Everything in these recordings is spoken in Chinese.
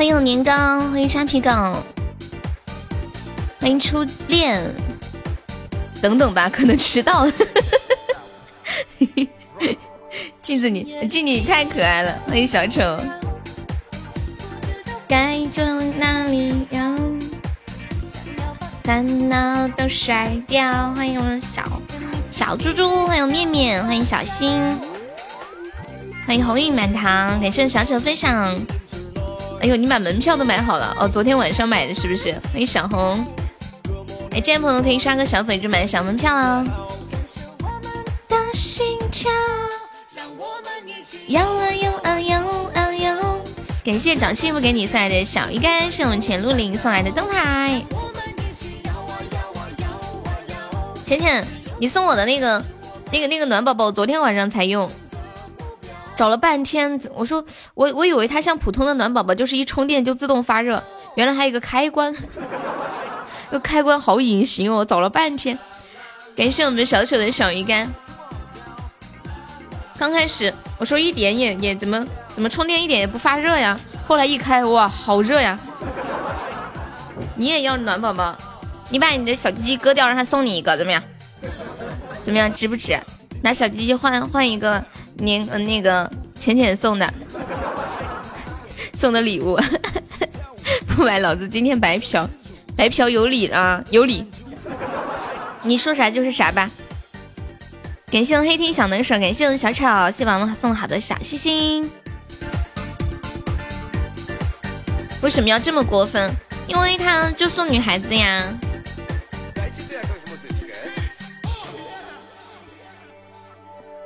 欢迎年糕，欢迎沙皮狗，欢迎初恋。等等吧，可能迟到了。镜子你，镜子你太可爱了，欢迎小丑。该走哪里呀？烦恼都甩掉。欢迎我的小小猪猪，欢迎面面，欢迎小新，欢迎鸿运满堂，感谢小丑分享。哎呦，你把门票都买好了哦？昨天晚上买的是不是？欢迎小红。哎，进来朋友可以刷个小粉就买小门票了。摇啊摇啊摇啊摇！感谢找幸福给你送来的小鱼干，是我们前路林送来的灯牌。浅浅，你送我的那个、那个、那个暖宝宝，昨天晚上才用，找了半天。我说我我以为它像普通的暖宝宝，就是一充电就自动发热，原来还有一个开关。这开关好隐形哦，找了半天。感谢我们小小的小鱼干。刚开始我说一点也也怎么怎么充电一点也不发热呀，后来一开哇好热呀。你也要暖宝宝？你把你的小鸡鸡割掉，让他送你一个怎么样？怎么样值不值？拿小鸡鸡换换一个年嗯那个浅浅送的送的礼物，不买老子今天白嫖。白嫖有理啊，有理，你说啥就是啥吧。感谢我黑听小能手，感谢我小草，谢谢宝宝们送好的小心心。为什么要这么过分？因为他就送女孩子呀。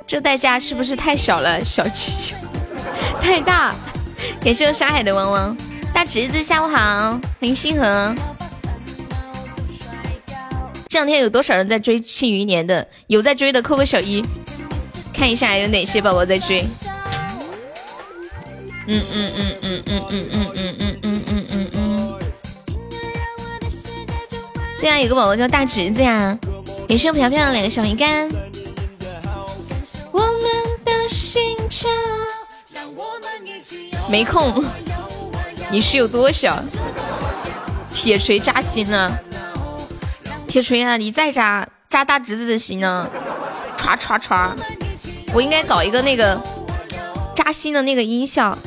这代价是不是太小了？小气球 太大。感谢我沙海的汪汪，大侄子下午好，欢迎星河。这两天有多少人在追《庆余年》的？有在追的扣个小一，看一下有哪些宝宝在追。嗯嗯嗯嗯嗯嗯嗯嗯嗯嗯嗯嗯嗯。对啊，有个宝宝叫大侄子呀，也是漂漂的两个小鱼干。我们的心跳。没空，你是有多小？铁锤扎心呢。铁锤啊！你再扎扎大侄子的心呢？歘歘歘！我应该搞一个那个扎心的那个音效。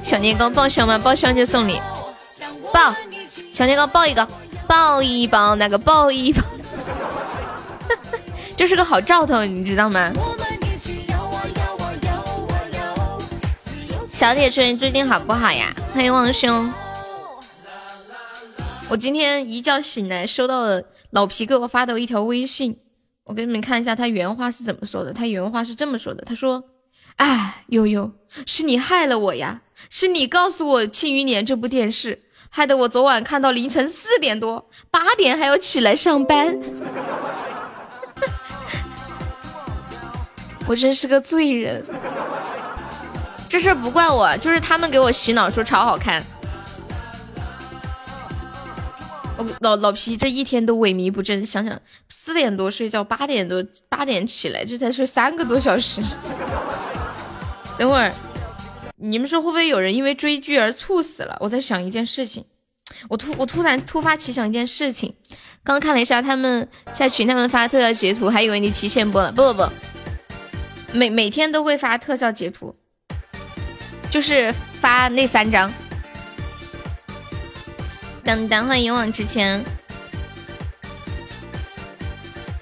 小年糕爆箱吗？爆箱就送你，爆！小年糕爆一个，爆一爆那个爆一报。这是个好兆头，你知道吗？小铁锤，你最近好不好呀？欢迎王兄。我今天一觉醒来，收到了老皮给我发的一条微信，我给你们看一下他原话是怎么说的。他原话是这么说的：“他说，哎，悠悠，是你害了我呀，是你告诉我《庆余年》这部电视，害得我昨晚看到凌晨四点多，八点还要起来上班，我真是个罪人。这事不怪我，就是他们给我洗脑说超好看。”我老老皮这一天都萎靡不振，想想四点多睡觉，八点多八点起来，这才睡三个多小时。等会儿你们说会不会有人因为追剧而猝死了？我在想一件事情，我突我突然突发奇想一件事情，刚看了一下他们在群，他们发特效截图，还以为你提前播了，不不不，每每天都会发特效截图，就是发那三张。等等，欢迎勇往直前。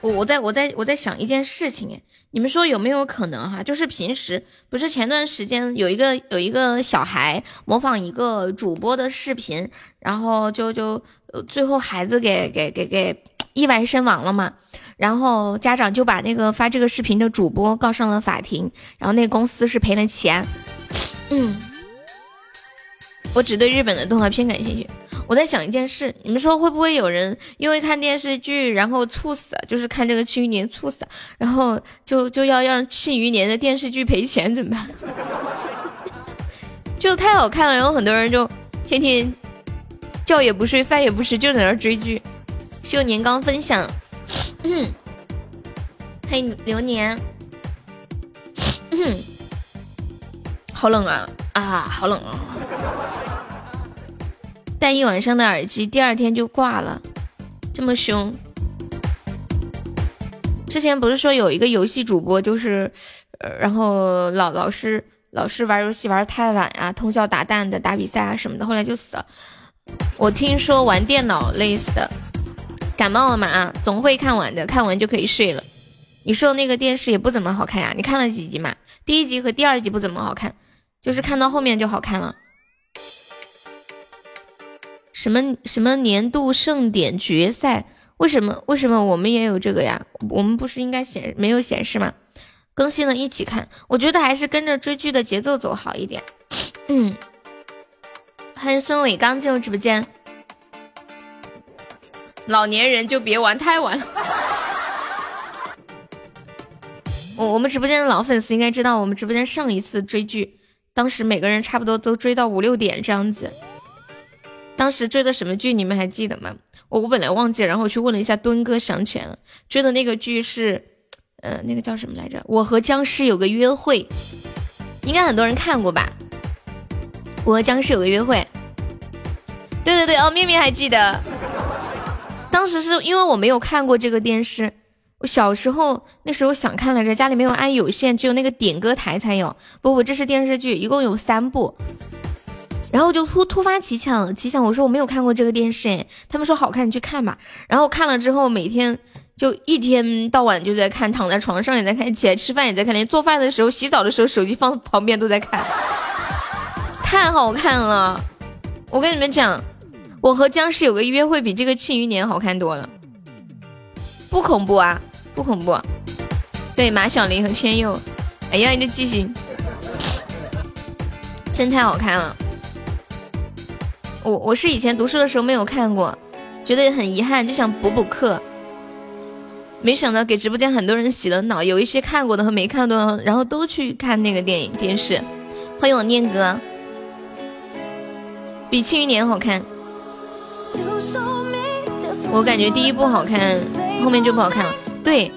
我我在我在我在想一件事情，你们说有没有可能哈？就是平时不是前段时间有一个有一个小孩模仿一个主播的视频，然后就就最后孩子给给给给意外身亡了嘛？然后家长就把那个发这个视频的主播告上了法庭，然后那个公司是赔了钱。嗯，我只对日本的动画片感兴趣。我在想一件事，你们说会不会有人因为看电视剧然后猝死，就是看这个《庆余年》猝死，然后就就要让《庆余年》的电视剧赔钱怎么办？就太好看了，然后很多人就天天觉也不睡，饭也不吃，就在那追剧。秀年刚分享，欢迎流年，好冷啊！啊，好冷啊！戴一晚上的耳机，第二天就挂了，这么凶。之前不是说有一个游戏主播，就是，呃，然后老老是老是玩游戏玩太晚啊，通宵达旦的打比赛啊什么的，后来就死了。我听说玩电脑累死的，感冒了嘛啊，总会看完的，看完就可以睡了。你说那个电视也不怎么好看呀？你看了几集嘛？第一集和第二集不怎么好看，就是看到后面就好看了。什么什么年度盛典决赛？为什么为什么我们也有这个呀？我们不是应该显没有显示吗？更新了一起看，我觉得还是跟着追剧的节奏走好一点。嗯，欢迎孙伟刚进入直播间。老年人就别玩太晚了。我我们直播间的老粉丝应该知道，我们直播间上一次追剧，当时每个人差不多都追到五六点这样子。当时追的什么剧？你们还记得吗？我我本来忘记，然后我去问了一下墩哥，想起来了，追的那个剧是，呃，那个叫什么来着？我和僵尸有个约会，应该很多人看过吧？我和僵尸有个约会，对对对，哦，面面还记得，当时是因为我没有看过这个电视，我小时候那时候想看来着，家里没有安有线，只有那个点歌台才有。不不，这是电视剧，一共有三部。然后就突突发奇想，奇想我说我没有看过这个电视，哎，他们说好看，你去看吧。然后看了之后，每天就一天到晚就在看，躺在床上也在看，起来吃饭也在看，连做饭的时候、洗澡的时候，手机放旁边都在看，太好看了。我跟你们讲，我和僵尸有个约会，比这个《庆余年》好看多了，不恐怖啊，不恐怖。对，马小玲和千佑，哎呀，你的记性真太好看了。我我是以前读书的时候没有看过，觉得很遗憾，就想补补课。没想到给直播间很多人洗了脑，有一些看过的和没看的，然后都去看那个电影电视。欢迎我念哥，比《庆余年》好看。我感觉第一部好看，后面就不好看了。对，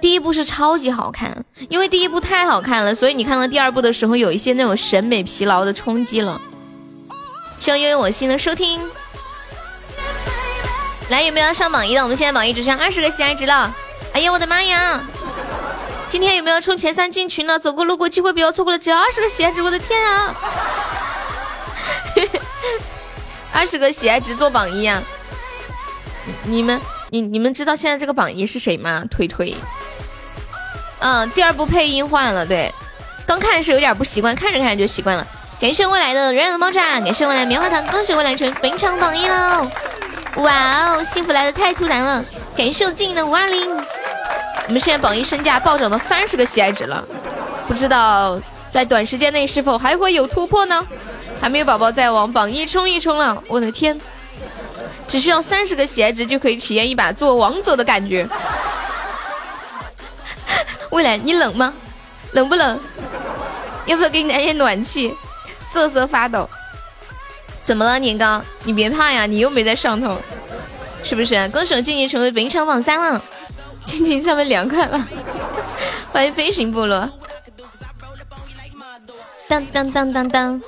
第一部是超级好看，因为第一部太好看了，所以你看到第二部的时候，有一些那种审美疲劳的冲击了。希望拥有我心的收听，来有没有要上榜一的？我们现在榜一只剩二十个喜爱值了。哎呀，我的妈呀！今天有没有冲前三进群了？走过路过机会不要错过了，只要二十个喜爱值，我的天啊！二十个喜爱值做榜一啊！你你们，你你们知道现在这个榜一是谁吗？推推。嗯，第二部配音换了，对，刚看是有点不习惯，看着看着就习惯了。感谢未来的软软的爆炸，感谢未来棉花糖，恭喜未来成本场榜一喽！哇哦，幸福来的太突然了！感谢我静的五二零，我们现在榜一身价暴涨到三十个喜爱值了，不知道在短时间内是否还会有突破呢？还没有宝宝再往榜一冲一冲了，我的天！只需要三十个喜爱值就可以体验一把做王者的感觉。未来你冷吗？冷不冷？要不要给你来点暖气？瑟瑟发抖，怎么了年糕？你别怕呀，你又没在上头，是不是？恭喜静静成为本场榜三了，静静下面凉快了。欢迎飞行部落，当当当当当，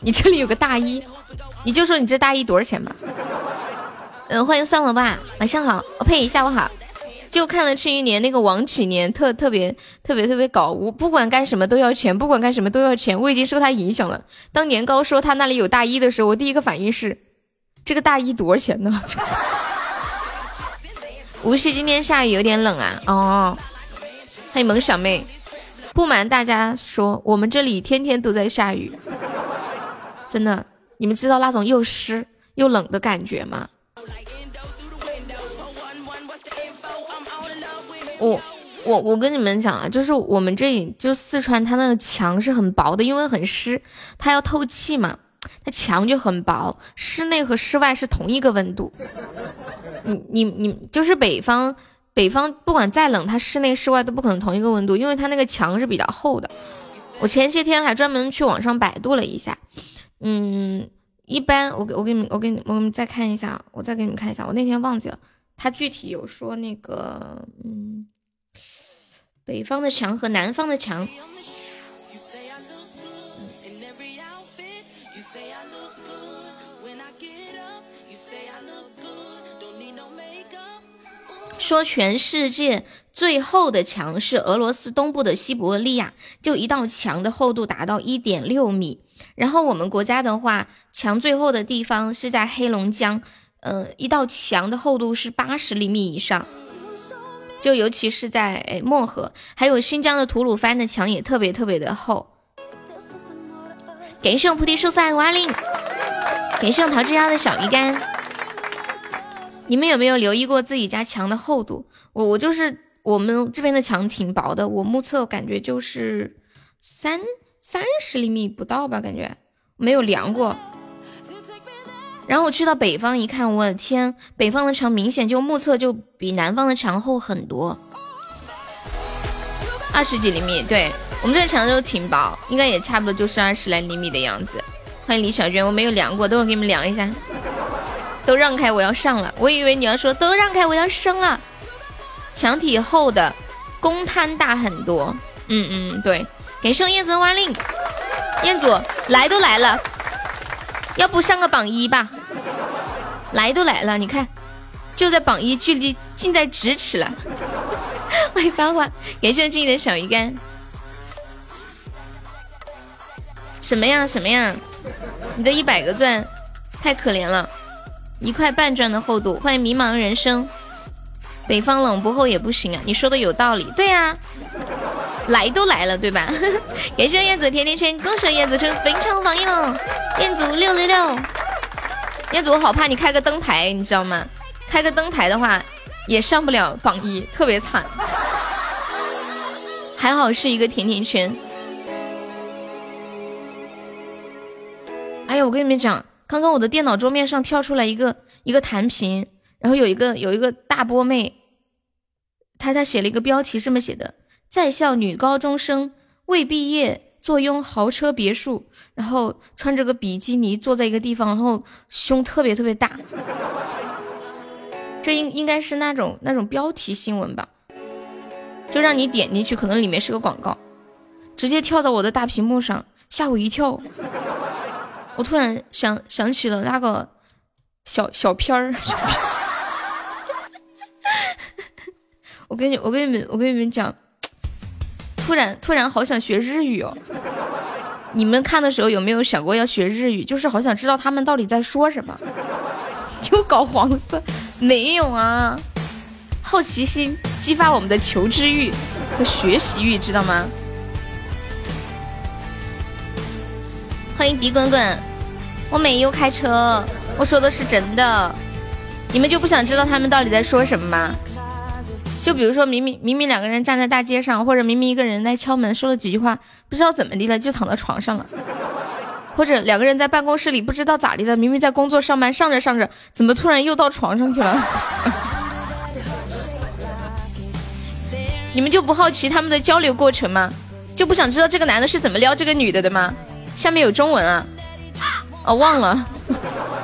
你这里有个大衣，你就说你这大衣多少钱吧。嗯，欢迎算了吧，晚上好，我呸，下午好。就看了《庆余年》那个王启年，特特别特别特别搞，我不管干什么都要钱，不管干什么都要钱，我已经受他影响了。当年糕说他那里有大衣的时候，我第一个反应是，这个大衣多少钱呢？无锡今天下雨有点冷啊。哦，欢迎萌小妹。不瞒大家说，我们这里天天都在下雨，真的。你们知道那种又湿又冷的感觉吗？我我我跟你们讲啊，就是我们这里就四川，它那个墙是很薄的，因为很湿，它要透气嘛，它墙就很薄，室内和室外是同一个温度。你你你就是北方，北方不管再冷，它室内室外都不可能同一个温度，因为它那个墙是比较厚的。我前些天还专门去网上百度了一下，嗯，一般我给我给你们，我给你我们再看一下，我再给你们看一下。我那天忘记了，他具体有说那个，嗯，北方的墙和南方的墙。说全世界最厚的墙是俄罗斯东部的西伯利亚，就一道墙的厚度达到一点六米。然后我们国家的话，墙最厚的地方是在黑龙江，呃，一道墙的厚度是八十厘米以上。就尤其是在漠河，还有新疆的吐鲁番的墙也特别特别的厚。感谢我菩提树三五二零，感谢我桃之夭的小鱼干。你们有没有留意过自己家墙的厚度？我我就是我们这边的墙挺薄的，我目测感觉就是三三十厘米不到吧，感觉没有量过。然后我去到北方一看，我的天，北方的墙明显就目测就比南方的墙厚很多，二十几厘米。对我们这墙都挺薄，应该也差不多就是二十来厘米的样子。欢迎李小娟，我没有量过，等会给你们量一下。都让开，我要上了。我以为你要说都让开，我要升了。墙体厚的，公摊大很多。嗯嗯，对。给圣燕子万令，彦祖来都来了。要不上个榜一吧，来都来了，你看，就在榜一，距离近在咫尺了。欢迎发花，感谢静怡的小鱼干。什么呀什么呀？你的一百个钻太可怜了，一块半钻的厚度。欢迎迷茫人生，北方冷不厚也不行啊，你说的有道理。对呀，来都来了，对吧？感谢燕子甜甜圈，恭喜燕子成非常榜一了。彦祖六六六，彦祖我好怕你开个灯牌，你知道吗？开个灯牌的话，也上不了榜一，特别惨。还好是一个甜甜圈。哎呀，我跟你们讲，刚刚我的电脑桌面上跳出来一个一个弹屏，然后有一个有一个大波妹，她她写了一个标题，这么写的：在校女高中生未毕业坐拥豪车别墅。然后穿着个比基尼坐在一个地方，然后胸特别特别大，这应应该是那种那种标题新闻吧，就让你点进去，可能里面是个广告，直接跳到我的大屏幕上，吓我一跳。我突然想想起了那个小小片儿，我跟你我跟你们我跟你们讲，突然突然好想学日语哦。你们看的时候有没有想过要学日语？就是好想知道他们到底在说什么。又搞黄色？没有啊，好奇心激发我们的求知欲和学习欲，知道吗？欢迎迪滚滚，我没有开车，我说的是真的。你们就不想知道他们到底在说什么吗？就比如说明明明明两个人站在大街上，或者明明一个人在敲门，说了几句话，不知道怎么的了，就躺在床上了；或者两个人在办公室里，不知道咋的了，明明在工作上班，上着上着，怎么突然又到床上去了？你们就不好奇他们的交流过程吗？就不想知道这个男的是怎么撩这个女的的吗？下面有中文啊！哦，忘了。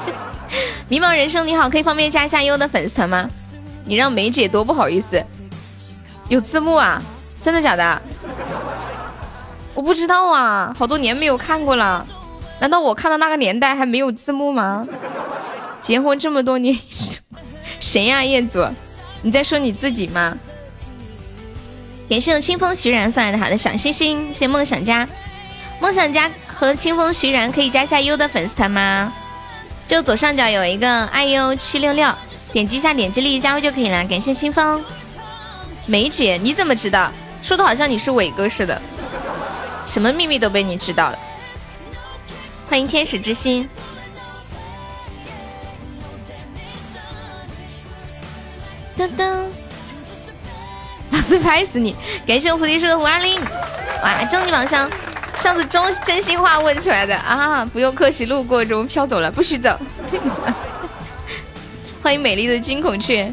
迷茫人生你好，可以方便加一下优的粉丝团吗？你让梅姐多不好意思，有字幕啊？真的假的？我不知道啊，好多年没有看过了。难道我看到那个年代还没有字幕吗？结婚这么多年，谁呀？彦祖，你在说你自己吗？感谢清风徐然送来的好的小心心，谢谢梦想家，梦想家和清风徐然可以加下优的粉丝团吗？就左上角有一个 iu 七六六。点击一下点击立即加入就可以了，感谢清风。梅姐，你怎么知道？说的好像你是伟哥似的，什么秘密都被你知道了。欢迎天使之心。噔噔，老子拍死你！感谢我菩提树的五二零，哇，终极宝箱，上次中真心话问出来的啊！不用客气，路过中飘走了，不许走。欢迎美丽的金孔雀，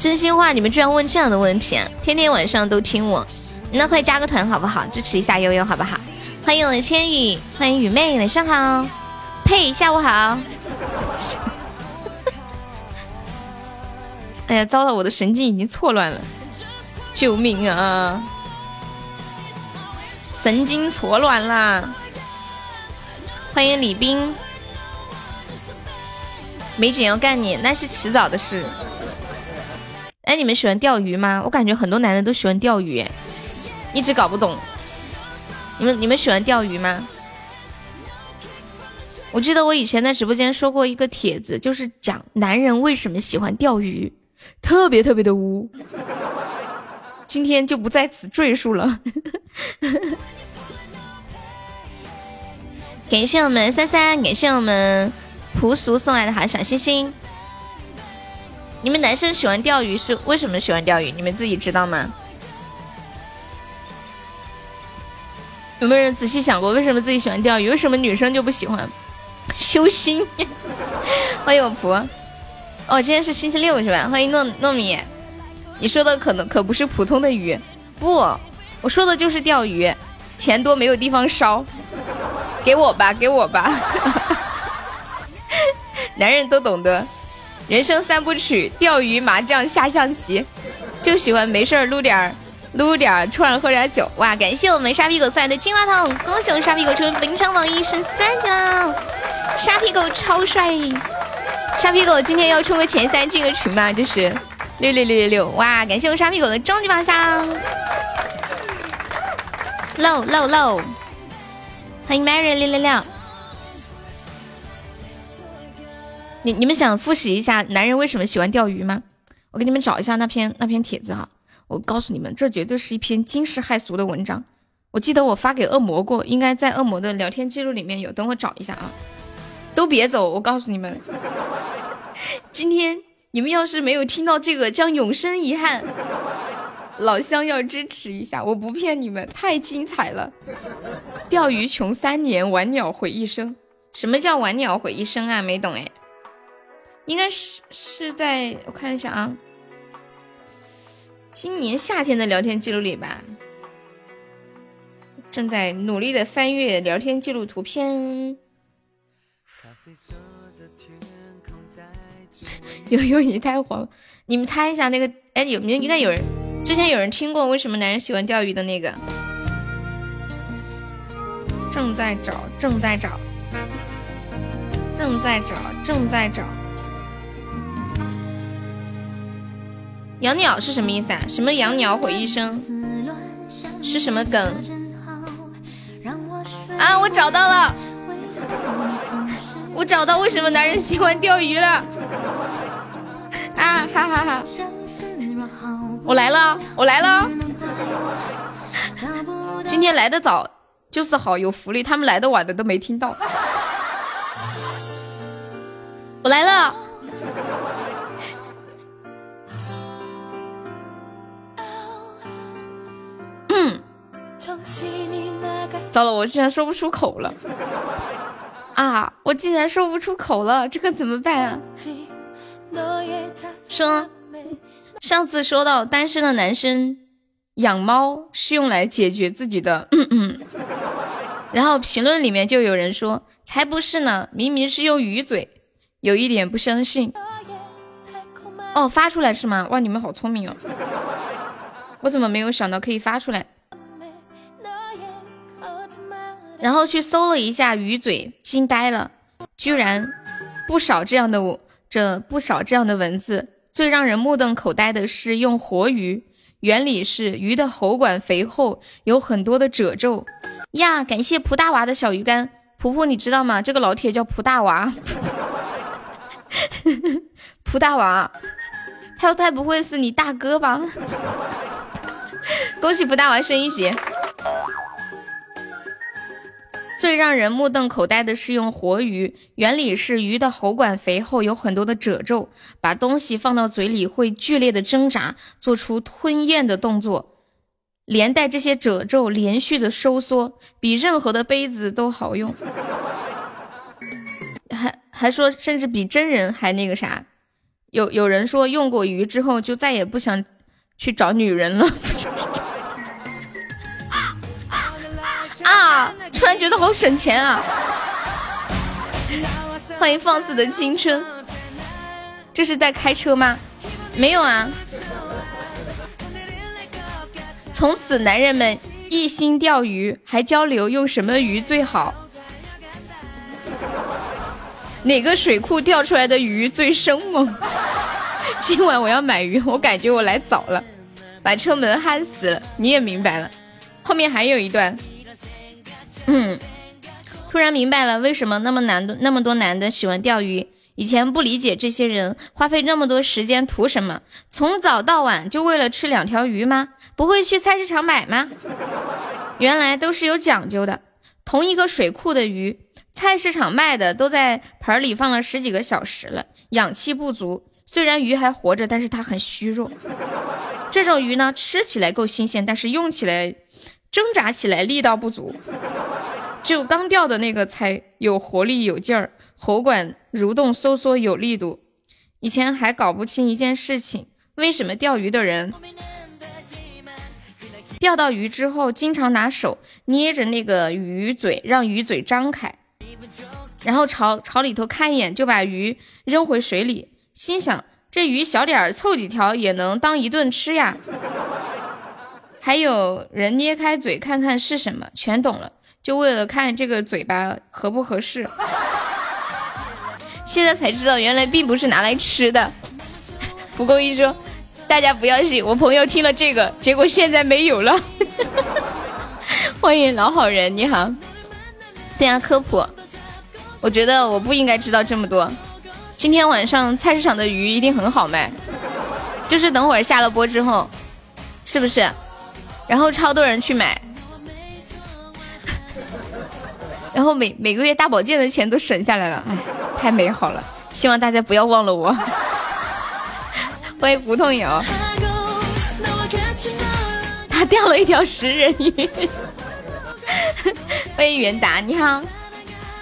真心话，你们居然问这样的问题啊！天天晚上都听我，那快加个团好不好？支持一下悠悠好不好？欢迎我的千羽，欢迎雨妹，晚上好。呸，下午好。哎呀，糟了，我的神经已经错乱了，救命啊！神经错乱啦！欢迎李斌，没紧要干你，那是迟早的事。哎，你们喜欢钓鱼吗？我感觉很多男的都喜欢钓鱼，一直搞不懂。你们你们喜欢钓鱼吗？我记得我以前在直播间说过一个帖子，就是讲男人为什么喜欢钓鱼，特别特别的污。今天就不在此赘述了。感谢我们三三，感谢我们朴俗送来的好小心心。你们男生喜欢钓鱼是为什么喜欢钓鱼？你们自己知道吗？有没有人仔细想过为什么自己喜欢钓鱼？为什么女生就不喜欢？修心。欢迎我婆。哦，今天是星期六是吧？欢迎糯糯米。你说的可能可不是普通的鱼，不，我说的就是钓鱼，钱多没有地方烧，给我吧，给我吧，男人都懂得，人生三部曲：钓鱼、麻将、下象棋，就喜欢没事儿撸点儿，撸点儿，突然喝点酒。哇，感谢我们沙皮狗送来的金话筒，恭喜我们沙皮狗成为本场网易升三级了，沙皮狗超帅，沙皮狗今天要冲个前三进个群吗？就是。六六六六六！哇，感谢我们沙皮狗的终极宝箱。low low low，欢迎 Mary 六六六。你你们想复习一下男人为什么喜欢钓鱼吗？我给你们找一下那篇那篇帖子哈。我告诉你们，这绝对是一篇惊世骇俗的文章。我记得我发给恶魔过，应该在恶魔的聊天记录里面有。等我找一下啊。都别走，我告诉你们，今天。你们要是没有听到这个，将永生遗憾。老乡要支持一下，我不骗你们，太精彩了。钓鱼穷三年，玩鸟毁一生。什么叫玩鸟毁一生啊？没懂哎。应该是是在我看一下啊，今年夏天的聊天记录里吧。正在努力的翻阅聊天记录图片。悠悠，你太火了！你们猜一下那个，哎，有没有？应该有人之前有人听过为什么男人喜欢钓鱼的那个？正在找，正在找，正在找，正在找。养鸟是什么意思啊？什么养鸟毁一生？是什么梗？啊，我找到了！我找到为什么男人喜欢钓鱼了。啊哈哈哈！我来了，我来了。今天来的早就是好，有福利。他们来的晚的都没听到。我来了。嗯。糟了，我竟然说不出口了。啊！我竟然说不出口了，这可怎么办啊？说上次说到单身的男生养猫是用来解决自己的，嗯嗯然后评论里面就有人说才不是呢，明明是用鱼嘴，有一点不相信。哦，发出来是吗？哇，你们好聪明哦！我怎么没有想到可以发出来？然后去搜了一下鱼嘴，惊呆了，居然不少这样的我。这不少这样的文字，最让人目瞪口呆的是用活鱼，原理是鱼的喉管肥厚，有很多的褶皱呀。感谢蒲大娃的小鱼干，婆婆你知道吗？这个老铁叫蒲大娃，蒲大娃，他他不会是你大哥吧？恭喜蒲大娃升一级。最让人目瞪口呆的是用活鱼，原理是鱼的喉管肥厚，有很多的褶皱，把东西放到嘴里会剧烈的挣扎，做出吞咽的动作，连带这些褶皱连续的收缩，比任何的杯子都好用。还还说，甚至比真人还那个啥。有有人说用过鱼之后就再也不想去找女人了。突然觉得好省钱啊！欢迎放肆的青春，这是在开车吗？没有啊。从此男人们一心钓鱼，还交流用什么鱼最好。哪个水库钓出来的鱼最生猛？今晚我要买鱼，我感觉我来早了，把车门焊死了。你也明白了，后面还有一段。突然明白了为什么那么难的那么多男的喜欢钓鱼。以前不理解这些人花费那么多时间图什么？从早到晚就为了吃两条鱼吗？不会去菜市场买吗？原来都是有讲究的。同一个水库的鱼，菜市场卖的都在盆里放了十几个小时了，氧气不足。虽然鱼还活着，但是它很虚弱。这种鱼呢，吃起来够新鲜，但是用起来、挣扎起来力道不足。只有刚钓的那个才有活力、有劲儿。喉管蠕动收缩有力度，以前还搞不清一件事情：为什么钓鱼的人钓到鱼之后，经常拿手捏着那个鱼嘴，让鱼嘴张开，然后朝朝里头看一眼，就把鱼扔回水里，心想这鱼小点儿，凑几条也能当一顿吃呀。还有人捏开嘴看看是什么，全懂了，就为了看这个嘴巴合不合适。现在才知道，原来并不是拿来吃的。蒲公英说，大家不要信。我朋友听了这个，结果现在没有了。欢迎老好人，你好。对啊，科普。我觉得我不应该知道这么多。今天晚上菜市场的鱼一定很好卖，就是等会儿下了播之后，是不是？然后超多人去买，然后每每个月大保健的钱都省下来了，哎。太美好了，希望大家不要忘了我。欢迎胡同友，他钓了一条食人鱼。欢迎元达，你好，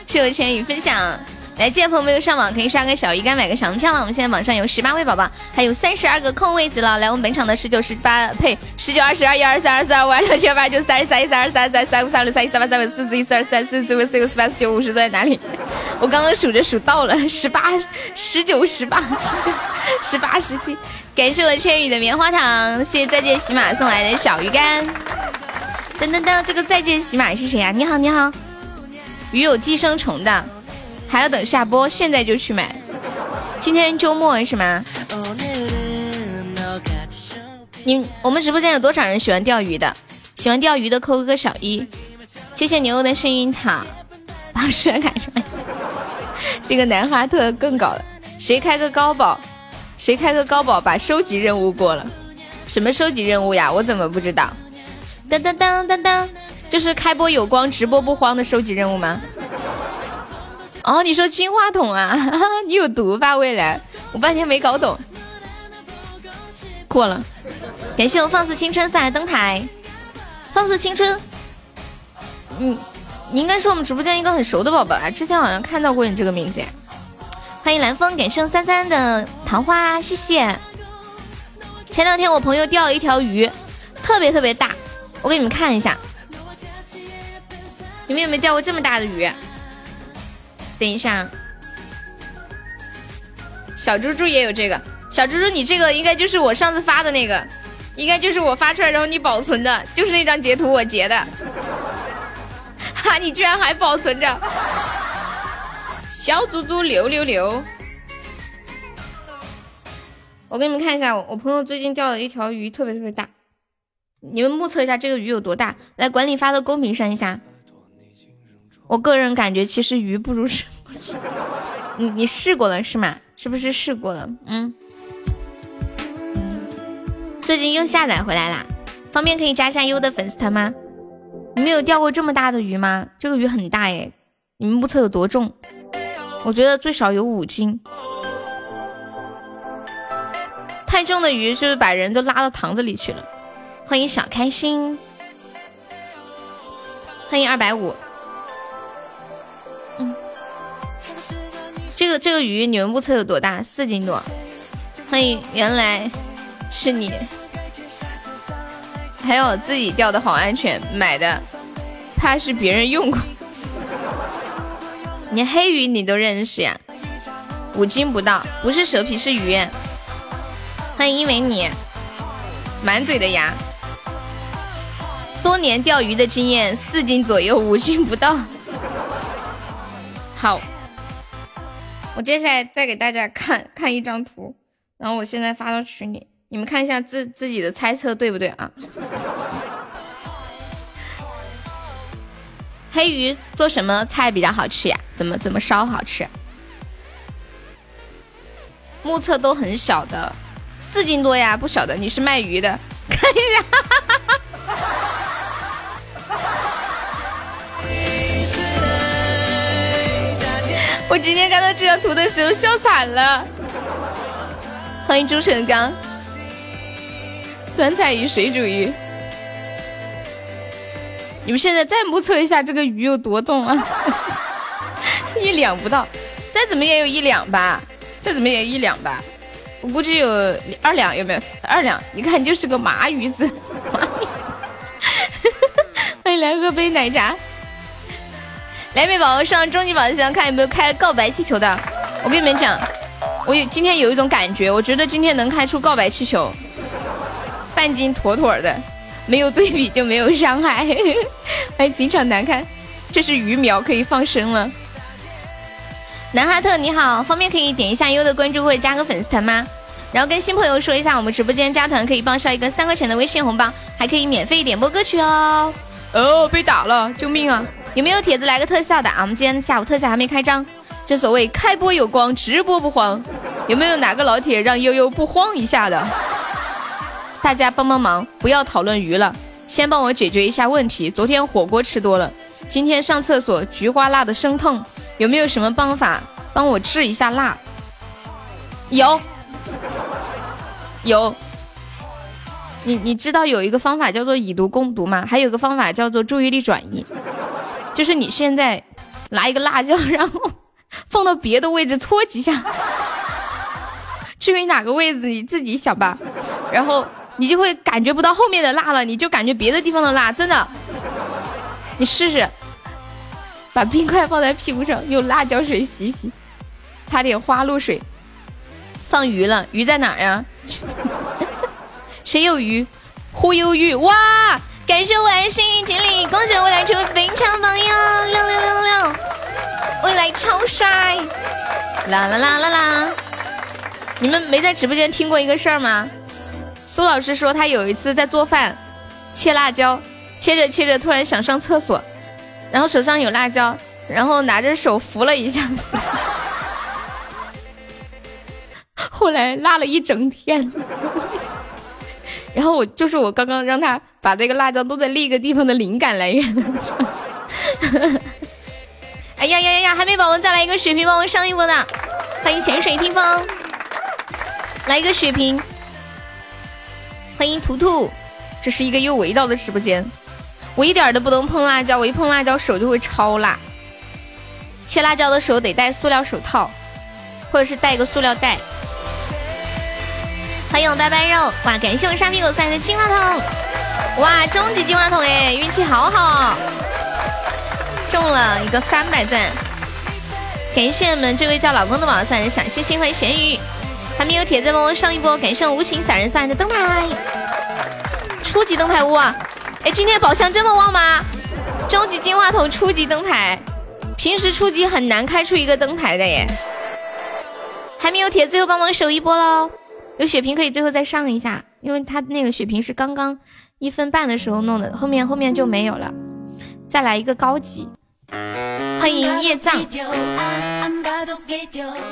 是有全宇分享。来，见朋友没有上网，可以刷个小鱼干，买个小门票了。我们现在网上有十八位宝宝，还有三十二个空位子了。来，我们本场的十九、十八呸，十九、二十二、一二三、二四二五、二六、七二八九、三十三、一三二三、三三五、三六、三七、三八、三九、四十一、四二三、四四五、四六、四八、四九、五十都在哪里？我刚刚数着数到了十八、十九、十八、十九、十八、十七。感谢我千羽的棉花糖，谢谢再见喜马送来的小鱼干。噔噔噔，这个再见喜马是谁呀？你好，你好。鱼有寄生虫的。还要等下播，现在就去买。今天周末是吗？你我们直播间有多少人喜欢钓鱼的？喜欢钓鱼的扣个小一。谢谢牛牛的声音草，把蛇赶上。这个南哈特更搞了，谁开个高保，谁开个高保把收集任务过了。什么收集任务呀？我怎么不知道？当当当当当，就是开播有光，直播不慌的收集任务吗？哦，你说金话筒啊？你有毒吧？未来，我半天没搞懂。过了，感谢我放肆青春送来灯牌。放肆青春，嗯，你应该是我们直播间一个很熟的宝宝啊，之前好像看到过你这个名字。欢迎蓝风，感谢三三的桃花，谢谢。前两天我朋友钓了一条鱼，特别特别大，我给你们看一下。你们有没有钓过这么大的鱼？等一下，小猪猪也有这个。小猪猪，你这个应该就是我上次发的那个，应该就是我发出来然后你保存的，就是那张截图我截的。哈，你居然还保存着！小猪猪六六六！我给你们看一下，我朋友最近钓了一条鱼，特别特别大。你们目测一下这个鱼有多大？来，管理发到公屏上一下。我个人感觉，其实鱼不如是。你你试过了是吗？是不是试过了？嗯。最近又下载回来啦，方便可以加一下优的粉丝团吗？你们有钓过这么大的鱼吗？这个鱼很大耶，你们目测有多重？我觉得最少有五斤。太重的鱼是不是把人都拉到塘子里去了？欢迎小开心，欢迎二百五。这个这个鱼你们目测有多大？四斤多。欢迎，原来是你。还有自己钓的好安全，买的怕是别人用过。连黑鱼你都认识呀？五斤不到，不是蛇皮是鱼。欢迎因为你满嘴的牙，多年钓鱼的经验，四斤左右，五斤不到。好。我接下来再给大家看看一张图，然后我现在发到群里，你们看一下自自己的猜测对不对啊？黑鱼做什么菜比较好吃呀？怎么怎么烧好吃？目测都很小的，四斤多呀，不小的。你是卖鱼的？看一下。我今天看到这张图的时候笑惨了。欢迎朱成刚，酸菜鱼、水煮鱼。你们现在再目测一下这个鱼有多重啊？一两不到，再怎么也有一两吧，再怎么也一两吧，我估计有二两，有没有？二两，一看就是个麻鱼子。欢迎来喝杯奶茶。来，美宝宝上终极宝箱，看有没有开告白气球的。我跟你们讲，我有今天有一种感觉，我觉得今天能开出告白气球，半斤妥妥的。没有对比就没有伤害。欢迎情场难看，这是鱼苗可以放生了。南哈特你好，方便可以点一下优的关注或者加个粉丝团吗？然后跟新朋友说一下，我们直播间加团可以报销一个三块钱的微信红包，还可以免费点播歌曲哦。哦，被打了，救命啊！有没有帖子来个特效的啊？我们今天下午特效还没开张，正所谓开播有光，直播不慌。有没有哪个老铁让悠悠不慌一下的？大家帮帮忙，不要讨论鱼了，先帮我解决一下问题。昨天火锅吃多了，今天上厕所菊花辣的生痛，有没有什么办法帮我治一下辣？有，有。你你知道有一个方法叫做以毒攻毒吗？还有一个方法叫做注意力转移，就是你现在拿一个辣椒，然后放到别的位置搓几下，至于哪个位置你自己想吧，然后。你就会感觉不到后面的辣了，你就感觉别的地方的辣，真的。你试试，把冰块放在屁股上，用辣椒水洗洗，擦点花露水。放鱼了，鱼在哪儿呀？谁有鱼？忽悠鱼哇！感谢我爱幸运锦鲤，恭喜未来成为非常榜样，六六六六，未来超帅！啦啦啦啦啦！你们没在直播间听过一个事儿吗？苏老师说，他有一次在做饭，切辣椒，切着切着，突然想上厕所，然后手上有辣椒，然后拿着手扶了一下子，后来辣了一整天。然后我就是我刚刚让他把这个辣椒都在另一个地方的灵感来源。哎呀呀呀呀！还没宝宝再来一个血瓶，帮我上一波的，欢迎潜水听风，来一个血瓶。欢迎图图，这是一个有味道的直播间。我一点都不能碰辣椒，我一碰辣椒手就会超辣。切辣椒的时候得戴塑料手套，或者是带一个塑料袋。欢迎我拜拜肉，哇！感谢我沙皮狗送来的金话筒，哇！终极金话筒哎，运气好好，中了一个三百赞。感谢我们这位叫老公的宝宝送来的小心心，欢迎咸鱼。还没有铁子帮我上一波，感谢我无情散人送来的灯牌，初级灯牌屋啊！哎，今天宝箱这么旺吗？终极金话筒初级灯牌，平时初级很难开出一个灯牌的耶。还没有铁，最后帮忙守一波喽！有血瓶可以最后再上一下，因为他那个血瓶是刚刚一分半的时候弄的，后面后面就没有了。再来一个高级。欢迎叶藏，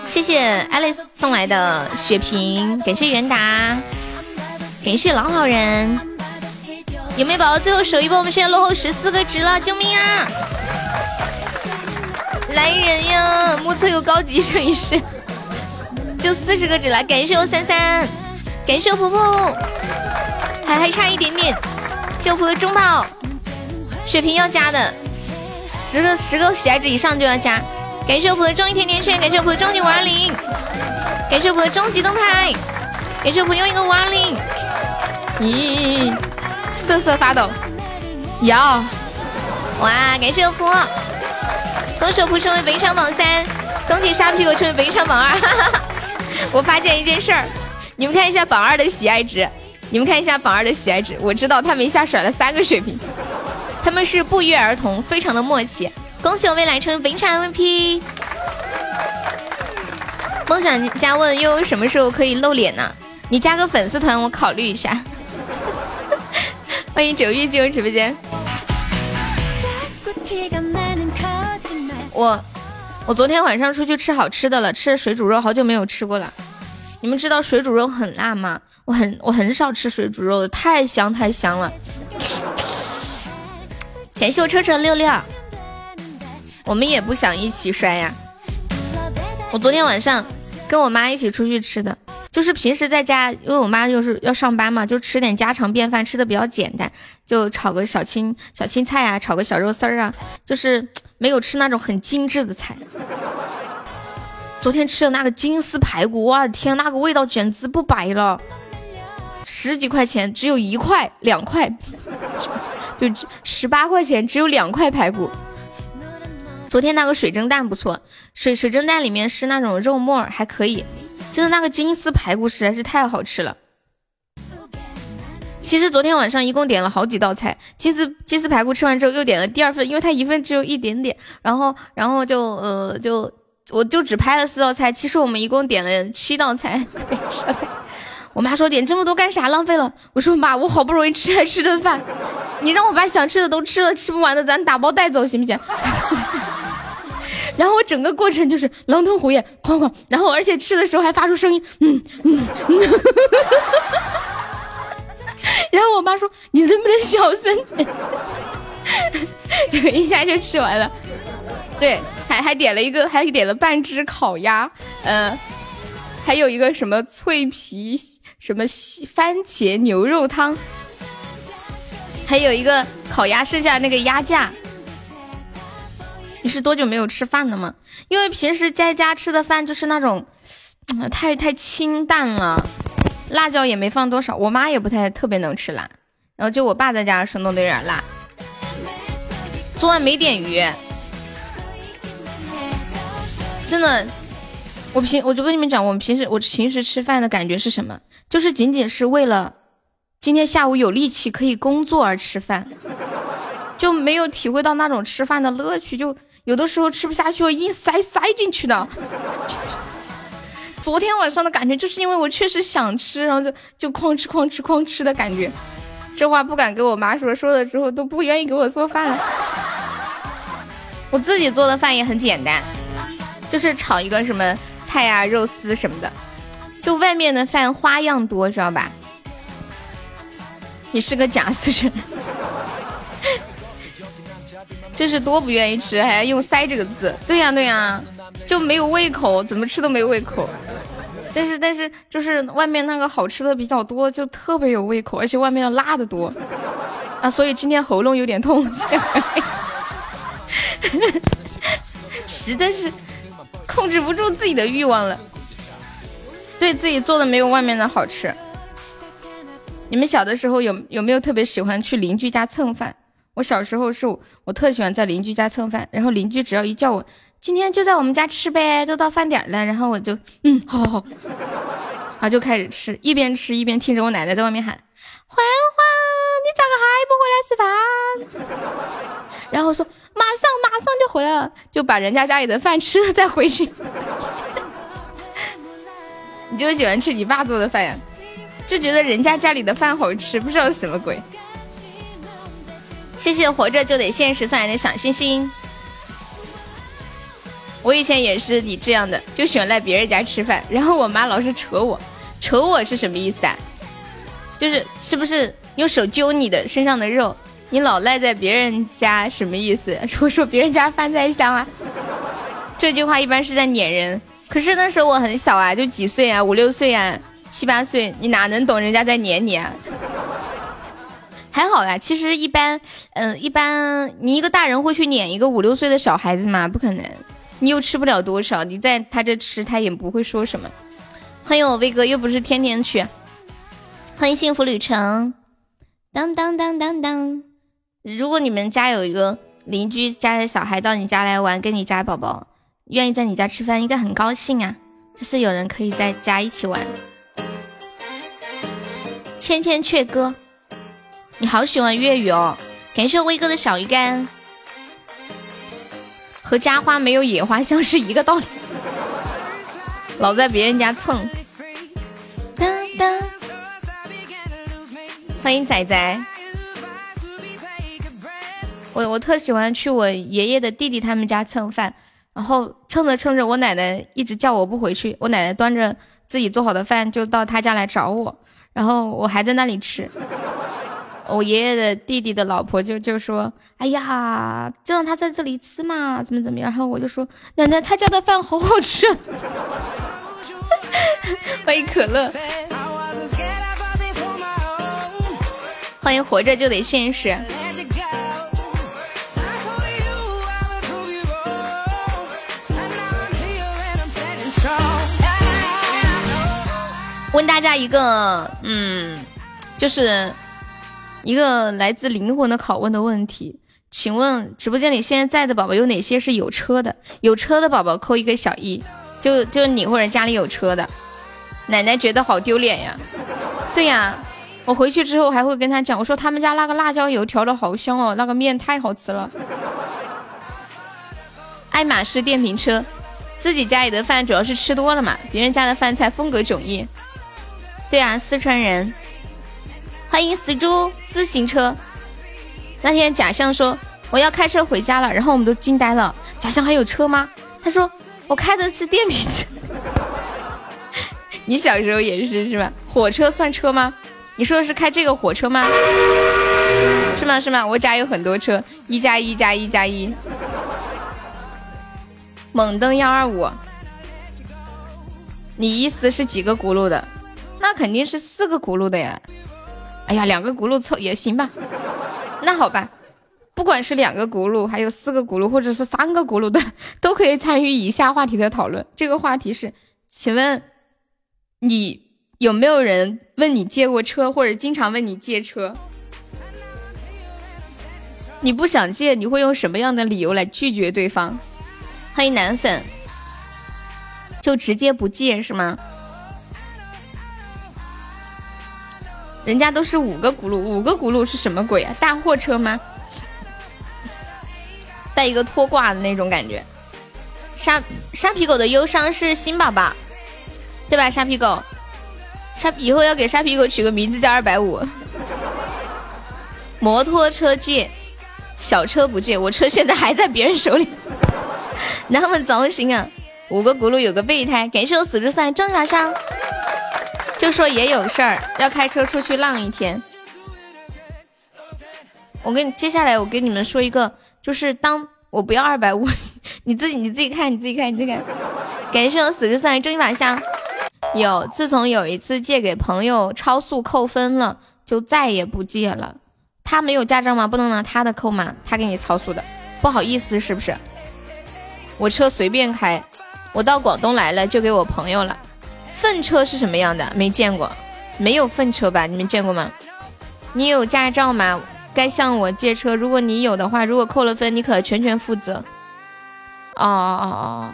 谢谢 Alice 送来的血瓶，感谢元达，感谢老好人。有没有宝宝最后守一波？我们现在落后十四个值了，救命啊！来人呀！目测有高级摄影师，就四十个纸了，感谢我三三，感谢我婆婆，还还差一点点，救婆的中宝，血瓶要加的。十个十个喜爱值以上就要加，感谢我婆的终极甜甜圈，感谢我婆的终极五二零，感谢我婆的终极灯牌，感谢我普又一个五二零，咦，瑟瑟发抖，要，哇，感谢我婆，恭喜我婆成为本场榜三，恭喜沙皮狗成为本场榜二，哈哈哈。我发现一件事儿，你们看一下榜二的喜爱值，你们看一下榜二的喜爱值，我知道他们一下甩了三个水平。他们是不约而同，非常的默契。恭喜我未来成为本场 MVP。梦想家问悠悠什么时候可以露脸呢？你加个粉丝团，我考虑一下。欢迎九玉进入直播间。我我昨天晚上出去吃好吃的了，吃水煮肉，好久没有吃过了。你们知道水煮肉很辣吗？我很我很少吃水煮肉的，太香太香了。感谢我车车六六，我们也不想一起摔呀。我昨天晚上跟我妈一起出去吃的，就是平时在家，因为我妈就是要上班嘛，就吃点家常便饭，吃的比较简单，就炒个小青小青菜啊，炒个小肉丝儿啊，就是没有吃那种很精致的菜。昨天吃的那个金丝排骨，我的天，那个味道简直不摆了，十几块钱只有一块两块。就十八块钱，只有两块排骨。昨天那个水蒸蛋不错，水水蒸蛋里面是那种肉末，还可以。真的那个金丝排骨实在是太好吃了。其实昨天晚上一共点了好几道菜，金丝金丝排骨吃完之后又点了第二份，因为它一份只有一点点，然后然后就呃就我就只拍了四道菜，其实我们一共点了七道菜。我妈说点这么多干啥？浪费了。我说妈，我好不容易吃来吃顿饭，你让我把想吃的都吃了，吃不完的咱打包带走行不行？然后我整个过程就是狼吞虎咽，哐哐，然后而且吃的时候还发出声音，嗯嗯嗯。然后我妈说你能不能小声点？这个一下就吃完了。对，还还点了一个，还点了半只烤鸭，嗯，还有一个什么脆皮。什么番茄牛肉汤，还有一个烤鸭，剩下那个鸭架。你是多久没有吃饭了吗？因为平时在家吃的饭就是那种，太太清淡了，辣椒也没放多少。我妈也不太特别能吃辣，然后就我爸在家的时候弄的有点辣。昨晚没点鱼，真的。我平我就跟你们讲，我们平时我平时吃饭的感觉是什么？就是仅仅是为了今天下午有力气可以工作而吃饭，就没有体会到那种吃饭的乐趣。就有的时候吃不下去，我硬塞塞进去的。昨天晚上的感觉就是因为我确实想吃，然后就就哐吃哐吃哐吃的感觉。这话不敢跟我妈说，说了之后都不愿意给我做饭了。我自己做的饭也很简单，就是炒一个什么。菜呀，肉丝什么的，就外面的饭花样多，知道吧？你是个假死人，这是多不愿意吃，还要用“塞”这个字。对呀，对呀，就没有胃口，怎么吃都没有胃口。但是，但是，就是外面那个好吃的比较多，就特别有胃口，而且外面要辣的多啊，所以今天喉咙有点痛，实在是。控制不住自己的欲望了，对自己做的没有外面的好吃。你们小的时候有有没有特别喜欢去邻居家蹭饭？我小时候是我特喜欢在邻居家蹭饭，然后邻居只要一叫我，今天就在我们家吃呗，都到饭点了，然后我就嗯，好好好，然后就开始吃，一边吃一边听着我奶奶在外面喊：欢欢，你咋个还不回来吃饭？然后说马上马上就回来了，就把人家家里的饭吃了再回去。你就喜欢吃你爸做的饭呀？就觉得人家家里的饭好吃，不知道什么鬼。谢谢活着就得现实送来的小心心。我以前也是你这样的，就喜欢来别人家吃饭，然后我妈老是扯我，扯我是什么意思啊？就是是不是用手揪你的身上的肉？你老赖在别人家什么意思？说说别人家饭菜香啊？这句话一般是在撵人。可是那时候我很小啊，就几岁啊，五六岁啊，七八岁，你哪能懂人家在撵你啊？还好啦，其实一般，嗯，一般你一个大人会去撵一个五六岁的小孩子吗？不可能，你又吃不了多少，你在他这吃，他也不会说什么。欢迎我威哥，又不是天天去。欢迎幸福旅程，当当当当当。如果你们家有一个邻居家的小孩到你家来玩，跟你家宝宝愿意在你家吃饭，应该很高兴啊！就是有人可以在家一起玩。千千阙歌，你好喜欢粤语哦！感谢威哥的小鱼干，和家花没有野花香是一个道理。老在别人家蹭。当当，欢迎仔仔。我我特喜欢去我爷爷的弟弟他们家蹭饭，然后蹭着蹭着，我奶奶一直叫我不回去，我奶奶端着自己做好的饭就到他家来找我，然后我还在那里吃。我爷爷的弟弟的老婆就就说：“哎呀，就让他在这里吃嘛，怎么怎么样？”然后我就说：“奶奶，他家的饭好好吃。”欢迎可乐，欢迎活着就得现实。问大家一个，嗯，就是。一个来自灵魂的拷问的问题，请问直播间里现在在的宝宝有哪些是有车的？有车的宝宝扣一个小一，就就你或者家里有车的。奶奶觉得好丢脸呀。对呀，我回去之后还会跟他讲，我说他们家那个辣椒油调的好香哦，那个面太好吃了。爱马仕电瓶车，自己家里的饭主要是吃多了嘛，别人家的饭菜风格迥异。对啊，四川人。欢迎死猪自行车。那天假象说我要开车回家了，然后我们都惊呆了。假象还有车吗？他说我开的是电瓶车。你小时候也是是吧？火车算车吗？你说的是开这个火车吗？是吗是吗？我家有很多车，一加一加一加一。猛蹬幺二五。你意思是几个轱辘的？那肯定是四个轱辘的呀。哎呀，两个轱辘凑也行吧。那好吧，不管是两个轱辘，还有四个轱辘，或者是三个轱辘的，都可以参与以下话题的讨论。这个话题是，请问你有没有人问你借过车，或者经常问你借车？你不想借，你会用什么样的理由来拒绝对方？欢迎男粉，就直接不借是吗？人家都是五个轱辘，五个轱辘是什么鬼啊？大货车吗？带一个拖挂的那种感觉。沙沙皮狗的忧伤是新宝宝，对吧？沙皮狗，沙以后要给沙皮狗取个名字叫二百五。摩托车借，小车不借，我车现在还在别人手里，那么糟心啊！五个轱辘有个备胎，感谢我死猪赛正晚上。就说也有事儿，要开车出去浪一天。我跟你接下来我跟你们说一个，就是当我不要二百五，你自己你自己看你自己看你自己看。感谢我死之算正一把香。有，自从有一次借给朋友超速扣分了，就再也不借了。他没有驾照吗？不能拿他的扣吗？他给你超速的，不好意思是不是？我车随便开，我到广东来了就给我朋友了。粪车是什么样的？没见过，没有粪车吧？你们见过吗？你有驾照吗？该向我借车。如果你有的话，如果扣了分，你可全权负责。哦哦哦哦，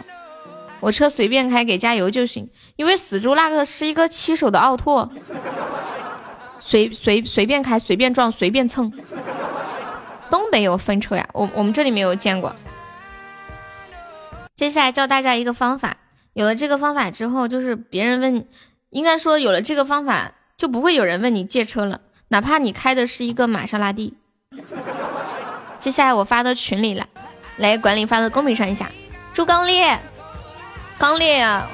我车随便开，给加油就行。因为死猪那个是一个七手的奥拓，随随随便开，随便撞，随便蹭。东北有粪车呀？我我们这里没有见过。接下来教大家一个方法。有了这个方法之后，就是别人问，应该说有了这个方法，就不会有人问你借车了，哪怕你开的是一个玛莎拉蒂。接下来我发到群里了，来管理发到公屏上一下。朱刚烈，刚烈呀，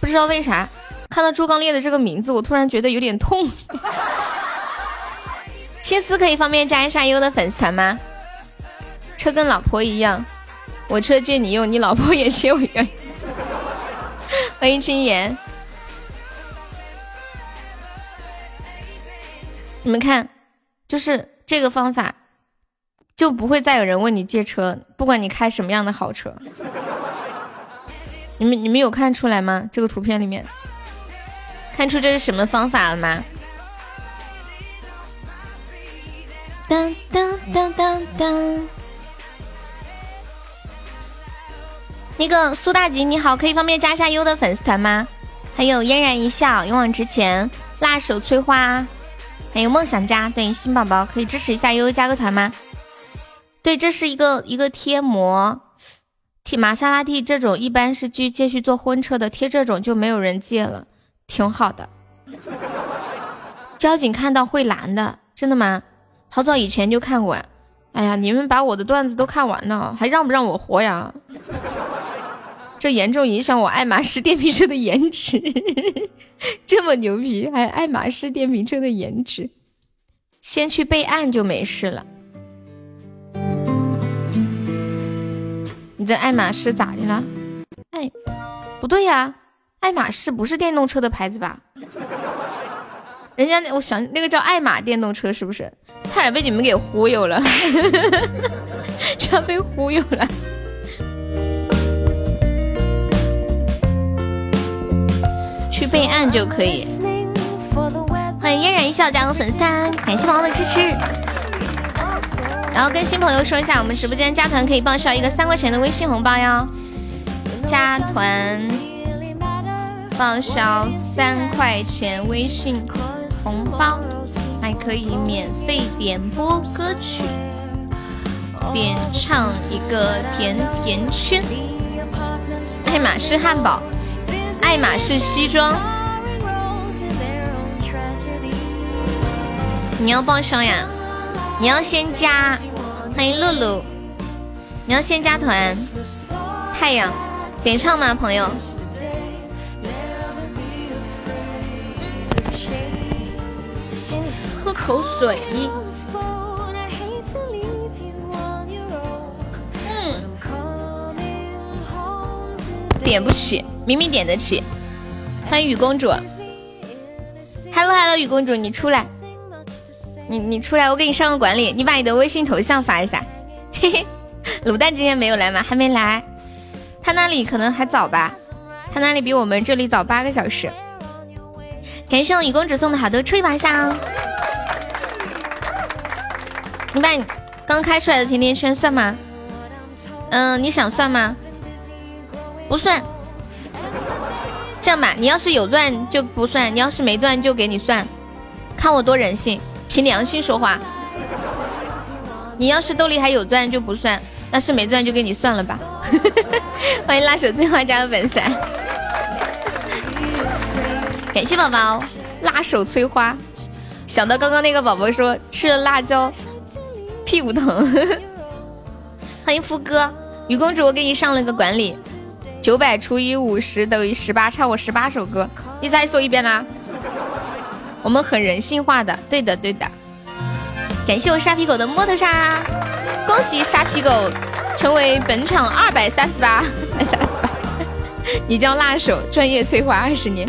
不知道为啥看到朱刚烈的这个名字，我突然觉得有点痛。青丝可以方便加一下优的粉丝团吗？车跟老婆一样，我车借你用，你老婆也借我用。欢迎青言，你们看，就是这个方法，就不会再有人问你借车，不管你开什么样的好车。你们你们有看出来吗？这个图片里面，看出这是什么方法了吗？当当当当当。那个苏大吉你好，可以方便加一下优的粉丝团吗？还有嫣然一笑、勇往直前、辣手摧花，还有梦想家，对新宝宝可以支持一下悠悠加个团吗？对，这是一个一个贴膜，贴玛莎拉蒂这种一般是继继续做婚车的，贴这种就没有人借了，挺好的。交警看到会拦的，真的吗？好早以前就看过呀。哎呀，你们把我的段子都看完了，还让不让我活呀？这严重影响我爱马仕电瓶车的颜值。这么牛皮，还爱马仕电瓶车的颜值？先去备案就没事了。你的爱马仕咋的了？哎，不对呀，爱马仕不是电动车的牌子吧？人家我想那个叫爱玛电动车是不是？差点被你们给忽悠了，差点被忽悠了。去备案就可以。欢迎嫣然一笑加入粉丝，感谢宝宝的支持。然后跟新朋友说一下，我们直播间加团可以报销一个三块钱的微信红包哟。加团报销三块钱微信红包，还可以免费点播歌曲，点唱一个甜甜圈。爱马仕汉堡。爱马仕西装，你要报销呀？你要先加，欢迎露露，你要先加团。太阳，点唱吗，朋友？喝口水。嗯，点不起。明明点得起，欢迎雨公主，Hello Hello，雨公主你出来，你你出来，我给你上个管理，你把你的微信头像发一下，嘿嘿，卤蛋今天没有来吗？还没来，他那里可能还早吧，他那里比我们这里早八个小时。感谢我雨公主送的好多吹把香，你把你刚开出来的甜甜圈算吗？嗯，你想算吗？不算。这样吧，你要是有钻就不算，你要是没钻就给你算，看我多人性，凭良心说话。你要是兜里还有钻就不算，要是没钻就给你算了吧。欢迎拉手翠花加入粉丝，感谢宝宝拉手翠花。想到刚刚那个宝宝说吃了辣椒屁股疼，欢迎夫哥，雨公主我给你上了个管理。九百除以五十等于十八，唱我十八首歌，你再说一遍啦。我们很人性化的，对的对的。感谢我沙皮狗的摩托沙，恭喜沙皮狗成为本场二百三十八，三十八。你叫辣手，专业催化二十年，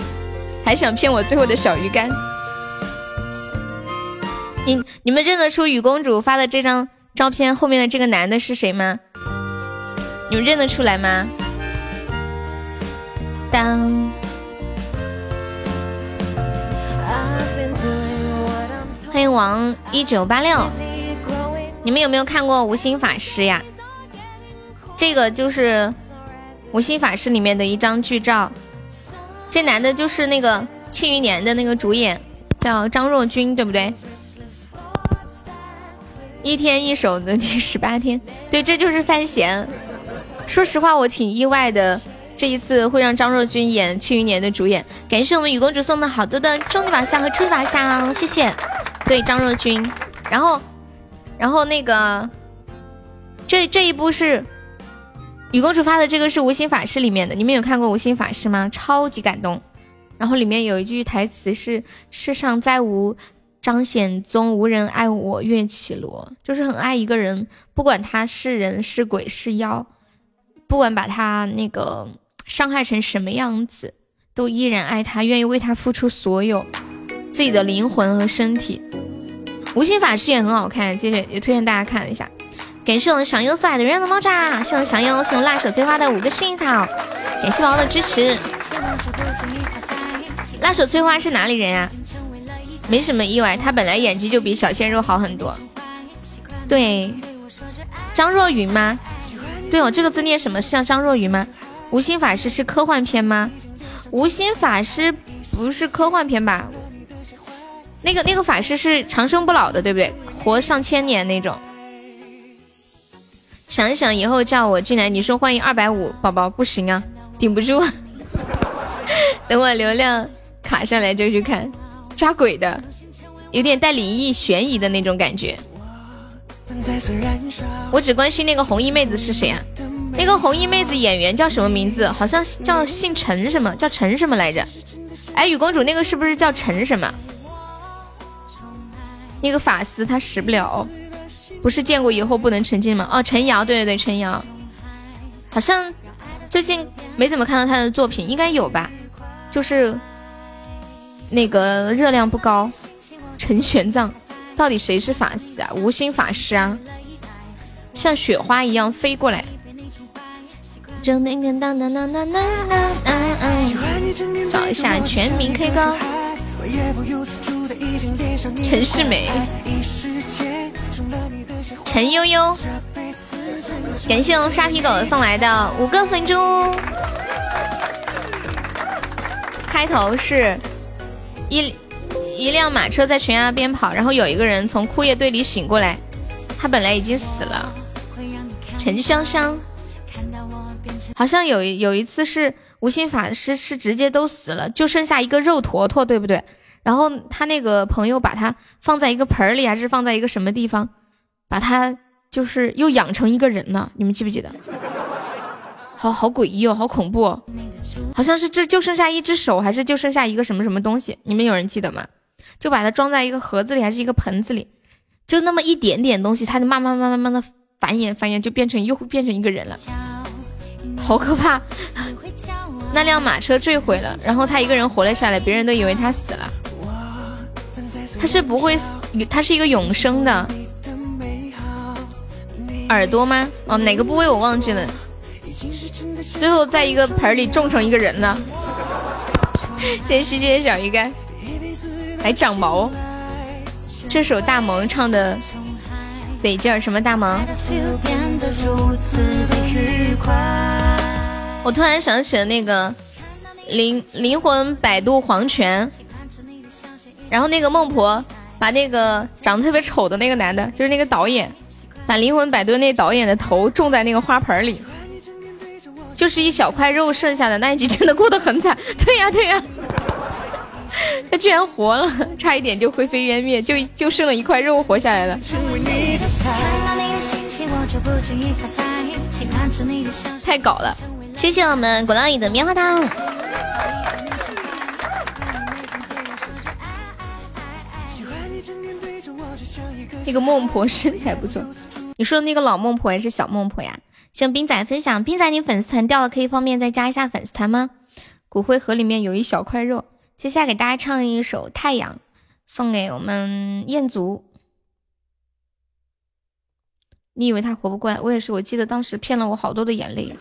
还想骗我最后的小鱼干？你你们认得出雨公主发的这张照片后面的这个男的是谁吗？你们认得出来吗？当，欢迎王一九八六，你们有没有看过《无心法师》呀？这个就是《无心法师》里面的一张剧照。这男的就是那个《庆余年》的那个主演，叫张若昀，对不对？一天一首的第十八天，对，这就是范闲。说实话，我挺意外的。这一次会让张若昀演《庆余年》的主演，感谢我们雨公主送的好多的终极宝箱和初级宝箱，谢谢。对张若昀，然后，然后那个，这这一部是雨公主发的，这个是《无心法师》里面的，你们有看过《无心法师》吗？超级感动。然后里面有一句台词是“世上再无张显宗，无人爱我岳绮罗”，就是很爱一个人，不管他是人是鬼是妖，不管把他那个。伤害成什么样子，都依然爱他，愿意为他付出所有自己的灵魂和身体。无心法师也很好看，其实也推荐大家看一下。感谢我们赏优色海的人的猫爪，谢我们赏优，谢我们辣手翠花的五个幸运草，感谢宝宝的支持。辣手翠花是哪里人呀？没什么意外，他本来演技就比小鲜肉好很多。对，张若昀吗？对哦，这个字念什么？像张若昀吗？无心法师是科幻片吗？无心法师不是科幻片吧？那个那个法师是长生不老的，对不对？活上千年那种。想一想以后叫我进来，你说欢迎二百五宝宝不行啊，顶不住。等我流量卡上来就去看，抓鬼的，有点带灵异悬疑的那种感觉。我只关心那个红衣妹子是谁啊？那个红衣妹子演员叫什么名字？好像叫姓陈什么？叫陈什么来着？哎，雨公主那个是不是叫陈什么？那个法师他死不了，不是见过以后不能成精吗？哦，陈瑶，对对对，陈瑶，好像最近没怎么看到他的作品，应该有吧？就是那个热量不高，陈玄奘，到底谁是法师啊？无心法师啊，像雪花一样飞过来。找一下全民 K 歌。陈世美，陈悠悠，感谢我们沙皮狗送来的五个粉猪。开头是一一辆马车在悬崖边跑，然后有一个人从枯叶堆里醒过来，他本来已经死了。陈香香，好像有有一次是无心法师是直接都死了，就剩下一个肉坨坨，对不对？然后他那个朋友把他放在一个盆里，还是放在一个什么地方，把他就是又养成一个人了。你们记不记得？好好诡异哦，好恐怖哦！好像是这就剩下一只手，还是就剩下一个什么什么东西？你们有人记得吗？就把它装在一个盒子里，还是一个盆子里？就那么一点点东西，它就慢慢慢慢慢的繁衍繁衍，就变成又会变成一个人了，好可怕！那辆马车坠毁了，然后他一个人活了下来，别人都以为他死了。他是不会死，他是一个永生的耳朵吗？哦，哪个部位我忘记了。最后在一个盆里种成一个人呢。谢谢世界小鱼干，还长毛。这首大萌唱的得劲儿，什么大萌？我突然想起了那个灵灵魂摆渡黄泉。然后那个孟婆把那个长得特别丑的那个男的，就是那个导演，把《灵魂摆渡》那导演的头种在那个花盆里，就是一小块肉剩下的那一集真的过得很惨。对 呀对呀，他居然活了，差一点就灰飞烟灭，就就剩了一块肉活下来了。太搞了！谢谢我们果浪屿的棉花糖。那个孟婆身材不错，你说的那个老孟婆还是小孟婆呀？向冰仔分享，冰仔你粉丝团掉了，可以方便再加一下粉丝团吗？骨灰盒里面有一小块肉。接下来给大家唱一首《太阳》，送给我们彦祖。你以为他活不过来？我也是，我记得当时骗了我好多的眼泪。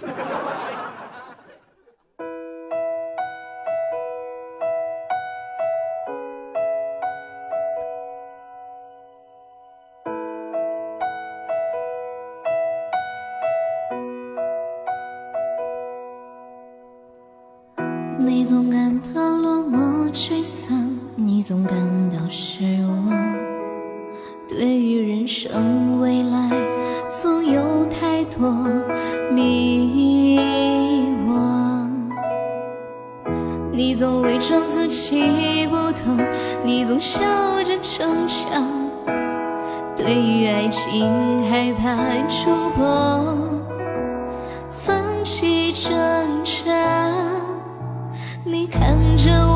是我。对于人生未来，总有太多迷惘。你总伪装自己不懂，你总笑着逞强。对于爱情害怕触碰，放弃挣扎。你看着我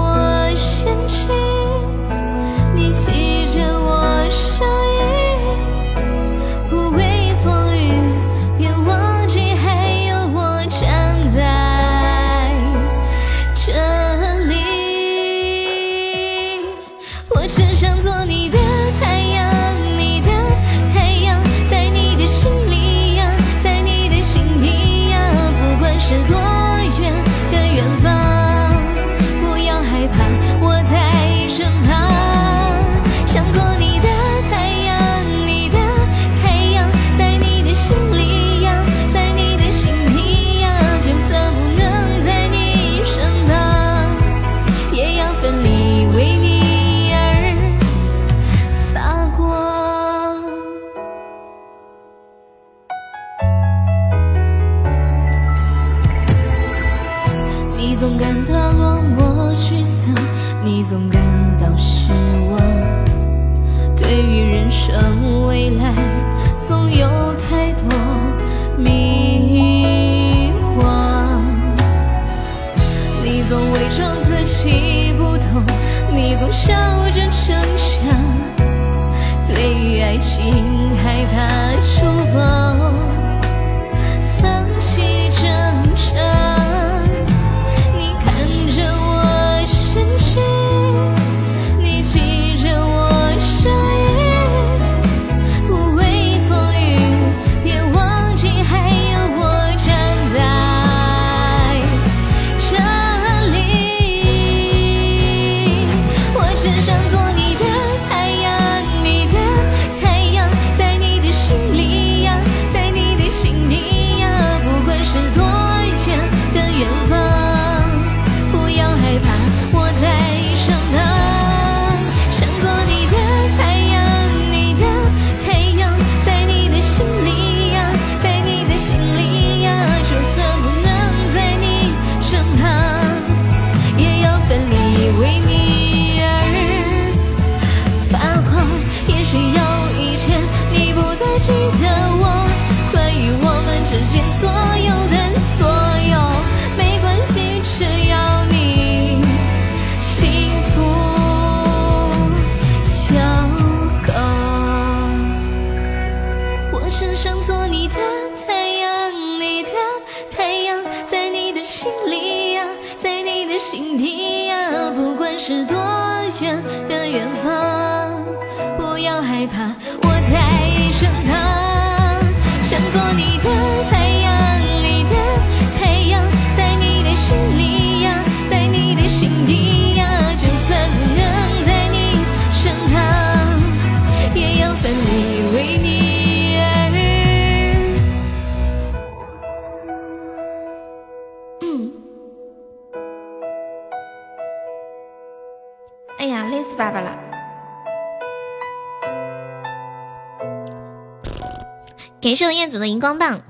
感谢我彦祖的荧光棒，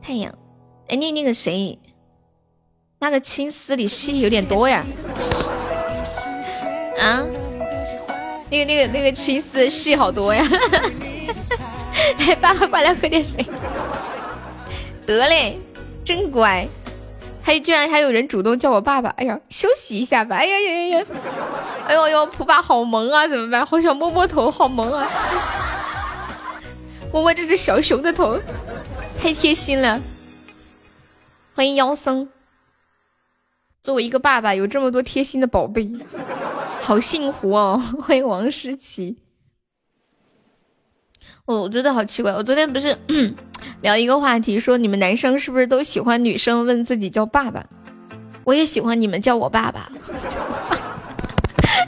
太阳，哎，那那个谁，那个青丝里戏有点多呀，啊，那个那个那个青丝戏好多呀，来爸爸过来喝点水，得嘞，真乖，还居然还有人主动叫我爸爸，哎呀，休息一下吧，哎呀呀呀呀，哎呦呦，普爸好萌啊，怎么办？好想摸摸头，好萌啊。摸摸这只小熊的头，太贴心了。欢迎妖僧。作为一个爸爸，有这么多贴心的宝贝，好幸福哦。欢迎王诗琪。我我觉得好奇怪，我昨天不是 聊一个话题，说你们男生是不是都喜欢女生问自己叫爸爸？我也喜欢你们叫我爸爸。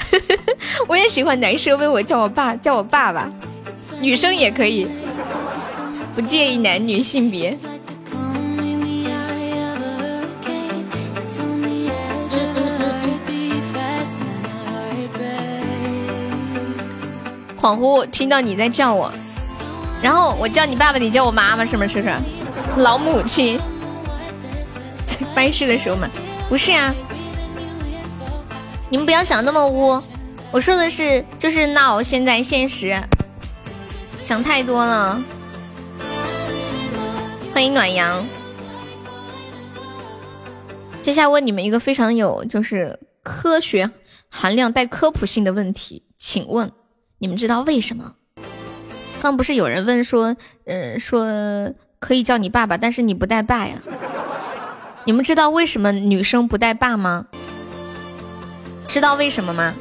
我也喜欢男生问我叫我爸，叫我爸爸。女生也可以。不介意男女性别。恍惚听到你在叫我，然后我叫你爸爸，你叫我妈妈，是不是？是老母亲。办事的时候嘛，不是啊。你们不要想那么污，我说的是就是闹，现在现实，想太多了。欢迎暖阳。接下来问你们一个非常有就是科学含量带科普性的问题，请问你们知道为什么？刚不是有人问说，呃，说可以叫你爸爸，但是你不带爸呀？你们知道为什么女生不带爸吗？知道为什么吗？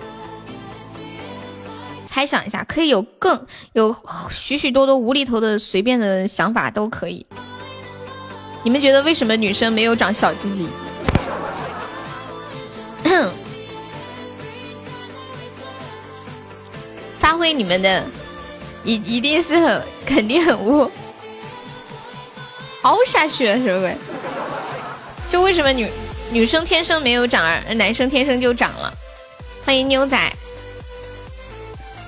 猜想一下，可以有更有许许多多无厘头的随便的想法都可以。你们觉得为什么女生没有长小鸡鸡？发挥你们的，一一定是很肯定很污，凹下去了是不是？就为什么女女生天生没有长，而男生天生就长了？欢迎牛仔。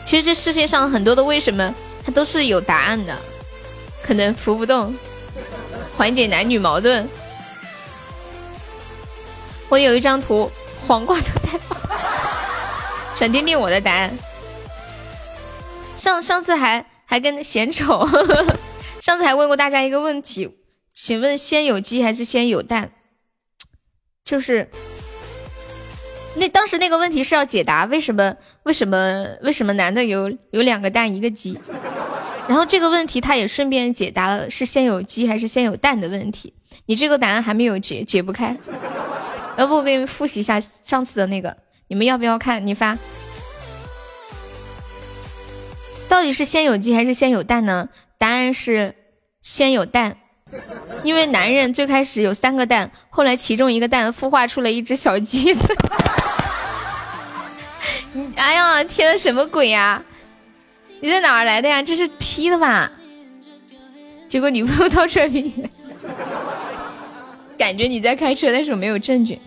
其实这世界上很多的为什么，它都是有答案的，可能扶不动。缓解男女矛盾。我有一张图，黄瓜都太棒，想听听我的答案。上上次还还跟嫌丑，上次还问过大家一个问题，请问先有鸡还是先有蛋？就是那当时那个问题是要解答为什么为什么为什么男的有有两个蛋一个鸡？然后这个问题他也顺便解答了是先有鸡还是先有蛋的问题。你这个答案还没有解解不开，要不我给你们复习一下上次的那个，你们要不要看？你发，到底是先有鸡还是先有蛋呢？答案是先有蛋，因为男人最开始有三个蛋，后来其中一个蛋孵化出了一只小鸡。哎呀，天，什么鬼呀？你在哪儿来的呀？这是 P 的吧？结果女朋友掏出来 P。感觉你在开车，但是我没有证据。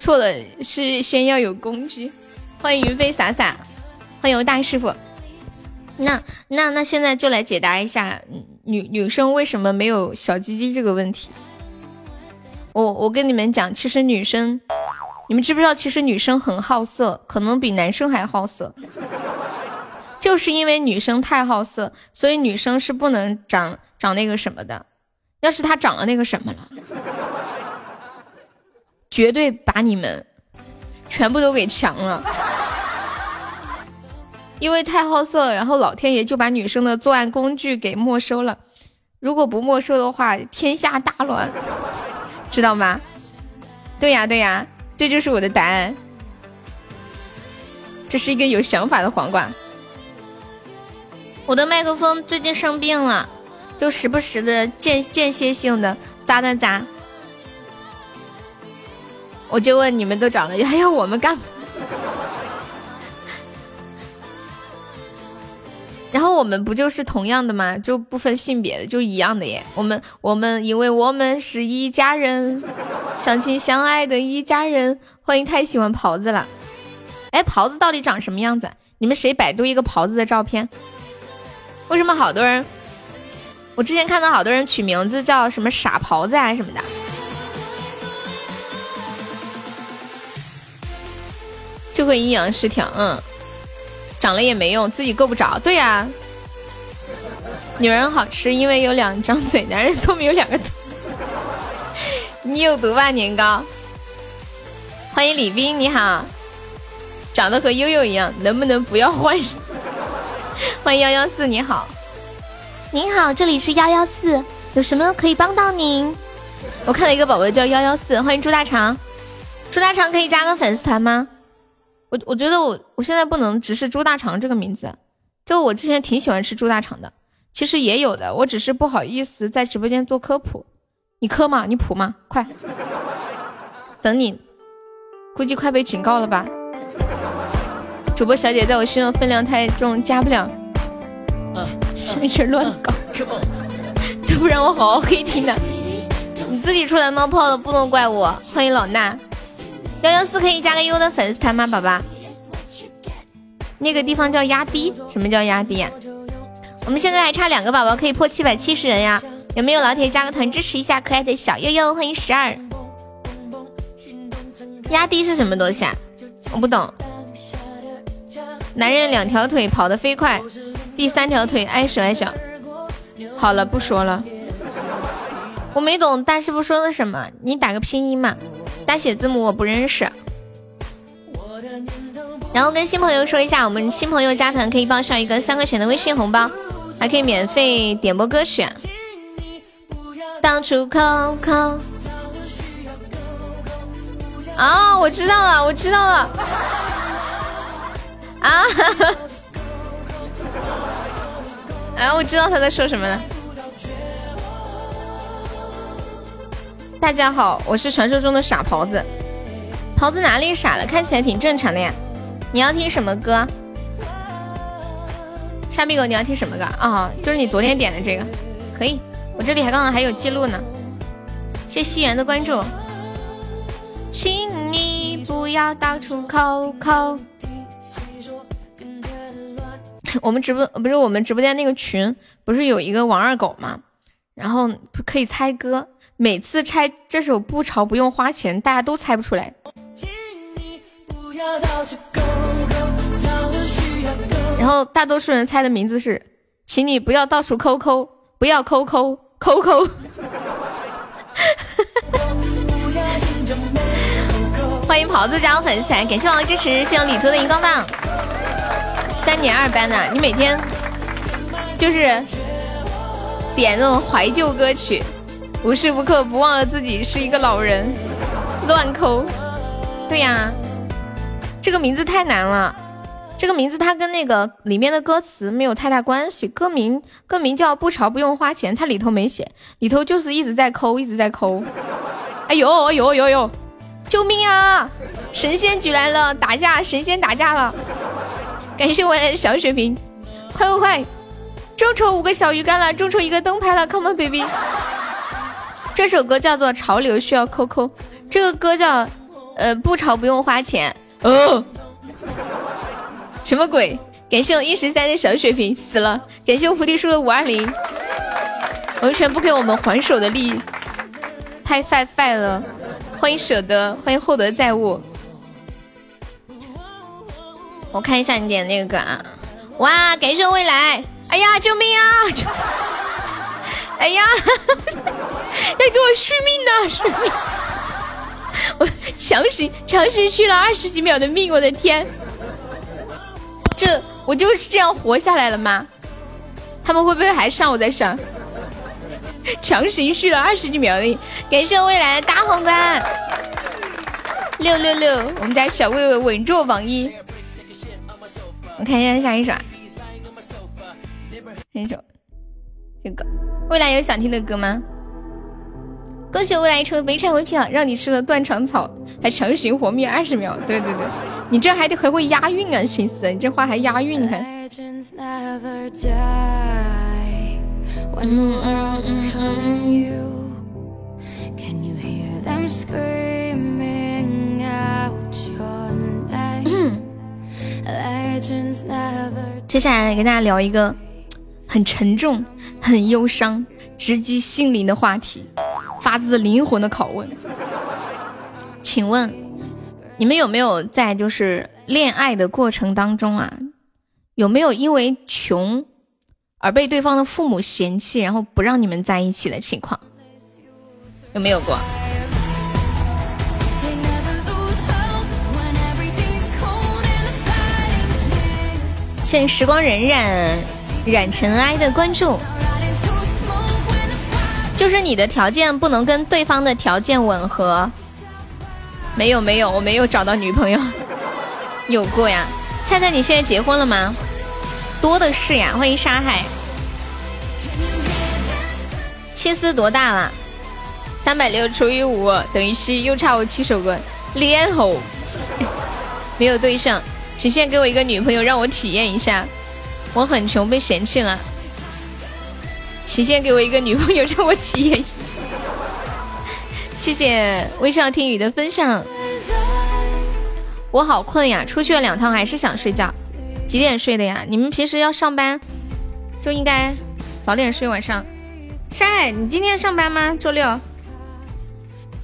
错了，是先要有攻击。欢迎云飞洒洒，欢迎大师傅。那那那现在就来解答一下女女生为什么没有小鸡鸡这个问题。我我跟你们讲，其实女生，你们知不知道，其实女生很好色，可能比男生还好色。就是因为女生太好色，所以女生是不能长长那个什么的。要是他长了那个什么了，绝对把你们全部都给强了。因为太好色，然后老天爷就把女生的作案工具给没收了。如果不没收的话，天下大乱，知道吗？对呀对呀，这就是我的答案。这是一个有想法的黄瓜。我的麦克风最近生病了。就时不时的间间歇性的扎扎扎，我就问你们都长了，还要我们干嘛？然后我们不就是同样的吗？就不分性别的，就一样的耶。我们我们因为我们是一家人，相亲相爱的一家人。欢迎太喜欢袍子了，哎，袍子到底长什么样子？你们谁百度一个袍子的照片？为什么好多人？我之前看到好多人取名字叫什么傻狍子啊什么的，就会阴阳失调。嗯，长了也没用，自己够不着。对呀，女人好吃，因为有两张嘴；男人聪明有两个头。你有毒吧，年糕？欢迎李斌，你好，长得和悠悠一样，能不能不要换？欢迎幺幺四，你好。您好，这里是幺幺四，有什么可以帮到您？我看到一个宝宝叫幺幺四，欢迎猪大肠，猪大肠可以加个粉丝团吗？我我觉得我我现在不能只是猪大肠这个名字，就我之前挺喜欢吃猪大肠的，其实也有的，我只是不好意思在直播间做科普。你科吗？你普吗？快，等你，估计快被警告了吧？主播小姐在我心中分量太重，加不了。没事乱搞，都不让我好好黑听的。你自己出来冒泡的，不能怪我。欢迎老衲，幺幺四可以加个优的粉丝团吗，宝宝？那个地方叫压低，什么叫压低呀？我们现在还差两个宝宝可以破七百七十人呀，有没有老铁加个团支持一下可爱的小悠悠？欢迎十二。压低是什么东西啊？我不懂。男人两条腿跑得飞快。第三条腿碍手碍脚，好了不说了，我没懂大师傅说的什么，你打个拼音嘛，大写字母我不认识。然后跟新朋友说一下，我们新朋友加团可以报销一个三块钱的微信红包，还可以免费点播歌曲。到处扣扣。啊，我知道了，我知道了。啊。哈哈。哎，我知道他在说什么了。大家好，我是传说中的傻狍子。狍子哪里傻了？看起来挺正常的呀。你要听什么歌？傻逼狗，你要听什么歌啊？就是你昨天点的这个，可以。我这里还刚好还有记录呢。谢西元的关注。请你不要到处扣扣。我们直播不是我们直播间那个群，不是有一个王二狗吗？然后可以猜歌，每次猜这首不潮不用花钱，大家都猜不出来。然后大多数人猜的名字是，请你不要到处抠抠，不要抠抠抠抠。欢迎袍子加入粉丝团，感谢王的支持，谢谢李图的荧光棒。三年二班的，你每天就是点那种怀旧歌曲，无时无刻不忘了自己是一个老人，乱抠。对呀，这个名字太难了。这个名字它跟那个里面的歌词没有太大关系，歌名歌名叫不潮不用花钱，它里头没写，里头就是一直在抠，一直在抠。哎呦哎呦哎呦呦！救命啊！神仙局来了，打架，神仙打架了。感谢我小血瓶，快快快！众筹五个小鱼干了，众筹一个灯牌了，Come on baby。这首歌叫做《潮流需要扣扣》，这个歌叫呃不潮不用花钱哦。什么鬼？感谢我一十三的小血瓶死了。感谢我菩提树的五二零，完全不给我们还手的力，太坏坏了。欢迎舍得，欢迎厚德载物。我看一下你点那个歌啊！哇，感谢未来！哎呀，救命啊！哎呀，要给我续命呢！续命！我强行强行续了二十几秒的命，我的天！这我就是这样活下来了吗？他们会不会还上我再上？强行续了二十几秒的命，感谢未来的大皇冠，六六六！我们家小魏魏稳坐榜一。我看一下下一首，下一首，这个未来有想听的歌吗？恭喜未来成为北产 VP 了，让你吃了断肠草，还强行活命二十秒。对对对，你这还得还会押韵啊，心思，你这话还押韵还。接下来跟大家聊一个很沉重、很忧伤、直击心灵的话题，发自灵魂的拷问。请问你们有没有在就是恋爱的过程当中啊，有没有因为穷？而被对方的父母嫌弃，然后不让你们在一起的情况，有没有过？谢时光荏苒染尘埃的关注。就是你的条件不能跟对方的条件吻合。没有没有，我没有找到女朋友。有过呀，菜菜你现在结婚了吗？多的是呀，欢迎沙海。切丝多大了？三百六除以五等于七，又差我七首歌。连吼，没有对上象，请先给我一个女朋友，让我体验一下。我很穷，被嫌弃了。请先给我一个女朋友，让我体验一下。谢谢微笑听雨的分享。我好困呀，出去了两趟，还是想睡觉。几点睡的呀？你们平时要上班，就应该早点睡。晚上，山海，你今天上班吗？周六。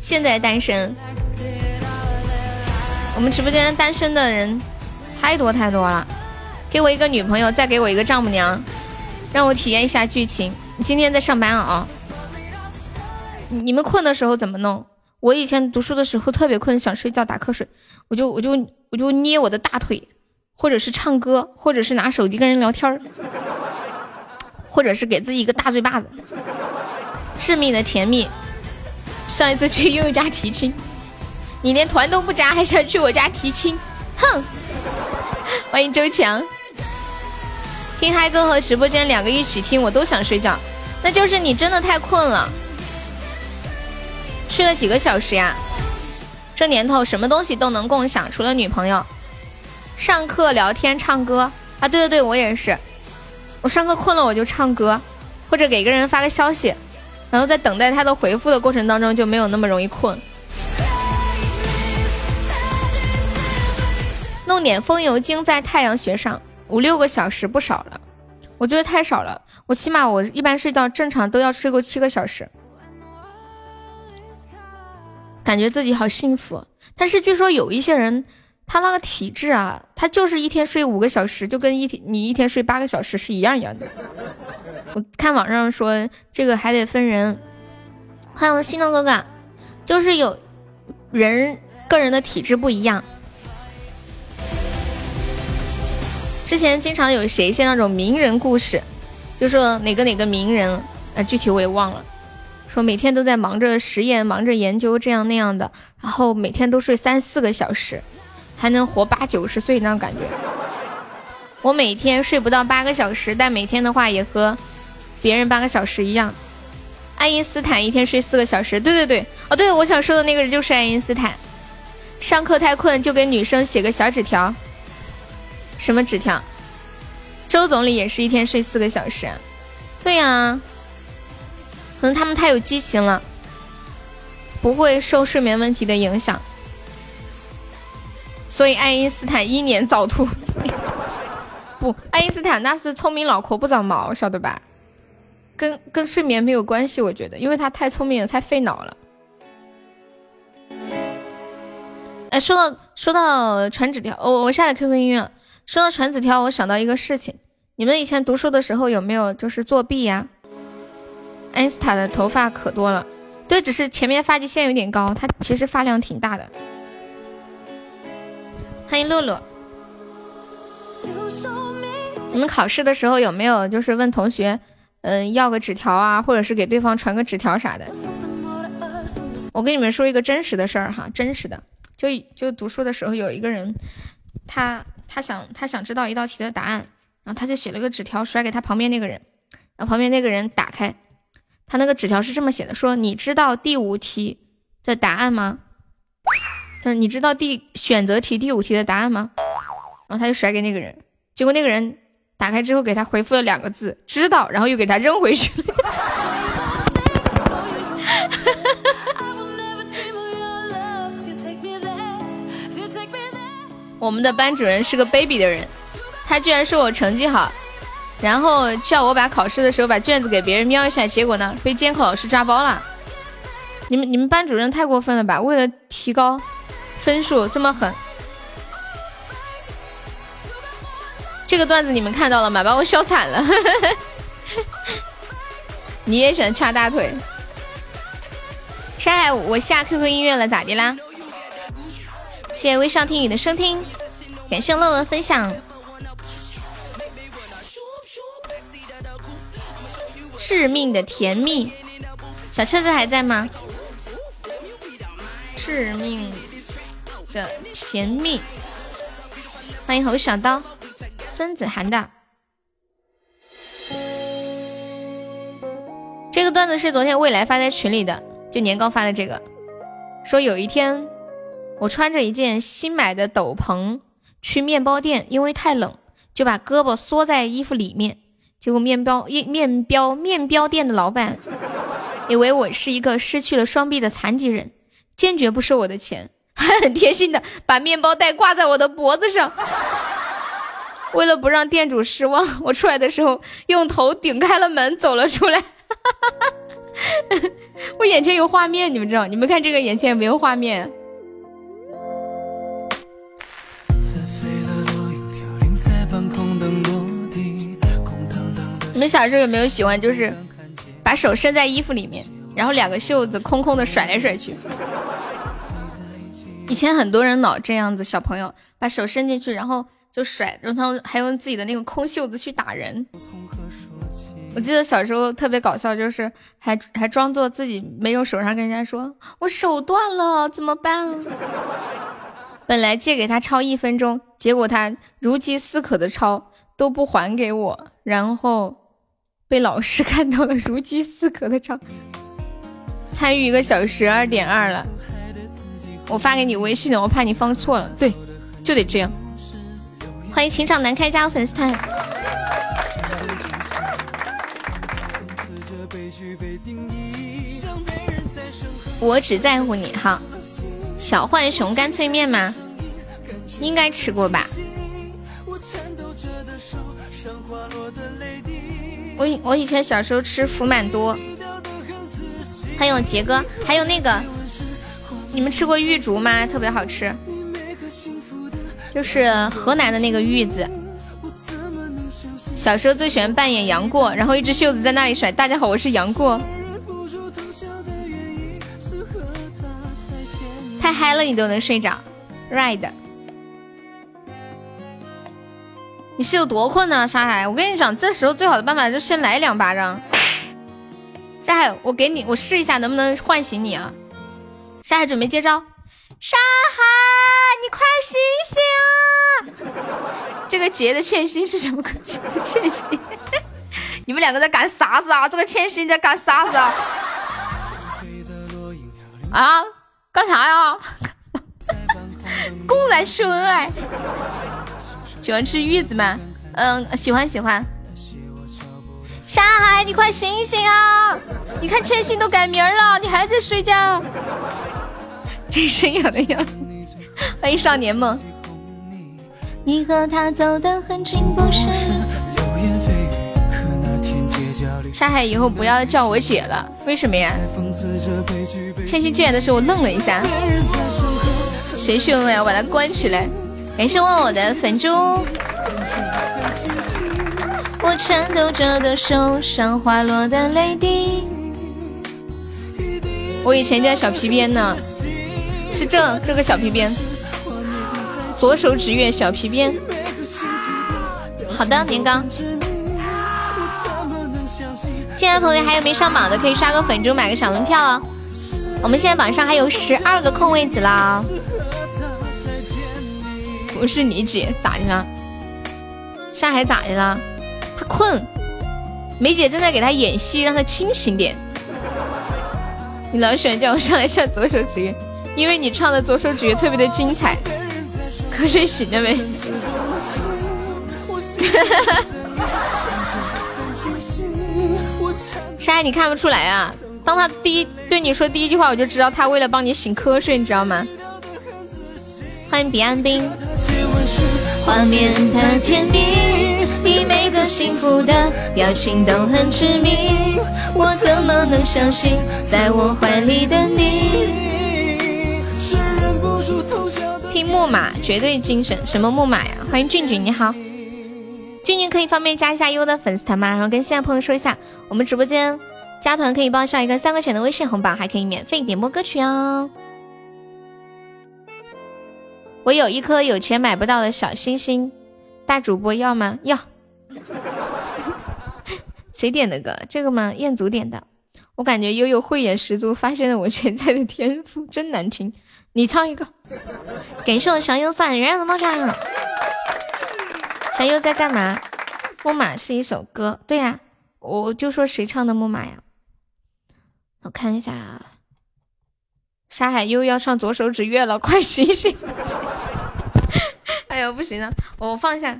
现在单身。我们直播间单身的人太多太多了。给我一个女朋友，再给我一个丈母娘，让我体验一下剧情。今天在上班啊？你们困的时候怎么弄？我以前读书的时候特别困，想睡觉打瞌睡，我就我就我就捏我的大腿。或者是唱歌，或者是拿手机跟人聊天儿，或者是给自己一个大嘴巴子，致命的甜蜜。上一次去 悠悠家提亲，你连团都不扎，还想去我家提亲？哼！欢迎周强，听嗨歌和直播间两个一起听，我都想睡觉。那就是你真的太困了。睡了几个小时呀？这年头什么东西都能共享，除了女朋友。上课聊天唱歌啊，对对对，我也是。我上课困了，我就唱歌，或者给一个人发个消息，然后在等待他的回复的过程当中，就没有那么容易困。弄点风油精在太阳穴上，五六个小时不少了，我觉得太少了。我起码我一般睡觉正常都要睡够七个小时，感觉自己好幸福。但是据说有一些人。他那个体质啊，他就是一天睡五个小时，就跟一天你一天睡八个小时是一样一样的。我看网上说这个还得分人，欢迎心动哥哥，就是有人个人的体质不一样。之前经常有写一些那种名人故事，就说哪个哪个名人，呃，具体我也忘了。说每天都在忙着实验，忙着研究，这样那样的，然后每天都睡三四个小时，还能活八九十岁那种感觉。我每天睡不到八个小时，但每天的话也和别人八个小时一样。爱因斯坦一天睡四个小时，对对对，哦对，我想说的那个人就是爱因斯坦。上课太困就给女生写个小纸条，什么纸条？周总理也是一天睡四个小时，对呀。可能他们太有激情了，不会受睡眠问题的影响，所以爱因斯坦英年早秃。不，爱因斯坦那是聪明脑壳不长毛，晓得吧？跟跟睡眠没有关系，我觉得，因为他太聪明了，太费脑了。哎，说到说到传纸条，我我下载 QQ 音乐。说到传纸条，我想到一个事情，你们以前读书的时候有没有就是作弊呀？爱因斯坦的头发可多了，对，只是前面发际线有点高，他其实发量挺大的。欢迎乐乐，你们考试的时候有没有就是问同学，嗯，要个纸条啊，或者是给对方传个纸条啥的？我跟你们说一个真实的事儿哈，真实的，就就读书的时候有一个人，他他想他想知道一道题的答案，然后他就写了个纸条甩给他旁边那个人，然后旁边那个人打开。他那个纸条是这么写的：说你知道第五题的答案吗？就是你知道第选择题第五题的答案吗？然后他就甩给那个人，结果那个人打开之后给他回复了两个字：知道，然后又给他扔回去了。我们的班主任是个卑鄙的人，他居然说我成绩好。然后叫我把考试的时候把卷子给别人瞄一下，结果呢被监考老师抓包了。你们你们班主任太过分了吧？为了提高分数这么狠。这个段子你们看到了吗？把我笑惨了。你也想掐大腿？山海，我下 QQ 音乐了，咋的啦？谢谢微笑听雨的收听，感谢乐乐分享。致命的甜蜜，小车子还在吗？致命的甜蜜，欢迎侯小刀，孙子涵的。这个段子是昨天未来发在群里的，就年糕发的这个，说有一天我穿着一件新买的斗篷去面包店，因为太冷，就把胳膊缩在衣服里面。结果面包面面标面标店的老板以为我是一个失去了双臂的残疾人，坚决不收我的钱，还很贴心的把面包袋挂在我的脖子上。为了不让店主失望，我出来的时候用头顶开了门走了出来。我眼前有画面，你们知道？你们看这个眼前有没有画面？们小时候有没有喜欢，就是把手伸在衣服里面，然后两个袖子空空的甩来甩去？以前很多人老这样子，小朋友把手伸进去，然后就甩，然后还用自己的那个空袖子去打人。我记得小时候特别搞笑，就是还还装作自己没有手上，跟人家说我手断了，怎么办？本来借给他抄一分钟，结果他如饥似渴的抄，都不还给我，然后。被老师 看到了，如饥似渴的唱，参与一个小时二点二了，我发给你微信了，我怕你放错了，对，就得这样。欢迎情场难开加入粉丝团。我只在乎你哈，小浣熊干脆面吗？应该吃过吧。我我以前小时候吃福满多，还有杰哥，还有那个，你们吃过玉竹吗？特别好吃。就是河南的那个玉子。小时候最喜欢扮演杨过，然后一只袖子在那里甩。大家好，我是杨过。太嗨了，你都能睡着，ride。你是有多困呢，沙海？我跟你讲，这时候最好的办法就先来两巴掌。沙海，我给你，我试一下能不能唤醒你啊？沙海准备接招。沙海，你快醒醒啊！这个杰的欠薪是什么鬼？欠薪？你们两个在干啥子啊？这个欠薪在干啥子啊？啊？干啥呀？公然秀恩爱。喜欢吃玉子吗？嗯，喜欢喜欢。沙海，你快醒醒啊！你看千玺都改名了，你还在睡觉？这声有的有。欢迎少年梦。你和他走得很近，不是？沙海，以后不要叫我姐了，为什么呀？千玺进来的时候，我愣了一下。谁秀恩爱？我把他关起来。感谢我我的粉猪。我颤抖着的手，像滑落的泪滴。我以前叫小皮鞭呢，是这这个小皮鞭，左手指月小皮鞭。好的，年糕。进来朋友还有没上榜的，可以刷个粉猪，买个小门票哦。我们现在榜上还有十二个空位子啦。不是你姐咋的了？上海咋的了？他困，梅姐正在给他演戏，让他清醒点。你老喜欢叫我上来下左手指月，因为你唱的左手指月特别的精彩。瞌睡醒了没？山海，你看不出来啊？当他第一对你说第一句话，我就知道他为了帮你醒瞌睡，你知道吗？欢迎彼岸冰。画面太甜蜜，你每个幸福的表情都很痴迷，我怎么能相信在我怀里的你？听木马绝对精神，什么木马呀？欢迎俊俊，你好，俊俊可以方便加一下优的粉丝团吗？然后跟现在朋友说一下，我们直播间加团可以报销一个三块钱的微信红包，还可以免费点播歌曲哦。我有一颗有钱买不到的小星星，大主播要吗？要。谁点的歌？这个吗？彦祖点的。我感觉悠悠慧眼识珠，发现了我潜在的天赋，真难听。你唱一个。感谢我小优送人的猫爪。小优在干嘛？木马是一首歌，对呀，我就说谁唱的木马呀？我看一下啊。沙海又要唱左手指月了，快醒醒！哎呦，不行了，我放一下。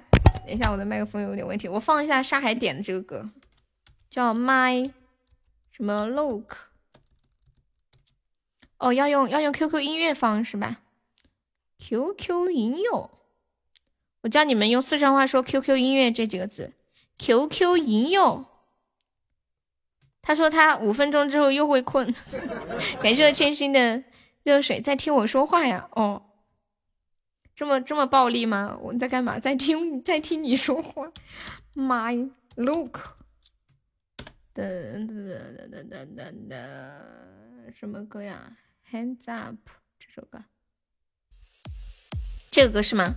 等一下，我的麦克风有点问题，我放一下沙海点的这个歌，叫《My 什么 Look》。哦，要用要用 QQ 音乐放是吧？QQ 音乐，我教你们用四川话说 QQ 音乐这几个字。QQ 音乐。他说他五分钟之后又会困，感谢千心的热水，在听我说话呀？哦，这么这么暴力吗？我在干嘛？在听 在听你说话。My look，噔噔噔噔噔噔噔，什么歌呀？Hands up，这首歌，这个歌是吗？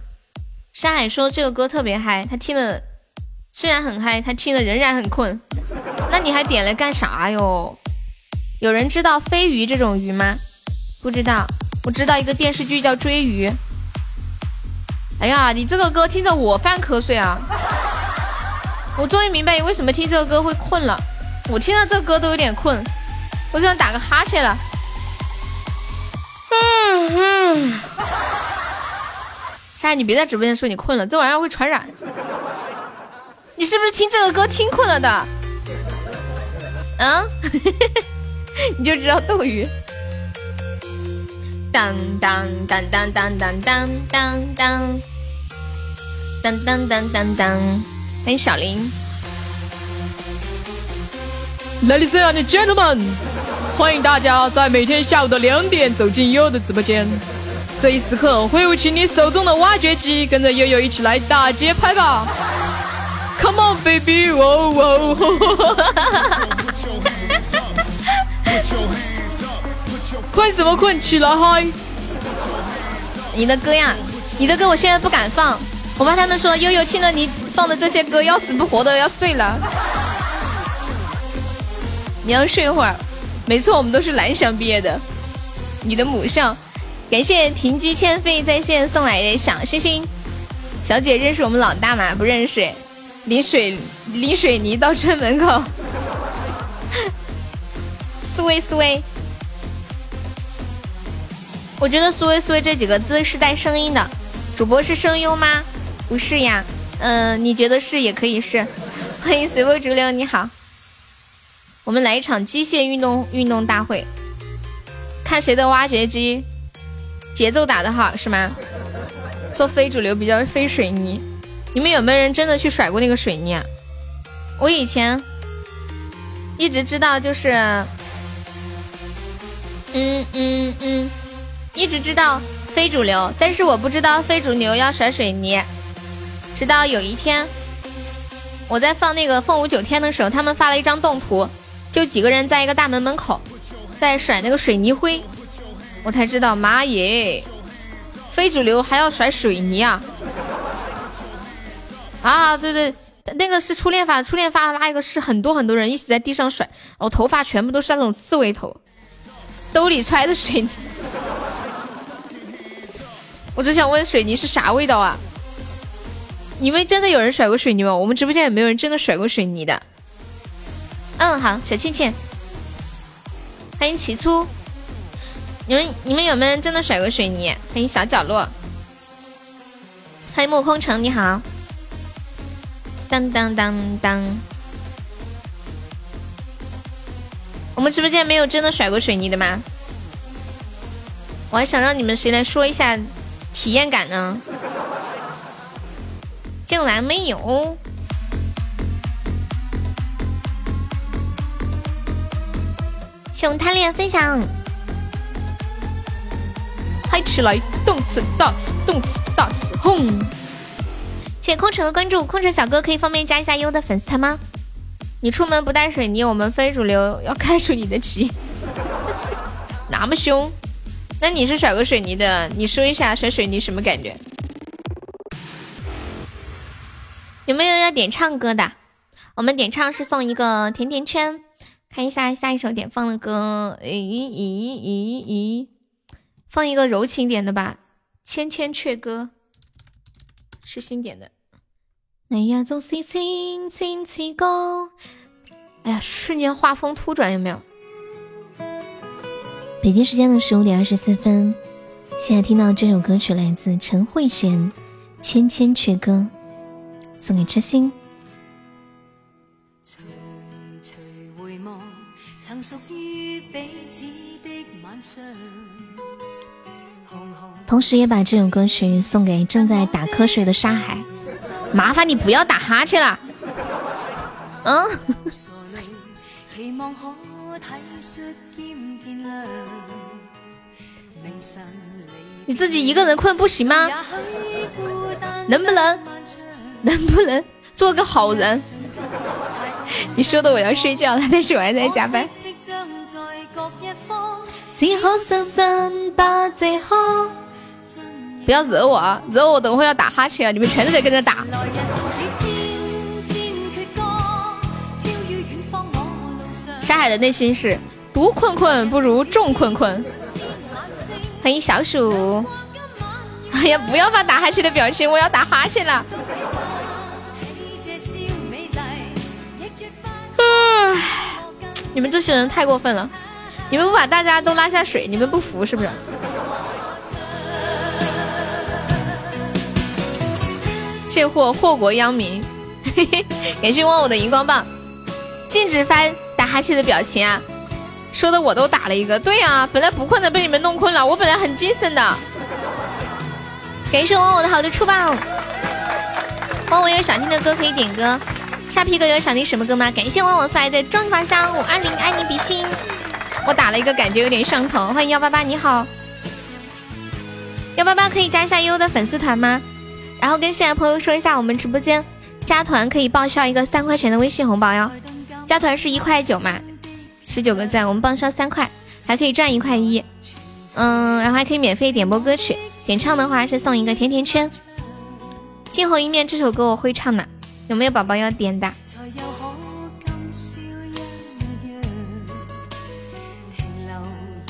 山海说这个歌特别嗨，他听了虽然很嗨，他听了仍然很困。那你还点来干啥哟？有人知道飞鱼这种鱼吗？不知道，我知道一个电视剧叫《追鱼》。哎呀，你这个歌听着我犯瞌睡啊！我终于明白你为什么听这个歌会困了。我听到这个歌都有点困，我就想打个哈欠了。嗯嗯。莎，你别在直播间说你困了，这玩意儿会传染。你是不是听这个歌听困了的？啊，你就知道斗鱼。当当当当当当当当当当当当当当，欢迎小林。Ladies and gentlemen，欢迎大家在每天下午的两点走进悠悠的直播间。这一时刻，挥舞起你手中的挖掘机，跟着悠悠一起来打节拍吧！Come on baby，哦哦，困什么困？起来嗨！你的歌呀，你的歌我现在不敢放，我怕他们说悠悠听了你放的这些歌要死不活的要睡了。你要睡会儿，没错，我们都是蓝翔毕业的，你的母校。感谢停机欠费在线送来的小星星，小姐认识我们老大吗？不认识，离水离水泥到村门口。苏威苏威，我觉得苏威苏威这几个字是带声音的，主播是声优吗？不是呀，嗯，你觉得是也可以是。欢迎随波逐流，你好，我们来一场机械运动运动大会，看谁的挖掘机。节奏打的好是吗？做非主流比较非水泥，你们有没有人真的去甩过那个水泥啊？我以前一直知道就是，嗯嗯嗯，一直知道非主流，但是我不知道非主流要甩水泥。直到有一天，我在放那个凤舞九天的时候，他们发了一张动图，就几个人在一个大门门口，在甩那个水泥灰。我才知道，妈耶！非主流还要甩水泥啊！啊，对对，那个是初恋发，初恋发的那一个是很多很多人一起在地上甩，我头发全部都是那种刺猬头，兜里揣的水泥。我只想问，水泥是啥味道啊？你们真的有人甩过水泥吗？我们直播间有没有人真的甩过水泥的？嗯，好，小倩倩，欢迎起初。你们你们有没有人真的甩过水泥？欢迎小角落，欢迎暮空城，你好。当当当当，我们直播间没有真的甩过水泥的吗？我还想让你们谁来说一下体验感呢？竟然没有。谢我们贪恋分享。嗨起来，动次大次，动次大次，轰！谢谢空城的关注，空城小哥可以方便加一下优的粉丝团吗？你出门不带水泥，我们非主流要开除你的旗。那么凶？那你是甩个水泥的？你说一下甩水泥什么感觉？有没有要点唱歌的？我们点唱是送一个甜甜圈。看一下下一首点放的歌，咦咦咦咦。放一个柔情点的吧，《千千阙歌》是新点的。哎呀，总是轻轻吹过。哎呀，瞬间画风突转，有没有？北京时间的十五点二十四分，现在听到这首歌曲来自陈慧娴，《千千阙歌》，送给痴心。同时也把这首歌曲送给正在打瞌睡的沙海，麻烦你不要打哈欠了。嗯，你自己一个人困不行吗？能不能，能不能做个好人？你说的我要睡觉了，但是我还在加班。不要惹我啊，惹我等会要打哈欠啊，你们全都得跟着打。沙海的内心是独困困不如众困困。欢迎小鼠。哎呀，不要发打哈欠的表情，我要打哈欠了。你们这些人太过分了，你们不把大家都拉下水，你们不服是不是？这货祸国殃民，嘿嘿，感谢忘我的荧光棒，禁止发打哈欠的表情啊！说的我都打了一个，对呀，本来不困的被你们弄困了，我本来很精神的。感谢我我的好的出棒，忘我有想听的歌可以点歌，沙皮哥有想听什么歌吗？感谢忘我送来的装法香五二零爱你比心，我打了一个感觉有点上头，欢迎幺八八你好。幺八八可以加一下悠悠的粉丝团吗？然后跟新来朋友说一下，我们直播间加团可以报销一个三块钱的微信红包哟。加团是一块九嘛，十九个赞，我们报销三块，还可以赚一块一。嗯，然后还可以免费点播歌曲，点唱的话是送一个甜甜圈。镜后一面这首歌我会唱的，有没有宝宝要点的？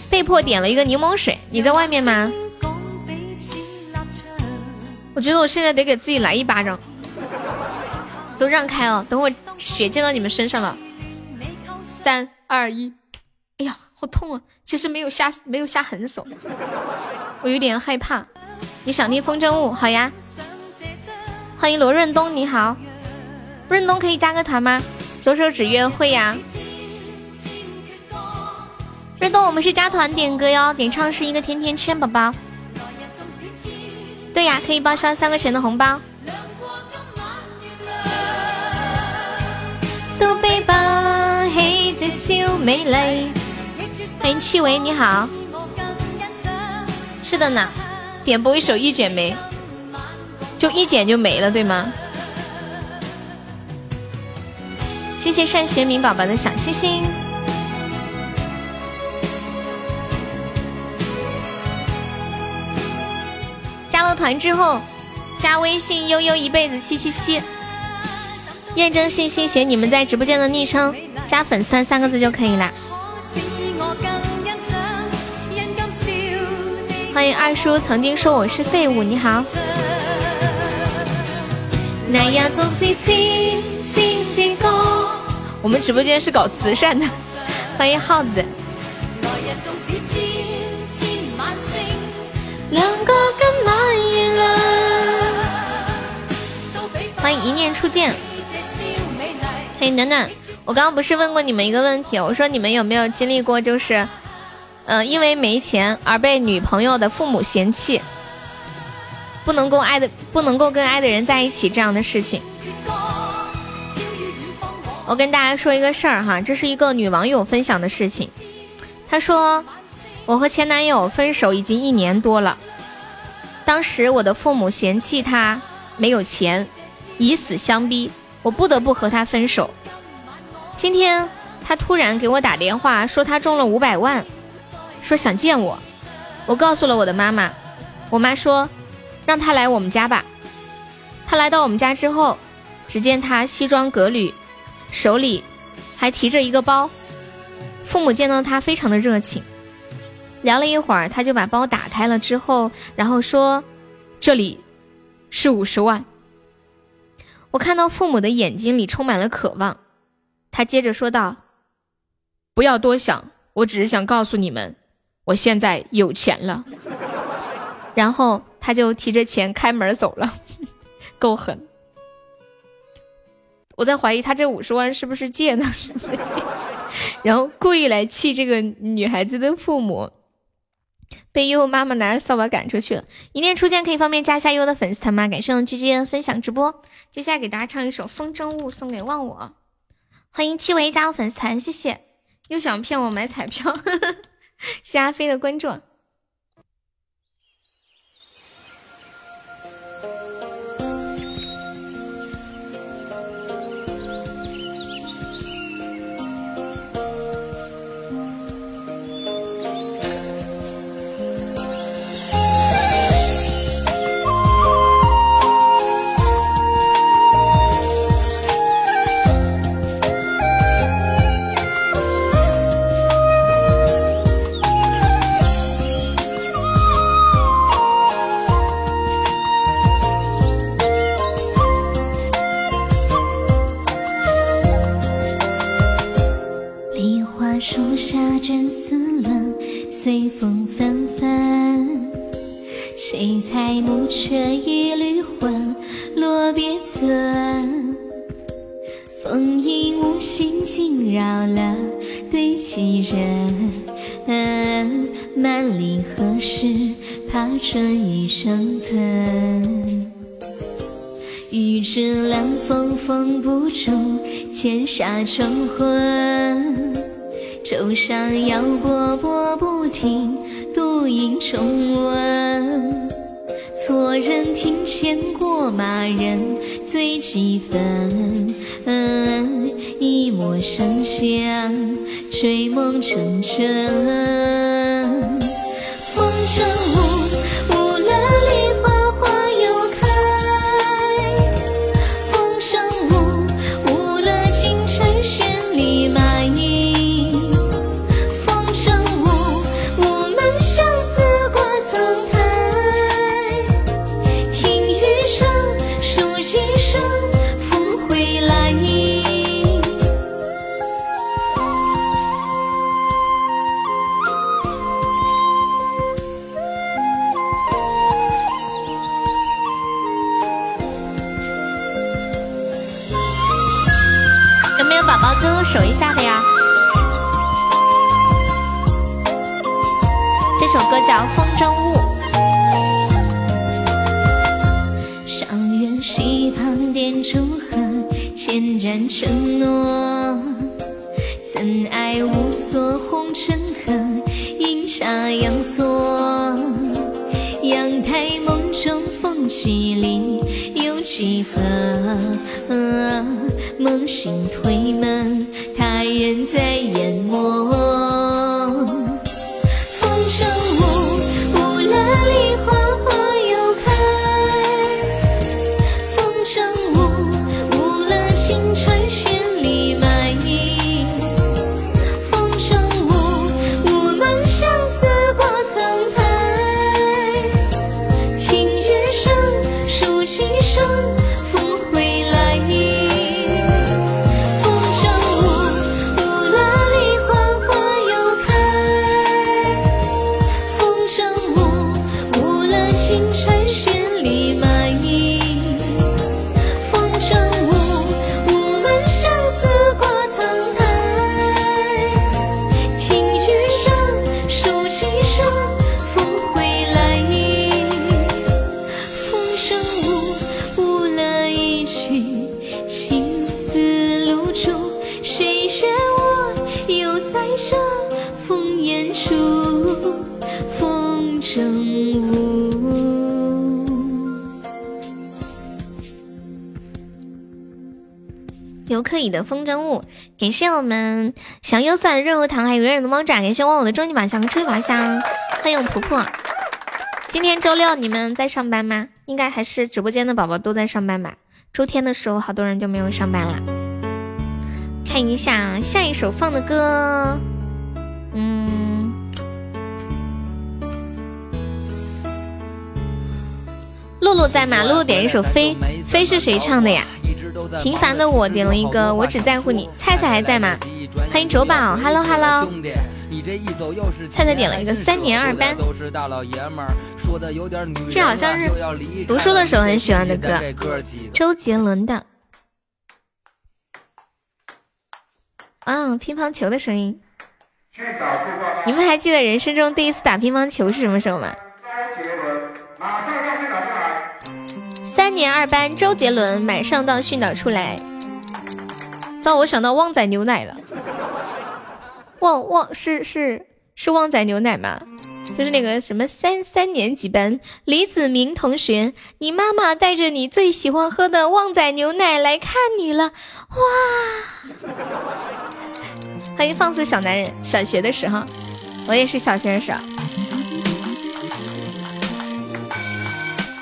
被迫点了一个柠檬水，你在外面吗？我觉得我现在得给自己来一巴掌，都让开了，等会血溅到你们身上了。三二一，哎呀，好痛啊！其实没有下没有下狠手，我有点害怕。你想听风筝误？好呀。欢迎罗润东，你好，润东可以加个团吗？左手指约会呀。润东，我们是加团点歌哟，点唱是一个甜甜圈，宝宝。对呀，可以报销三块钱的红包。都背包起这小美丽。欢迎戚薇，你好。是的呢，点播一首《一剪梅》。就一剪就没了，对吗？谢谢单学明宝宝的小心心。加了团之后，加微信悠悠一辈子七七七，验证信息写你们在直播间的昵称，加粉丝三个字就可以了。欢迎二叔，曾经说我是废物，你好。我们直播间是搞慈善的，欢迎耗子。欢迎一念初见。欢迎暖暖，我刚刚不是问过你们一个问题，我说你们有没有经历过，就是，嗯，因为没钱而被女朋友的父母嫌弃？不能够爱的，不能够跟爱的人在一起这样的事情。我跟大家说一个事儿哈，这是一个女网友分享的事情。她说，我和前男友分手已经一年多了，当时我的父母嫌弃他没有钱，以死相逼，我不得不和他分手。今天他突然给我打电话，说他中了五百万，说想见我。我告诉了我的妈妈，我妈说。让他来我们家吧。他来到我们家之后，只见他西装革履，手里还提着一个包。父母见到他非常的热情，聊了一会儿，他就把包打开了之后，然后说：“这里是五十万。”我看到父母的眼睛里充满了渴望。他接着说道：“不要多想，我只是想告诉你们，我现在有钱了。”然后。他就提着钱开门走了，够狠。我在怀疑他这五十万是不是借的，是不是？然后故意来气这个女孩子的父母，被悠悠妈妈拿着扫把赶出去了。一念初见可以方便加一下悠悠的粉丝团吗？感谢我 G G 分享直播。接下来给大家唱一首《风筝误》，送给忘我。欢迎七维加入粉丝团，谢谢。又想骗我买彩票，谢阿飞的关注。生活感谢我们小优送来的润喉糖，还有圆圆的猫爪，感谢忘我的终极宝箱和抽宝箱，欢迎婆婆。今天周六你们在上班吗？应该还是直播间的宝宝都在上班吧。周天的时候，好多人就没有上班了。看一下下一首放的歌，嗯，露露在吗？露露点一首《飞》，《飞》是谁唱的呀？平凡的我点了一个，我只在乎你。菜菜还在吗？欢迎卓宝，Hello Hello。菜菜点了一个三年二班，这好像是读书的时候很喜欢的歌，周杰伦的。啊，乒乓球的声音。你们还记得人生中第一次打乒乓球是什么时候吗？年二班，周杰伦马上到训导处来。糟，我想到旺仔牛奶了。旺旺是是是旺仔牛奶吗？就是那个什么三三年级班李子明同学，你妈妈带着你最喜欢喝的旺仔牛奶来看你了，哇！欢迎放肆小男人。小学的时候，我也是小学的时候，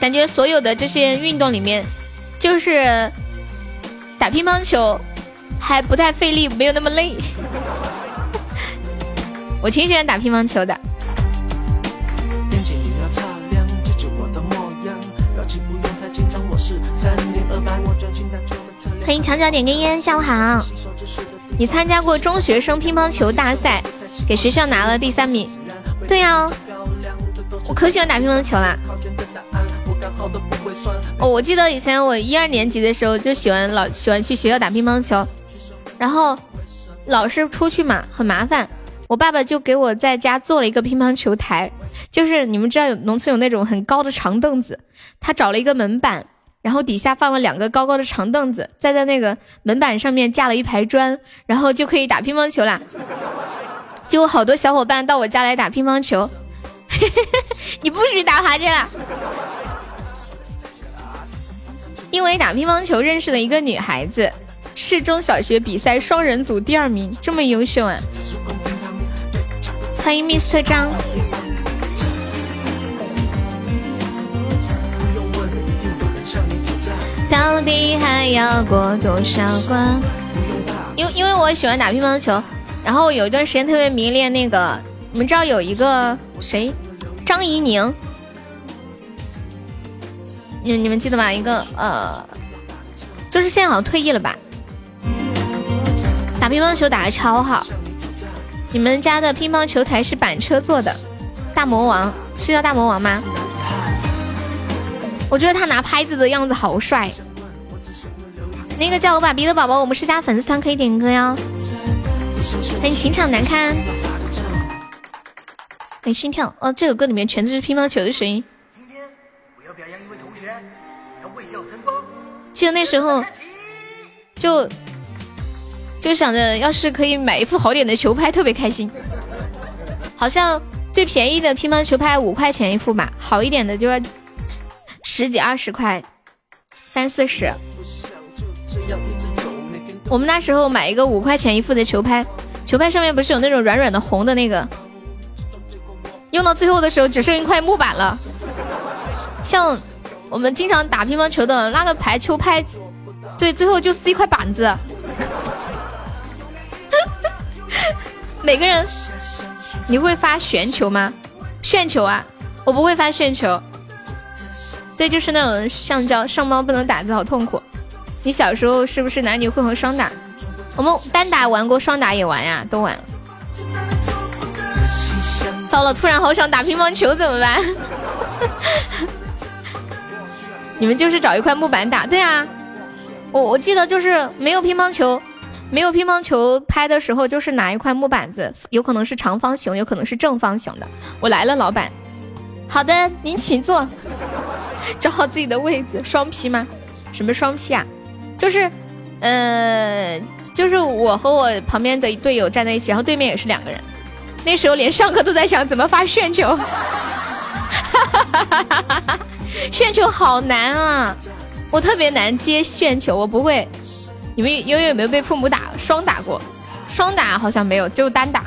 感觉所有的这些运动里面，就是打乒乓球还不太费力，没有那么累。我挺喜欢打乒乓球的。欢迎墙角点根烟，下午好。你参加过中学生乒乓球大赛，给学校拿了第三名。对呀、我可喜欢打乒乓球啦。哦，我记得以前我一二年级的时候就喜欢老喜欢去学校打乒乓球，然后老是出去嘛，很麻烦。我爸爸就给我在家做了一个乒乓球台，就是你们知道有农村有那种很高的长凳子，他找了一个门板，然后底下放了两个高高的长凳子，再在那个门板上面架了一排砖，然后就可以打乒乓球啦。就有好多小伙伴到我家来打乒乓球，你不许打麻将啦！因为打乒乓球认识了一个女孩子，市中小学比赛双人组第二名，这么优秀啊！欢迎 Mr 张。到底还要过多少关？因因为我喜欢打乒乓球，然后有一段时间特别迷恋那个，你们知道有一个谁，张怡宁，你你们记得吧？一个呃，就是现在好像退役了吧？打乒乓球打的超好。你们家的乒乓球台是板车做的，大魔王是叫大魔王吗？我觉得他拿拍子的样子好帅。那个叫我爸比的宝宝，我们是加粉丝团可以点歌哟。欢迎情场难堪。欢迎心跳。哦，这个歌里面全都是乒乓球的声音。今天我要表扬一位学，他为校争光。记得那时候就就想着，要是可以买一副好点的球拍，特别开心。好像最便宜的乒乓球拍五块钱一副吧，好一点的就要。十几二十块，三四十。我们那时候买一个五块钱一副的球拍，球拍上面不是有那种软软的红的那个，用到最后的时候只剩一块木板了。像我们经常打乒乓球的那个排球拍，对，最后就是一块板子。每个人，你会发旋球吗？旋球啊，我不会发旋球。对，就是那种橡胶上猫不能打字，好痛苦。你小时候是不是男女混合双打？我们单打玩过，双打也玩呀，都玩。糟了，突然好想打乒乓球，怎么办？你们就是找一块木板打，对啊。我我记得就是没有乒乓球，没有乒乓球拍的时候，就是拿一块木板子，有可能是长方形，有可能是正方形的。我来了，老板。好的，您请坐。找好自己的位置，双劈吗？什么双劈啊？就是，呃，就是我和我旁边的队友站在一起，然后对面也是两个人。那时候连上课都在想怎么发旋球，哈旋球好难啊！我特别难接旋球，我不会。你们因为有没有被父母打双打过？双打好像没有，只有单打。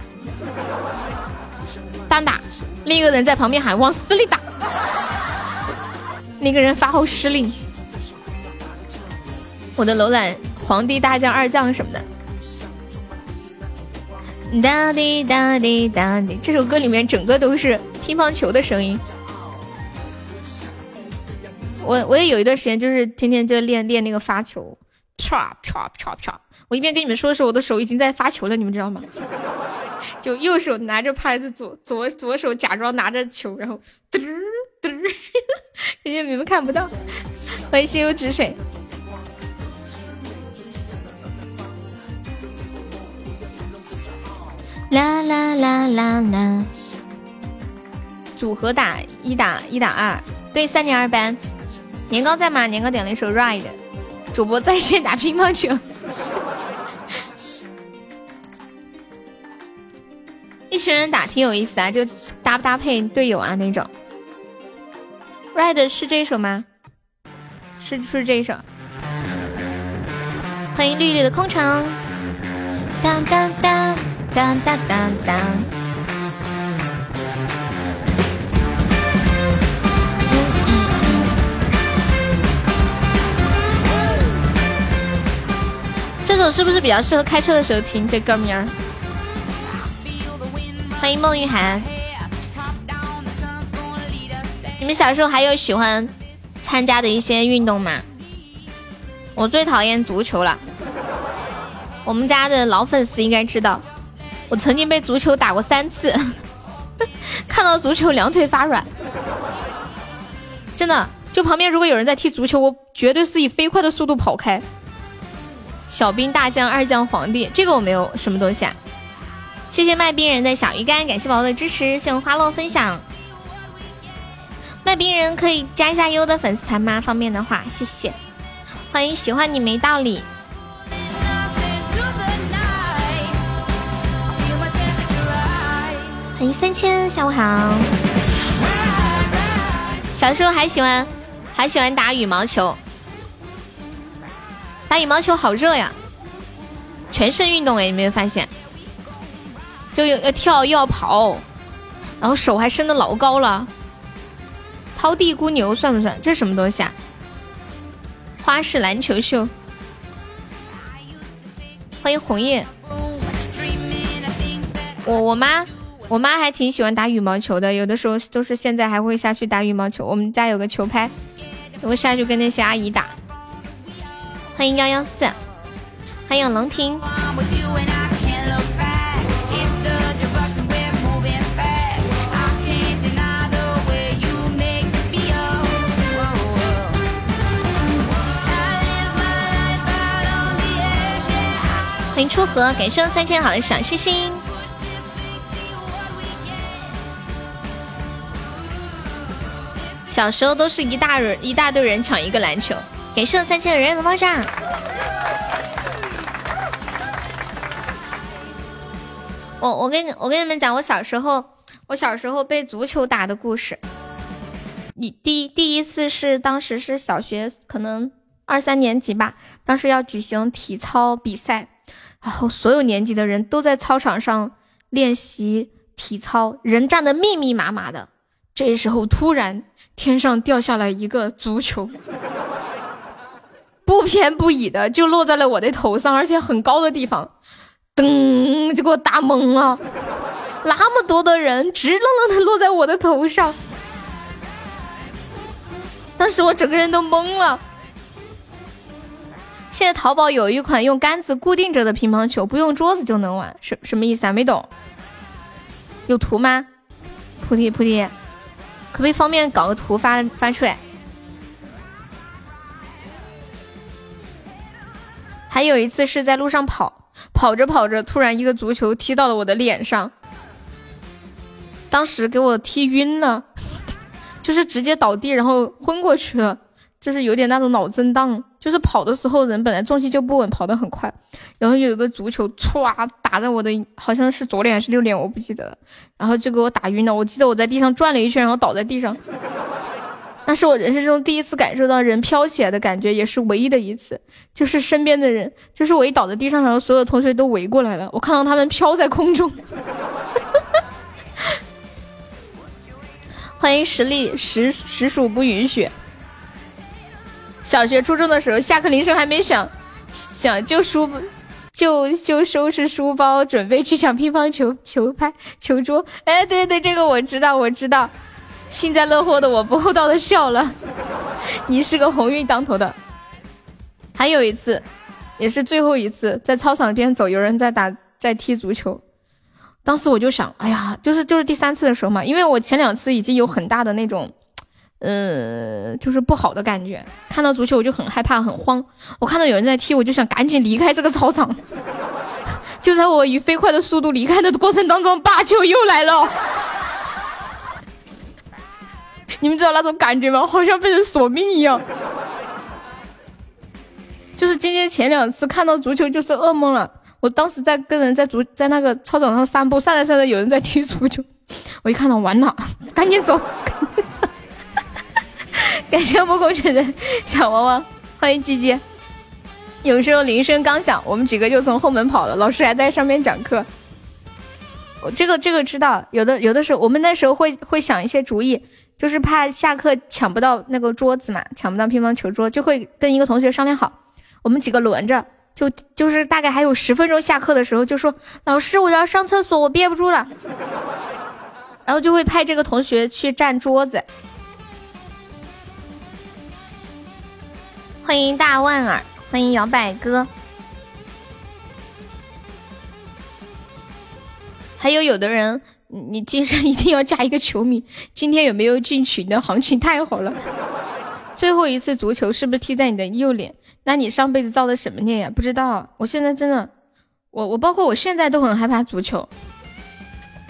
单打，另一个人在旁边喊往死里打。那个人发号施令，我的楼兰皇帝大将二将什么的，哒滴哒滴哒滴，这首歌里面整个都是乒乓球的声音。我我也有一段时间就是天天就练练那个发球，唰唰唰唰。我一边跟你们说的时候，我的手已经在发球了，你们知道吗？就右手拿着拍子，左左左手假装拿着球，然后嘚嘚，人家你们看不到。欢迎心如止水。啦啦啦啦啦。组合打一打一打二，对，三年二班。年糕在吗？年糕点了一首 Ride。主播在线打乒乓球。一群人打挺有意思啊，就搭不搭配队友啊那种。Ride 是这首吗？是是这首。欢迎绿绿的空城。当当当当当当当。首是不是比较适合开车的时候听？这歌名儿。欢迎孟玉涵。你们小时候还有喜欢参加的一些运动吗？我最讨厌足球了。我们家的老粉丝应该知道，我曾经被足球打过三次，看到足球两腿发软。真的，就旁边如果有人在踢足球，我绝对是以飞快的速度跑开。小兵大将二将皇帝，这个我没有什么东西啊。谢谢卖冰人的小鱼干，感谢宝宝的支持，谢谢花落分享。卖冰人可以加一下优的粉丝团吗？方便的话，谢谢。欢迎喜欢你没道理。欢迎三千，下午好。小时候还喜欢还喜欢打羽毛球，打羽毛球好热呀，全身运动哎，你没有发现？就要要跳又要跑，然后手还伸的老高了。掏地姑牛算不算？这是什么东西啊？花式篮球秀。欢迎红叶。我我妈我妈还挺喜欢打羽毛球的，有的时候就是现在还会下去打羽毛球。我们家有个球拍，我下去跟那些阿姨打。欢迎幺幺四，欢迎龙庭。欢迎初河，感谢三千好的小心心。小时候都是一大人一大堆人抢一个篮球。感谢三千的人人的爆炸。我我跟你我跟你们讲，我小时候我小时候被足球打的故事。你第第一次是当时是小学，可能二三年级吧，当时要举行体操比赛。然后所有年级的人都在操场上练习体操，人站的密密麻麻的。这时候突然天上掉下来一个足球，不偏不倚的就落在了我的头上，而且很高的地方，噔就给我打懵了。那么多的人直愣愣的落在我的头上，当时我整个人都懵了。现在淘宝有一款用杆子固定着的乒乓球，不用桌子就能玩，什什么意思啊？没懂。有图吗？菩提菩提，可不可以方便搞个图发发出来？还有一次是在路上跑，跑着跑着，突然一个足球踢到了我的脸上，当时给我踢晕了，就是直接倒地，然后昏过去了。就是有点那种脑震荡，就是跑的时候人本来重心就不稳，跑得很快，然后有一个足球歘打在我的好像是左脸还是右脸，我不记得了，然后就给我打晕了。我记得我在地上转了一圈，然后倒在地上，那是我人生中第一次感受到人飘起来的感觉，也是唯一的一次。就是身边的人，就是我一倒在地上，然后所有同学都围过来了，我看到他们飘在空中。欢迎实力实实属不允许。小学、初中的时候，下课铃声还没响，想就书就就收拾书包，准备去抢乒乓球球拍、球桌。哎，对对，这个我知道，我知道。幸灾乐祸的我不厚道的笑了。你是个鸿运当头的。还有一次，也是最后一次，在操场边走，有人在打，在踢足球。当时我就想，哎呀，就是就是第三次的时候嘛，因为我前两次已经有很大的那种。嗯，就是不好的感觉。看到足球我就很害怕，很慌。我看到有人在踢，我就想赶紧离开这个操场。就在我以飞快的速度离开的过程当中，把球又来了。你们知道那种感觉吗？好像被人索命一样。就是今天前两次看到足球就是噩梦了。我当时在跟人在足在那个操场上散步，散着散着有人在踢足球，我一看到完了，赶紧走。赶紧走感谢暮空城的小娃娃，欢迎鸡鸡。有时候铃声刚响，我们几个就从后门跑了，老师还在上面讲课。我这个这个知道，有的有的时候我们那时候会会想一些主意，就是怕下课抢不到那个桌子嘛，抢不到乒乓球桌，就会跟一个同学商量好，我们几个轮着，就就是大概还有十分钟下课的时候，就说老师我要上厕所，我憋不住了，然后就会派这个同学去占桌子。欢迎大万儿，欢迎摇摆哥，还有有的人，你今生一定要嫁一个球迷。今天有没有进群的？行情太好了。最后一次足球是不是踢在你的右脸？那你上辈子造的什么孽呀？不知道。我现在真的，我我包括我现在都很害怕足球，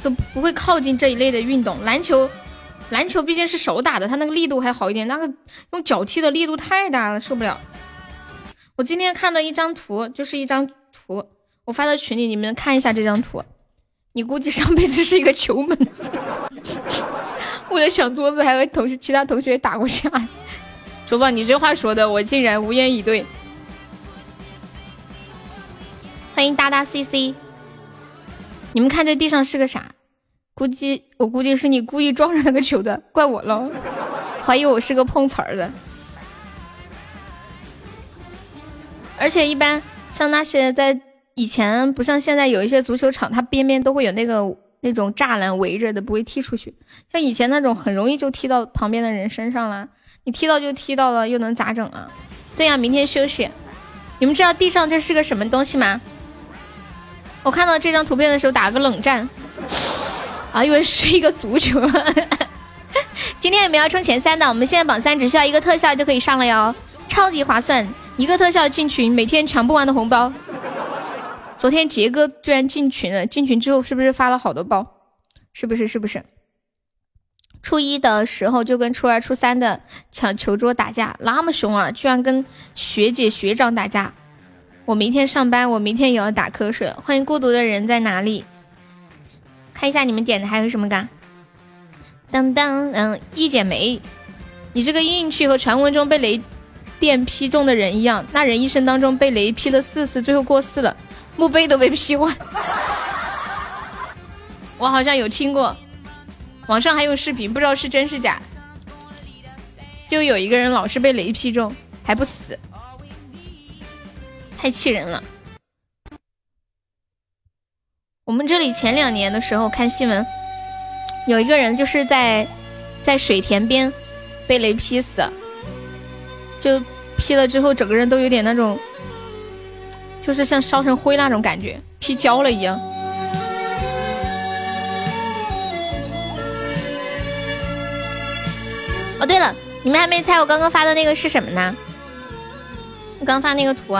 都不会靠近这一类的运动。篮球。篮球毕竟是手打的，它那个力度还好一点，那个用脚踢的力度太大了，受不了。我今天看了一张图，就是一张图，我发到群里，你们看一下这张图。你估计上辈子是一个球门，为了抢桌子，还和同学其他同学打过架。卓宝，你这话说的，我竟然无言以对。欢迎哒哒 CC。你们看这地上是个啥？估计我估计是你故意撞上那个球的，怪我喽。怀疑我是个碰瓷儿的。而且一般像那些在以前不像现在有一些足球场，它边边都会有那个那种栅栏围着的，不会踢出去。像以前那种很容易就踢到旁边的人身上了，你踢到就踢到了，又能咋整啊？对呀，明天休息。你们知道地上这是个什么东西吗？我看到这张图片的时候打了个冷战，啊，以为是一个足球。今天有没有冲前三的？我们现在榜三只需要一个特效就可以上了哟，超级划算，一个特效进群，每天抢不完的红包。昨天杰哥居然进群了，进群之后是不是发了好多包？是不是？是不是？初一的时候就跟初二、初三的抢球桌打架，那么凶啊！居然跟学姐学长打架。我明天上班，我明天也要打瞌睡。欢迎孤独的人在哪里？看一下你们点的还有什么歌？当当，嗯，一剪梅，你这个运气和传闻中被雷电劈中的人一样，那人一生当中被雷劈了四次，最后过世了，墓碑都被劈坏。我好像有听过，网上还有视频，不知道是真是假。就有一个人老是被雷劈中还不死，太气人了。我们这里前两年的时候看新闻。有一个人就是在在水田边被雷劈死，就劈了之后，整个人都有点那种，就是像烧成灰那种感觉，劈焦了一样。哦，对了，你们还没猜我刚刚发的那个是什么呢？我刚发那个图，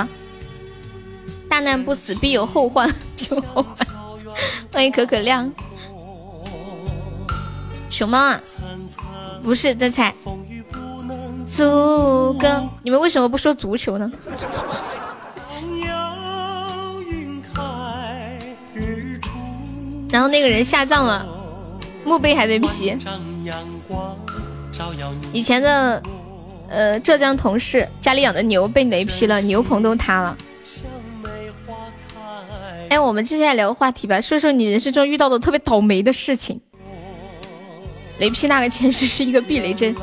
大难不死必有后患，必有后患。欢迎可可亮。熊猫啊，不是在猜足够。你们为什么不说足球呢？然后那个人下葬了，墓碑还被劈。以前的呃浙江同事家里养的牛被雷劈了，牛棚都塌了。哎，我们接下来聊个话题吧，说说你人生中遇到的特别倒霉的事情。雷劈那个前世是一个避雷针，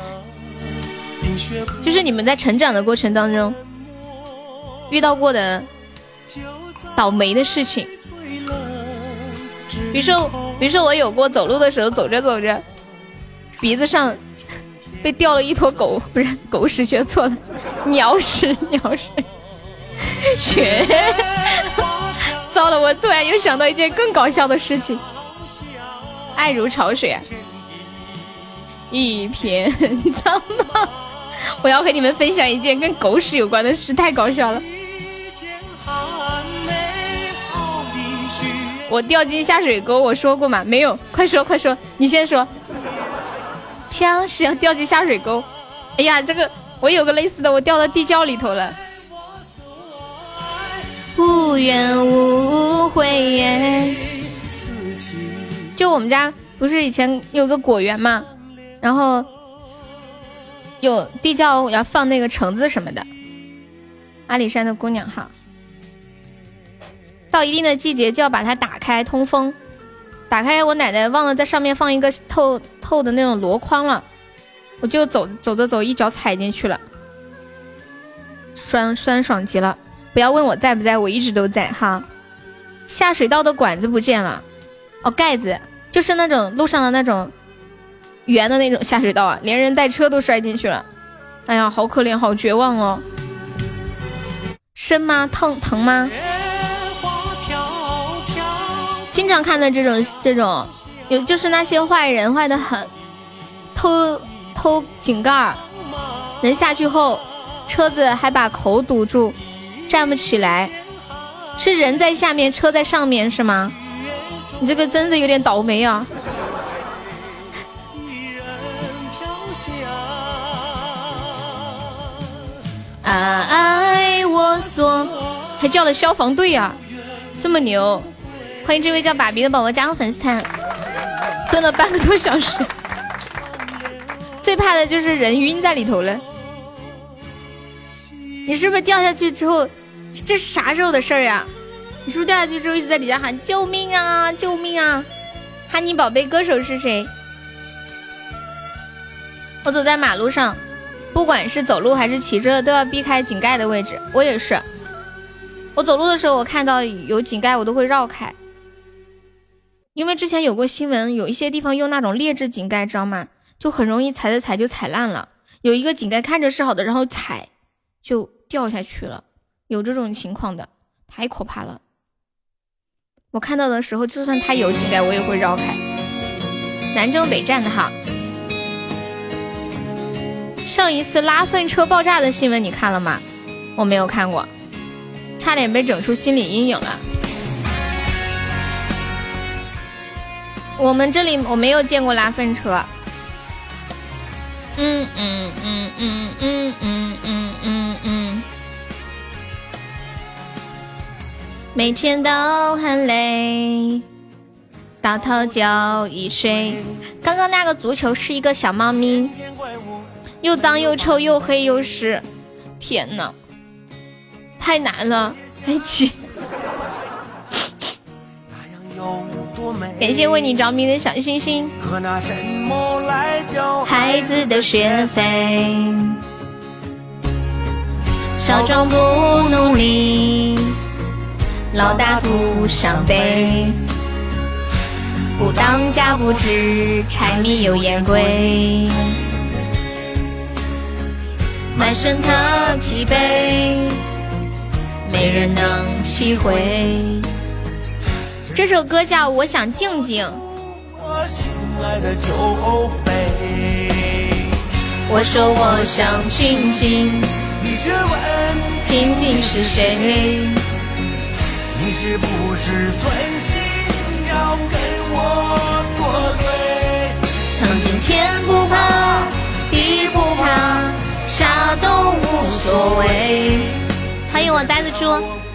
就是你们在成长的过程当中遇到过的倒霉的事情。比如说，比如说我有过走路的时候走着走着，鼻子上被掉了一坨狗，不是狗屎，学错了，鸟屎，鸟屎，血。糟了，我突然又想到一件更搞笑的事情，爱如潮水啊。一片苍茫，我要和你们分享一件跟狗屎有关的事，太搞笑了。我掉进下水沟，我说过吗？没有，快说快说，你先说。飘是要掉进下水沟。哎呀，这个我有个类似的，我掉到地窖里头了。无怨无悔。就我们家不是以前有个果园嘛？然后有地窖要放那个橙子什么的。阿里山的姑娘哈，到一定的季节就要把它打开通风。打开，我奶奶忘了在上面放一个透透的那种箩筐了，我就走走着走，一脚踩进去了，酸酸爽极了。不要问我在不在，我一直都在哈。下水道的管子不见了，哦，盖子就是那种路上的那种。圆的那种下水道啊，连人带车都摔进去了，哎呀，好可怜，好绝望哦。深吗？疼疼吗？经常看到这种这种，有就是那些坏人坏的很，偷偷井盖儿，人下去后，车子还把口堵住，站不起来，是人在下面，车在上面是吗？你这个真的有点倒霉啊。爱我所，还叫了消防队啊，这么牛！欢迎这位叫爸比的宝宝加入粉丝团，蹲了半个多小时，最怕的就是人晕在里头了。你是不是掉下去之后，这是啥时候的事儿呀？你是不是掉下去之后一直在底下喊救命啊救命啊？哈尼宝贝歌手是谁？我走在马路上，不管是走路还是骑车，都要避开井盖的位置。我也是，我走路的时候，我看到有井盖，我都会绕开。因为之前有过新闻，有一些地方用那种劣质井盖，知道吗？就很容易踩着踩就踩烂了。有一个井盖看着是好的，然后踩就掉下去了，有这种情况的，太可怕了。我看到的时候，就算它有井盖，我也会绕开。南征北战的哈。上一次拉粪车爆炸的新闻你看了吗？我没有看过，差点被整出心理阴影了。我们这里我没有见过拉粪车。嗯嗯嗯嗯嗯嗯嗯嗯嗯。每天都很累，到头就一睡。刚刚那个足球是一个小猫咪。又脏又臭又黑又湿，天呐，太难了！哎去，感谢为你着迷的小星星。孩子的学费，少壮不努力，老大徒伤悲。不当家不知柴米油盐贵。满身的疲惫，没人能体会。这首歌叫《我想静静》。我说我想静静，你却问静静是谁？你是不是存心要跟我作对？曾经天不怕地不怕。啥都无所谓。欢迎我呆子猪。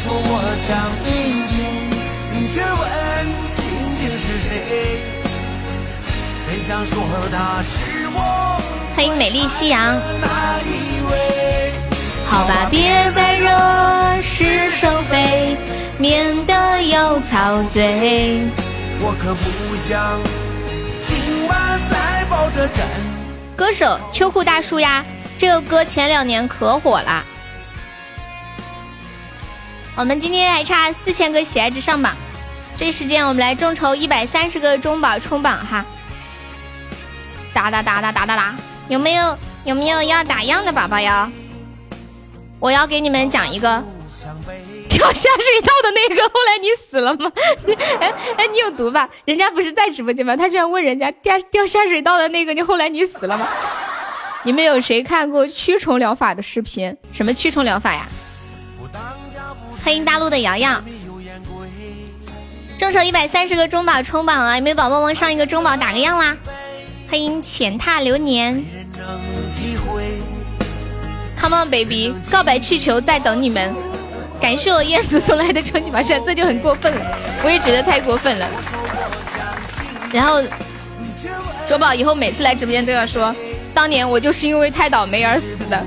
说我想静静，你却问静静是谁？真想说她是我。欢迎美丽夕阳。好吧，别再惹是生非，免得又遭罪。我可不想今晚再抱着枕。歌手秋裤大叔呀，这个歌前两年可火了。我们今天还差四千个喜爱值上榜，这时间我们来众筹一百三十个中宝冲榜哈。哒哒哒哒哒哒哒，有没有有没有要打样的宝宝呀？我要给你们讲一个。掉下水道的那个，后来你死了吗？哎哎，你有毒吧？人家不是在直播间吗？他居然问人家掉掉下水道的那个，你后来你死了吗？你们有谁看过驱虫疗法的视频？什么驱虫疗法呀？欢迎大陆的瑶瑶，众筹一百三十个中宝冲榜啊！有没有宝宝帮上一个中宝打个样啦？欢迎浅踏流年，Come on baby，告白气球在等你们。感谢我彦祖送来的超级宝箱，这就很过分了，我也觉得太过分了。然后卓宝以后每次来直播间都要说，当年我就是因为太倒霉而死的。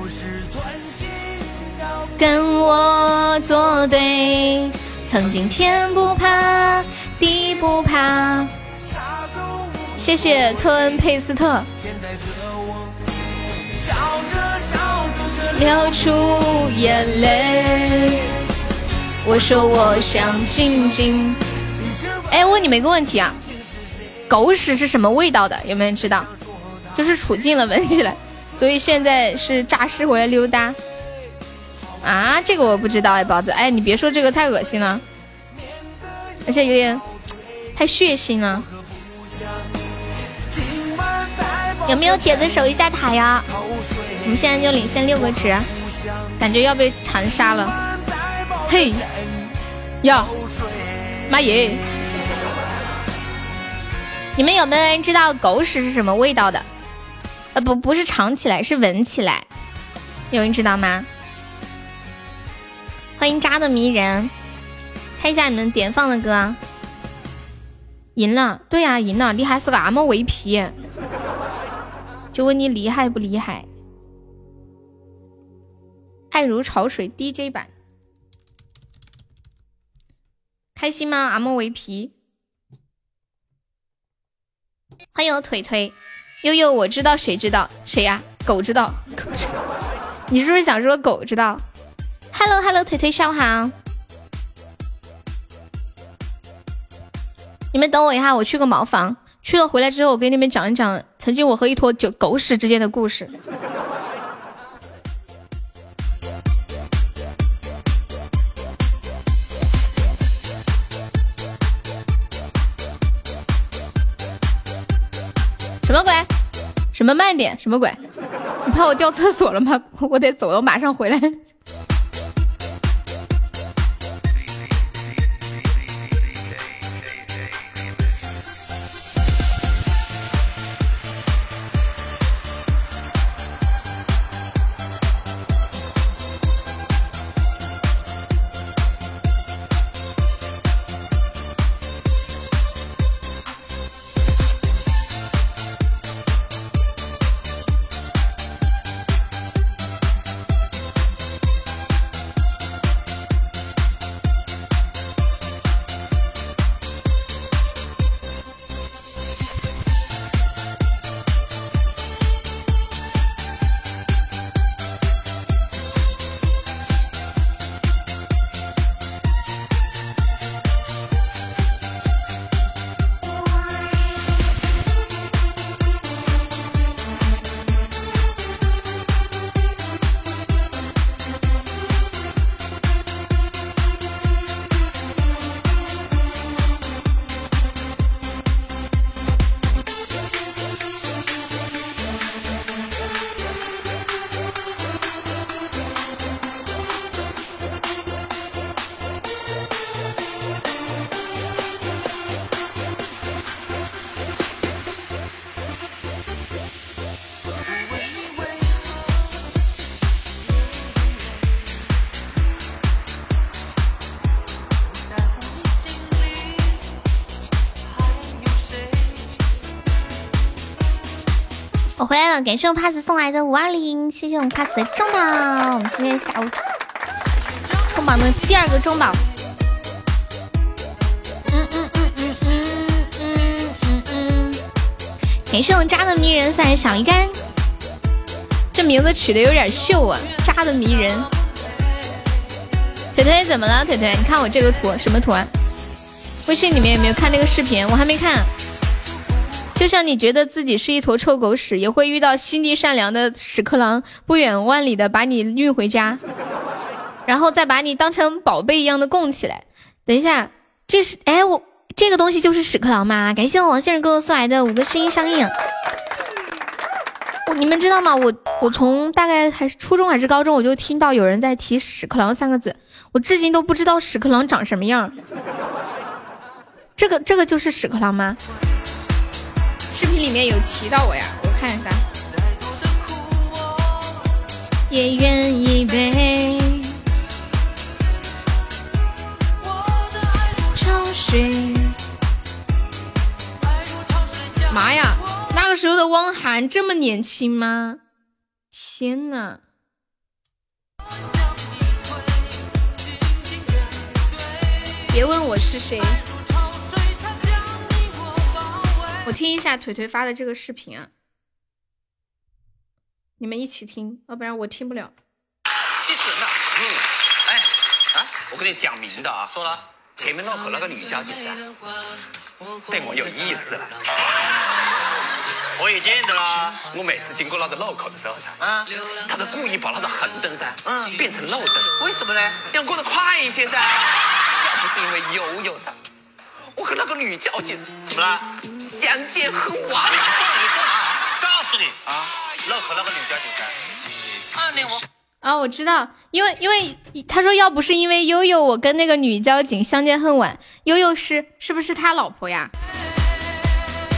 跟我作对，曾经天不怕地不怕。谢谢特恩佩斯特。流出眼泪。我说我想静静。哎，问你们一个问题啊，狗屎是什么味道的？有没有人知道？就是处境了，闻起来，所以现在是诈尸回来溜达。啊，这个我不知道哎，宝子。哎，你别说这个太恶心了，而且有点太血腥了。有没有铁子守一下塔呀？我们现在就领先六个值，感觉要被残杀了。嘿，呀，妈耶！你们有没有人知道狗屎是什么味道的？呃，不，不是尝起来，是闻起来。有人知道吗？欢迎渣的迷人，看一下你们点放的歌。赢了，对呀，赢了！你还是那么伪皮，就问你厉害不厉害？爱如潮水 DJ 版，开心吗？阿莫维皮，欢迎腿腿悠悠，我知道谁知道谁呀？狗知道，狗知道，你是不是想说狗知道？Hello Hello，腿腿上午好，你们等我一下，我去个茅房，去了回来之后，我给你们讲一讲曾经我和一坨狗狗屎之间的故事。什么鬼？什么慢点？什么鬼？你怕我掉厕所了吗？我得走了，我马上回来。感谢我 pass 送来的五二零，谢谢我们 pass 的中宝，我们今天下午冲榜的第二个中宝。嗯嗯嗯嗯嗯嗯嗯嗯，感谢我渣的迷人送来小鱼干，这名字取的有点秀啊，渣的迷人。腿腿怎么了？腿腿，你看我这个图什么图啊？微信里面有没有看那个视频？我还没看。就像你觉得自己是一坨臭狗屎，也会遇到心地善良的屎壳郎，不远万里的把你运回家，然后再把你当成宝贝一样的供起来。等一下，这是哎我这个东西就是屎壳郎吗？感谢我王先生哥哥送来的五个声音相应。我你们知道吗？我我从大概还是初中还是高中，我就听到有人在提屎壳郎三个字，我至今都不知道屎壳郎长什么样。这个这个就是屎壳郎吗？里面有提到我呀，我看一下。也愿意被潮水。妈呀，那个时候的汪涵这么年轻吗？天呐！别问我是谁。我听一下腿腿发的这个视频啊，你们一起听，要不然我听不了。气死人了！嗯，哎啊，我跟你讲明的啊，说了，前面路口那个女交警噻，对我有意思了。我也见得啦，我每次经过那个路口的时候噻，啊，他都故意把那个红灯噻，嗯，变成路灯，为什么呢？要过得快一些噻。要不是因为悠悠噻。我和那个女交警怎么了？相见恨晚。你说你说啊！告诉你啊，那和那个女交警。啊，我知道，因为因为他说要不是因为悠悠，我跟那个女交警相见恨晚。悠悠是是不是他老婆呀？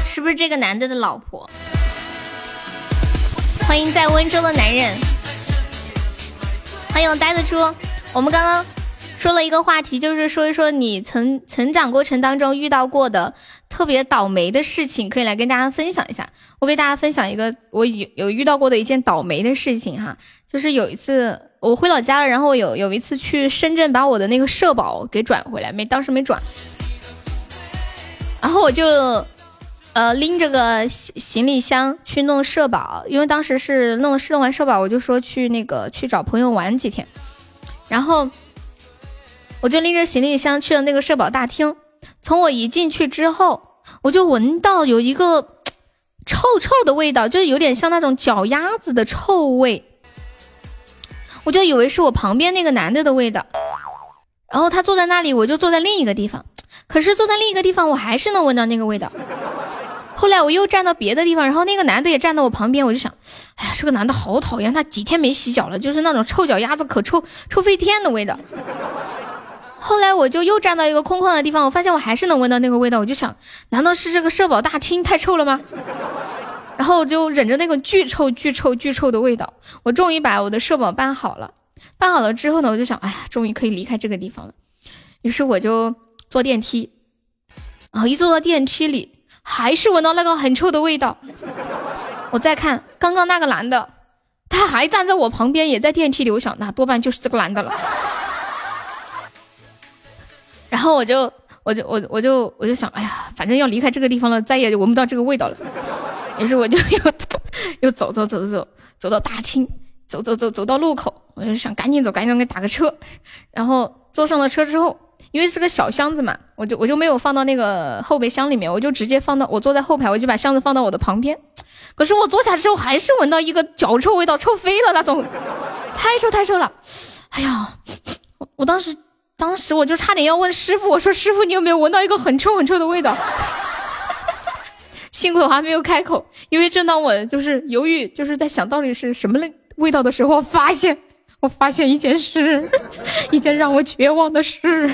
是不是这个男的的老婆？欢迎在温州的男人，欢迎呆子猪。我们刚刚。说了一个话题，就是说一说你成成长过程当中遇到过的特别倒霉的事情，可以来跟大家分享一下。我给大家分享一个我有有遇到过的一件倒霉的事情哈，就是有一次我回老家了，然后有有一次去深圳把我的那个社保给转回来，没当时没转，然后我就呃拎着个行行李箱去弄社保，因为当时是弄弄完社保，我就说去那个去找朋友玩几天，然后我就拎着行李箱去了那个社保大厅。从我一进去之后，我就闻到有一个 臭臭的味道，就是有点像那种脚丫子的臭味。我就以为是我旁边那个男的的味道，然后他坐在那里，我就坐在另一个地方。可是坐在另一个地方，我还是能闻到那个味道。后来我又站到别的地方，然后那个男的也站到我旁边，我就想，哎呀，这个男的好讨厌，他几天没洗脚了，就是那种臭脚丫子，可臭臭飞天的味道。后来我就又站到一个空旷的地方，我发现我还是能闻到那个味道，我就想，难道是这个社保大厅太臭了吗？然后我就忍着那个巨臭、巨臭、巨臭的味道，我终于把我的社保办好了。办好了之后呢，我就想，哎呀，终于可以离开这个地方了。于是我就坐电梯，然后一坐到电梯里，还是闻到那个很臭的味道。我再看刚刚那个男的，他还站在我旁边，也在电梯里。我想，那多半就是这个男的了。然后我就我就我我就我就想，哎呀，反正要离开这个地方了，再也闻不到这个味道了。于是我就又又走走走走走走到大厅，走走走走到路口，我就想赶紧走，赶紧给打个车。然后坐上了车之后，因为是个小箱子嘛，我就我就没有放到那个后备箱里面，我就直接放到我坐在后排，我就把箱子放到我的旁边。可是我坐下之后，还是闻到一个脚臭味道，臭飞了那种，太臭太臭了。哎呀，我我当时。当时我就差点要问师傅，我说师傅，你有没有闻到一个很臭很臭的味道？幸亏我还没有开口，因为正当我就是犹豫，就是在想到底是什么味味道的时候，我发现我发现一件事，一件让我绝望的事，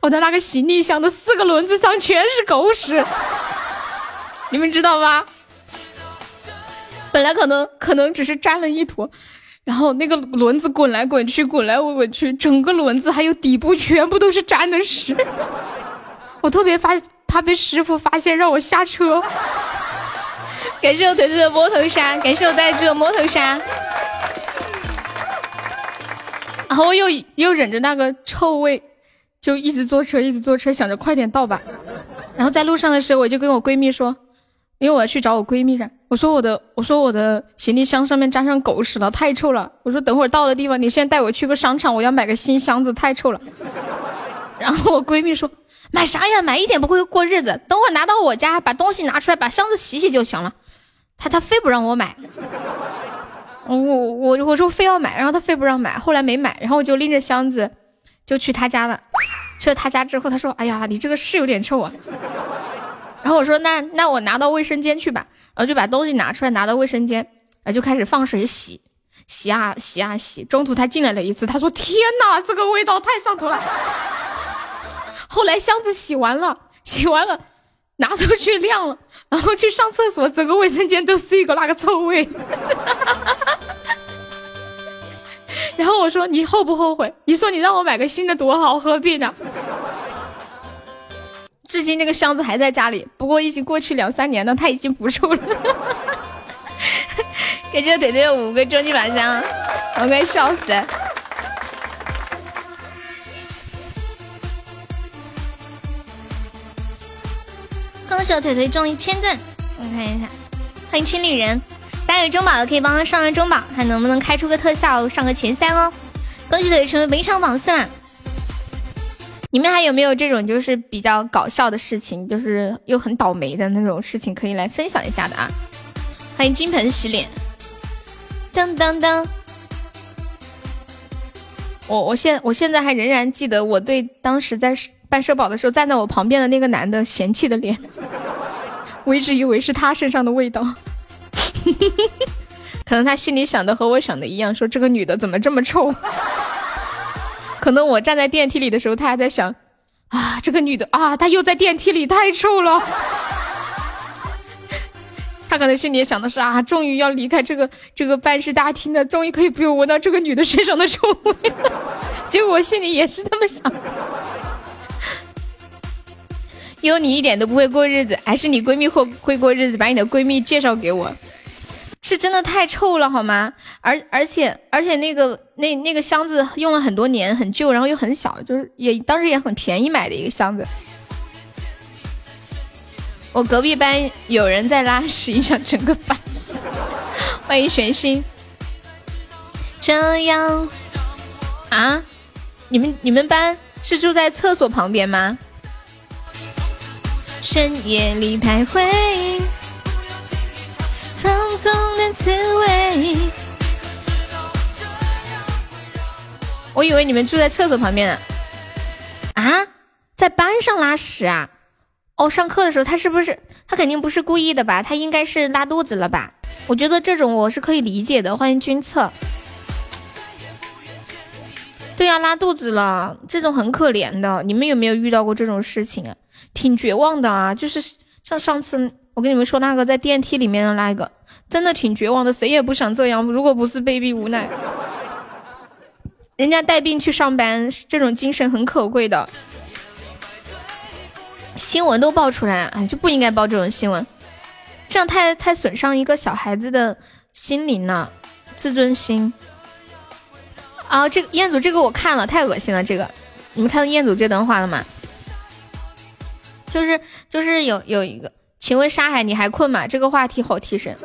我的那个行李箱的四个轮子上全是狗屎，你们知道吗？本来可能可能只是沾了一坨。然后那个轮子滚来滚去，滚来滚去，整个轮子还有底部全部都是沾的屎。我特别怕怕被师傅发现，让我下车。感谢我腿腿的摸头杀，感谢我带住的摸头杀。然后我又又忍着那个臭味，就一直坐车，一直坐车，想着快点到吧。然后在路上的时候，我就跟我闺蜜说。因为我要去找我闺蜜噻，我说我的，我说我的行李箱上面沾上狗屎了，太臭了。我说等会儿到了地方，你先带我去个商场，我要买个新箱子，太臭了。然后我闺蜜说买啥呀，买一点不会过日子。等会儿拿到我家，把东西拿出来，把箱子洗洗就行了。她她非不让我买，我我我说非要买，然后她非不让买，后来没买，然后我就拎着箱子就去她家了。去了她家之后，她说哎呀，你这个是有点臭啊。然后我说那那我拿到卫生间去吧，然后就把东西拿出来拿到卫生间，然后就开始放水洗，洗啊洗啊洗。中途他进来了一次，他说天哪，这个味道太上头了。后来箱子洗完了，洗完了拿出去晾了，然后去上厕所，整个卫生间都是一股那个臭味。然后我说你后不后悔？你说你让我买个新的多好，何必呢？至今那个箱子还在家里，不过已经过去两三年了，它已经不臭了。感谢腿腿五个终极宝箱，我快笑死了！恭喜我腿腿中一千钻，我看一下，欢迎群里人，大家有中宝的可以帮他上个中宝，看能不能开出个特效上个前三哦！恭喜腿腿成为本场榜四啦！你们还有没有这种就是比较搞笑的事情，就是又很倒霉的那种事情，可以来分享一下的啊？欢迎金盆洗脸，当当当！我我现我现在还仍然记得我对当时在办社保的时候站在我旁边的那个男的嫌弃的脸，我一直以为是他身上的味道，可能他心里想的和我想的一样，说这个女的怎么这么臭。可能我站在电梯里的时候，他还在想，啊，这个女的啊，她又在电梯里，太臭了。他可能心里想的是啊，终于要离开这个这个办事大厅了，终于可以不用闻到这个女的身上的臭味了。结果我心里也是这么想。有你一点都不会过日子，还是你闺蜜会会过日子？把你的闺蜜介绍给我，是真的太臭了好吗？而而且而且那个那那个箱子用了很多年，很旧，然后又很小，就是也当时也很便宜买的一个箱子。我隔壁班有人在拉屎，影响整个班。欢迎玄心。这样啊？你们你们班是住在厕所旁边吗？深夜里徘徊，放纵的滋味。我以为你们住在厕所旁边呢。啊，在班上拉屎啊？哦，上课的时候他是不是？他肯定不是故意的吧？他应该是拉肚子了吧？我觉得这种我是可以理解的。欢迎君策。对呀，拉肚子了，这种很可怜的。你们有没有遇到过这种事情啊？挺绝望的啊，就是像上次我跟你们说那个在电梯里面的那个，真的挺绝望的，谁也不想这样。如果不是被逼无奈，人家带病去上班，这种精神很可贵的。新闻都爆出来，哎，就不应该报这种新闻，这样太太损伤一个小孩子的心灵了，自尊心。啊，这个彦祖这个我看了，太恶心了。这个你们看到彦祖这段话了吗？就是就是有有一个，请问沙海你还困吗？这个话题好提神。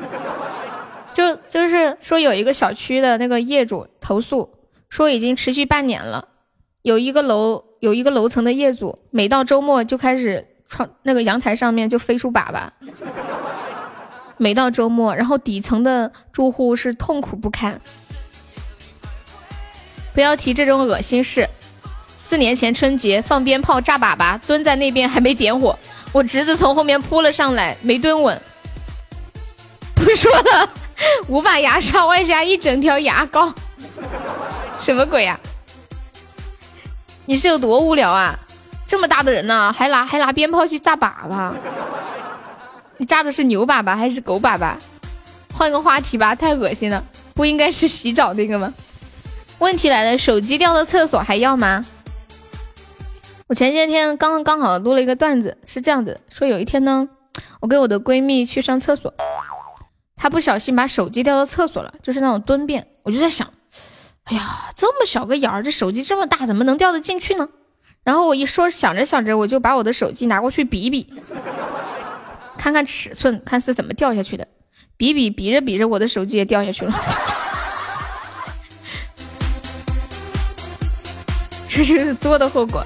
就就是说有一个小区的那个业主投诉说已经持续半年了，有一个楼有一个楼层的业主每到周末就开始窗那个阳台上面就飞出粑粑，每到周末，然后底层的住户是痛苦不堪。不要提这种恶心事。四年前春节放鞭炮炸粑粑，蹲在那边还没点火，我侄子从后面扑了上来，没蹲稳。不说了，五把牙刷外加一整条牙膏，什么鬼呀？你是有多无聊啊？这么大的人呢，还拿还拿鞭炮去炸粑粑？你炸的是牛粑粑还是狗粑粑？换个话题吧，太恶心了。不应该是洗澡那个吗？问题来了，手机掉到厕所还要吗？我前些天刚刚好录了一个段子，是这样的：说有一天呢，我跟我的闺蜜去上厕所，她不小心把手机掉到厕所了，就是那种蹲便。我就在想，哎呀，这么小个眼儿，这手机这么大，怎么能掉得进去呢？然后我一说，想着想着，我就把我的手机拿过去比比，看看尺寸，看是怎么掉下去的。比比比着比着，我的手机也掉下去了。这是作的后果。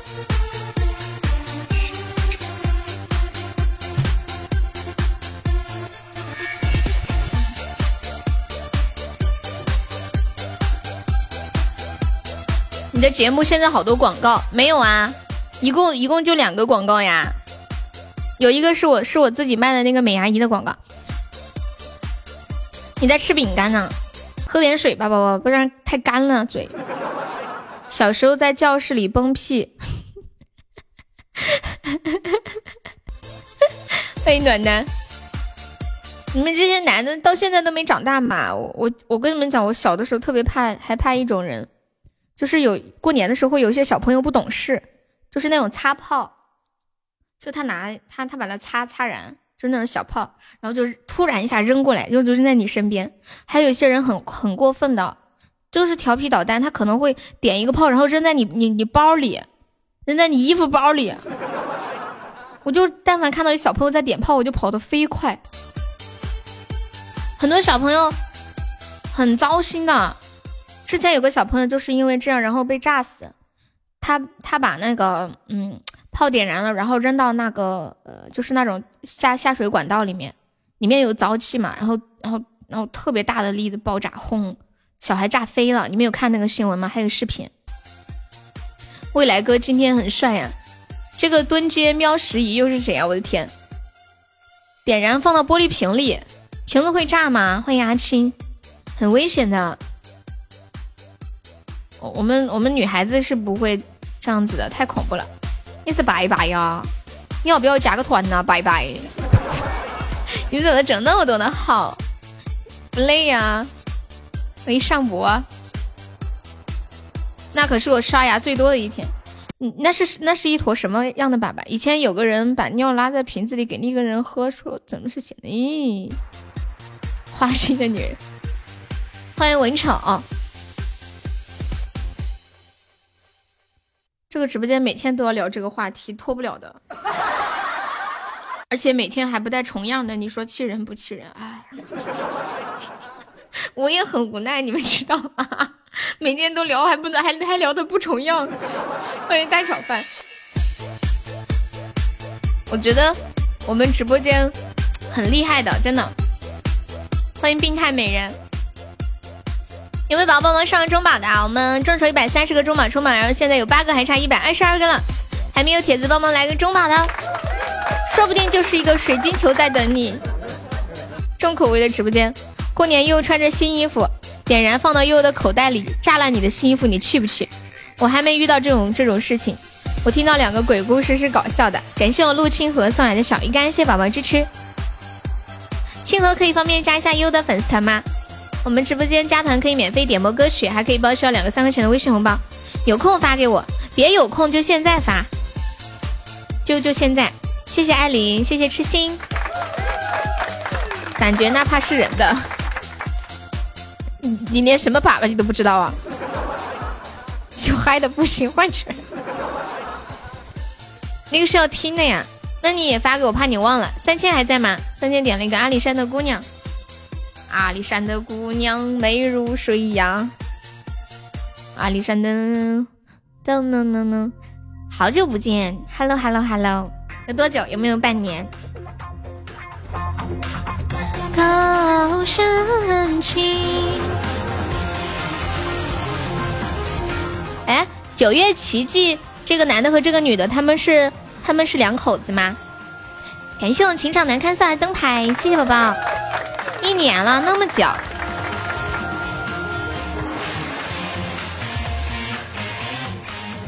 你的节目现在好多广告没有啊？一共一共就两个广告呀，有一个是我是我自己卖的那个美牙仪的广告。你在吃饼干呢？喝点水吧，宝宝，不然太干了嘴。小时候在教室里崩屁。欢迎暖男。你们这些男的到现在都没长大嘛？我我我跟你们讲，我小的时候特别怕，害怕一种人。就是有过年的时候会，有一些小朋友不懂事，就是那种擦炮，就他拿他他把它擦擦燃，就那种小炮，然后就是突然一下扔过来，就就是在你身边。还有一些人很很过分的，就是调皮捣蛋，他可能会点一个炮，然后扔在你你你包里，扔在你衣服包里。我就但凡看到有小朋友在点炮，我就跑得飞快。很多小朋友很糟心的。之前有个小朋友就是因为这样，然后被炸死。他他把那个嗯炮点燃了，然后扔到那个呃就是那种下下水管道里面，里面有沼气嘛，然后然后然后特别大的力的爆炸，轰，小孩炸飞了。你们有看那个新闻吗？还有视频。未来哥今天很帅呀！这个蹲街喵十姨又是谁啊？我的天！点燃放到玻璃瓶里，瓶子会炸吗？欢迎阿青，很危险的。我们我们女孩子是不会这样子的，太恐怖了。你是拜拜呀？你要不要加个团呢？拜拜。你怎么整那么多的好？不累呀？我一上博。那可是我刷牙最多的一天。嗯，那是那是一坨什么样的粑粑？以前有个人把尿拉在瓶子里给另一个人喝，说怎么是咸的？咦，花心的女人。欢迎文丑。这个直播间每天都要聊这个话题，脱不了的。而且每天还不带重样的，你说气人不气人？哎，我也很无奈，你们知道吗？每天都聊，还不能还还聊的不重样。欢迎蛋炒饭。我觉得我们直播间很厉害的，真的。欢迎病态美人。有没有宝宝帮忙上个中宝的啊？我们众筹一百三十个中宝冲榜，然后现在有八个，还差一百二十二个了。还没有铁子帮忙来个中宝的，说不定就是一个水晶球在等你。重口味的直播间，过年又穿着新衣服。点燃放到悠悠的口袋里，炸烂你的新衣服，你去不去？我还没遇到这种这种事情。我听到两个鬼故事是搞笑的。感谢我陆清河送来的小鱼干，谢宝宝支持。清河可以方便加一下悠悠的粉丝团吗？我们直播间加团可以免费点播歌曲，还可以报销两个三块钱的微信红包。有空发给我，别有空就现在发，就就现在。谢谢艾琳，谢谢痴心。感觉那怕是人的。你连什么粑粑你都不知道啊？就嗨的不行，换成那个是要听的呀。那你也发给我，怕你忘了。三千还在吗？三千点了一个阿里山的姑娘，阿里山的姑娘美如水呀。阿里山的噔噔噔噔，好久不见，Hello Hello Hello，有多久？有没有半年？高山青。哎，九月奇迹，这个男的和这个女的，他们是他们是两口子吗？感谢我情场难堪送来灯牌，谢谢宝宝。一年了，那么久。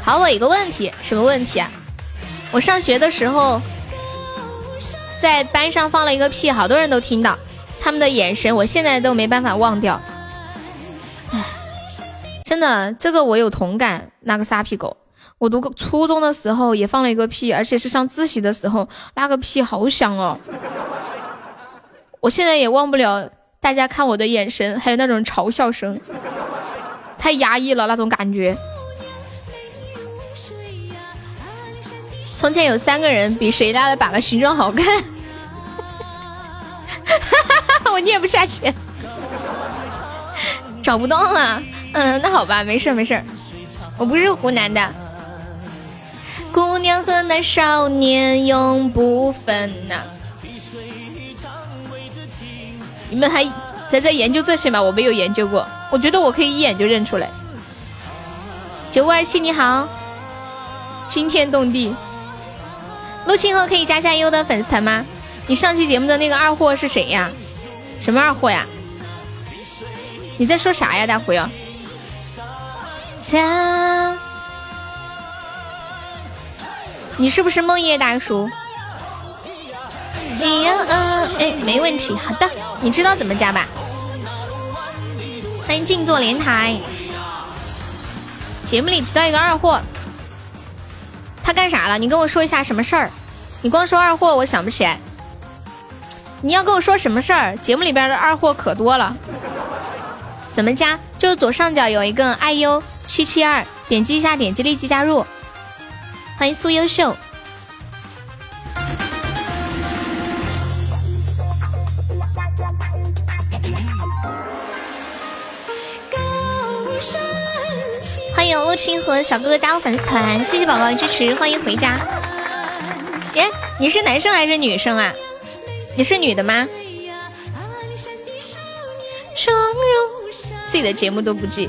好，我一个问题，什么问题啊？我上学的时候，在班上放了一个屁，好多人都听到。他们的眼神，我现在都没办法忘掉。唉，真的，这个我有同感。那个撒屁狗，我读初中的时候也放了一个屁，而且是上自习的时候，那个屁好响哦。我现在也忘不了大家看我的眼神，还有那种嘲笑声，太压抑了那种感觉。从前有三个人比谁家的粑粑形状好看。我念不下去，找不到了。嗯，那好吧，没事没事。我不是湖南的。姑娘和那少年永不分呐。你们还在在研究这些吗？我没有研究过。我觉得我可以一眼就认出来。九五二七你好，惊天动地。陆清河可以加下优的粉丝团吗？你上期节目的那个二货是谁呀？什么二货呀？你在说啥呀，大虎呀？加，你是不是梦叶大叔？你呀，嗯，哎，没问题，好的，你知道怎么加吧？欢迎静坐莲台。节目里提到一个二货，他干啥了？你跟我说一下什么事儿？你光说二货，我想不起来。你要跟我说什么事儿？节目里边的二货可多了，怎么加？就是左上角有一个 iu 七七二，点击一下，点击立即加入。欢迎苏优秀。欢迎陆青和小哥哥加入粉丝团，谢谢宝宝的支持，欢迎回家。耶，你是男生还是女生啊？你是女的吗？自己的节目都不记，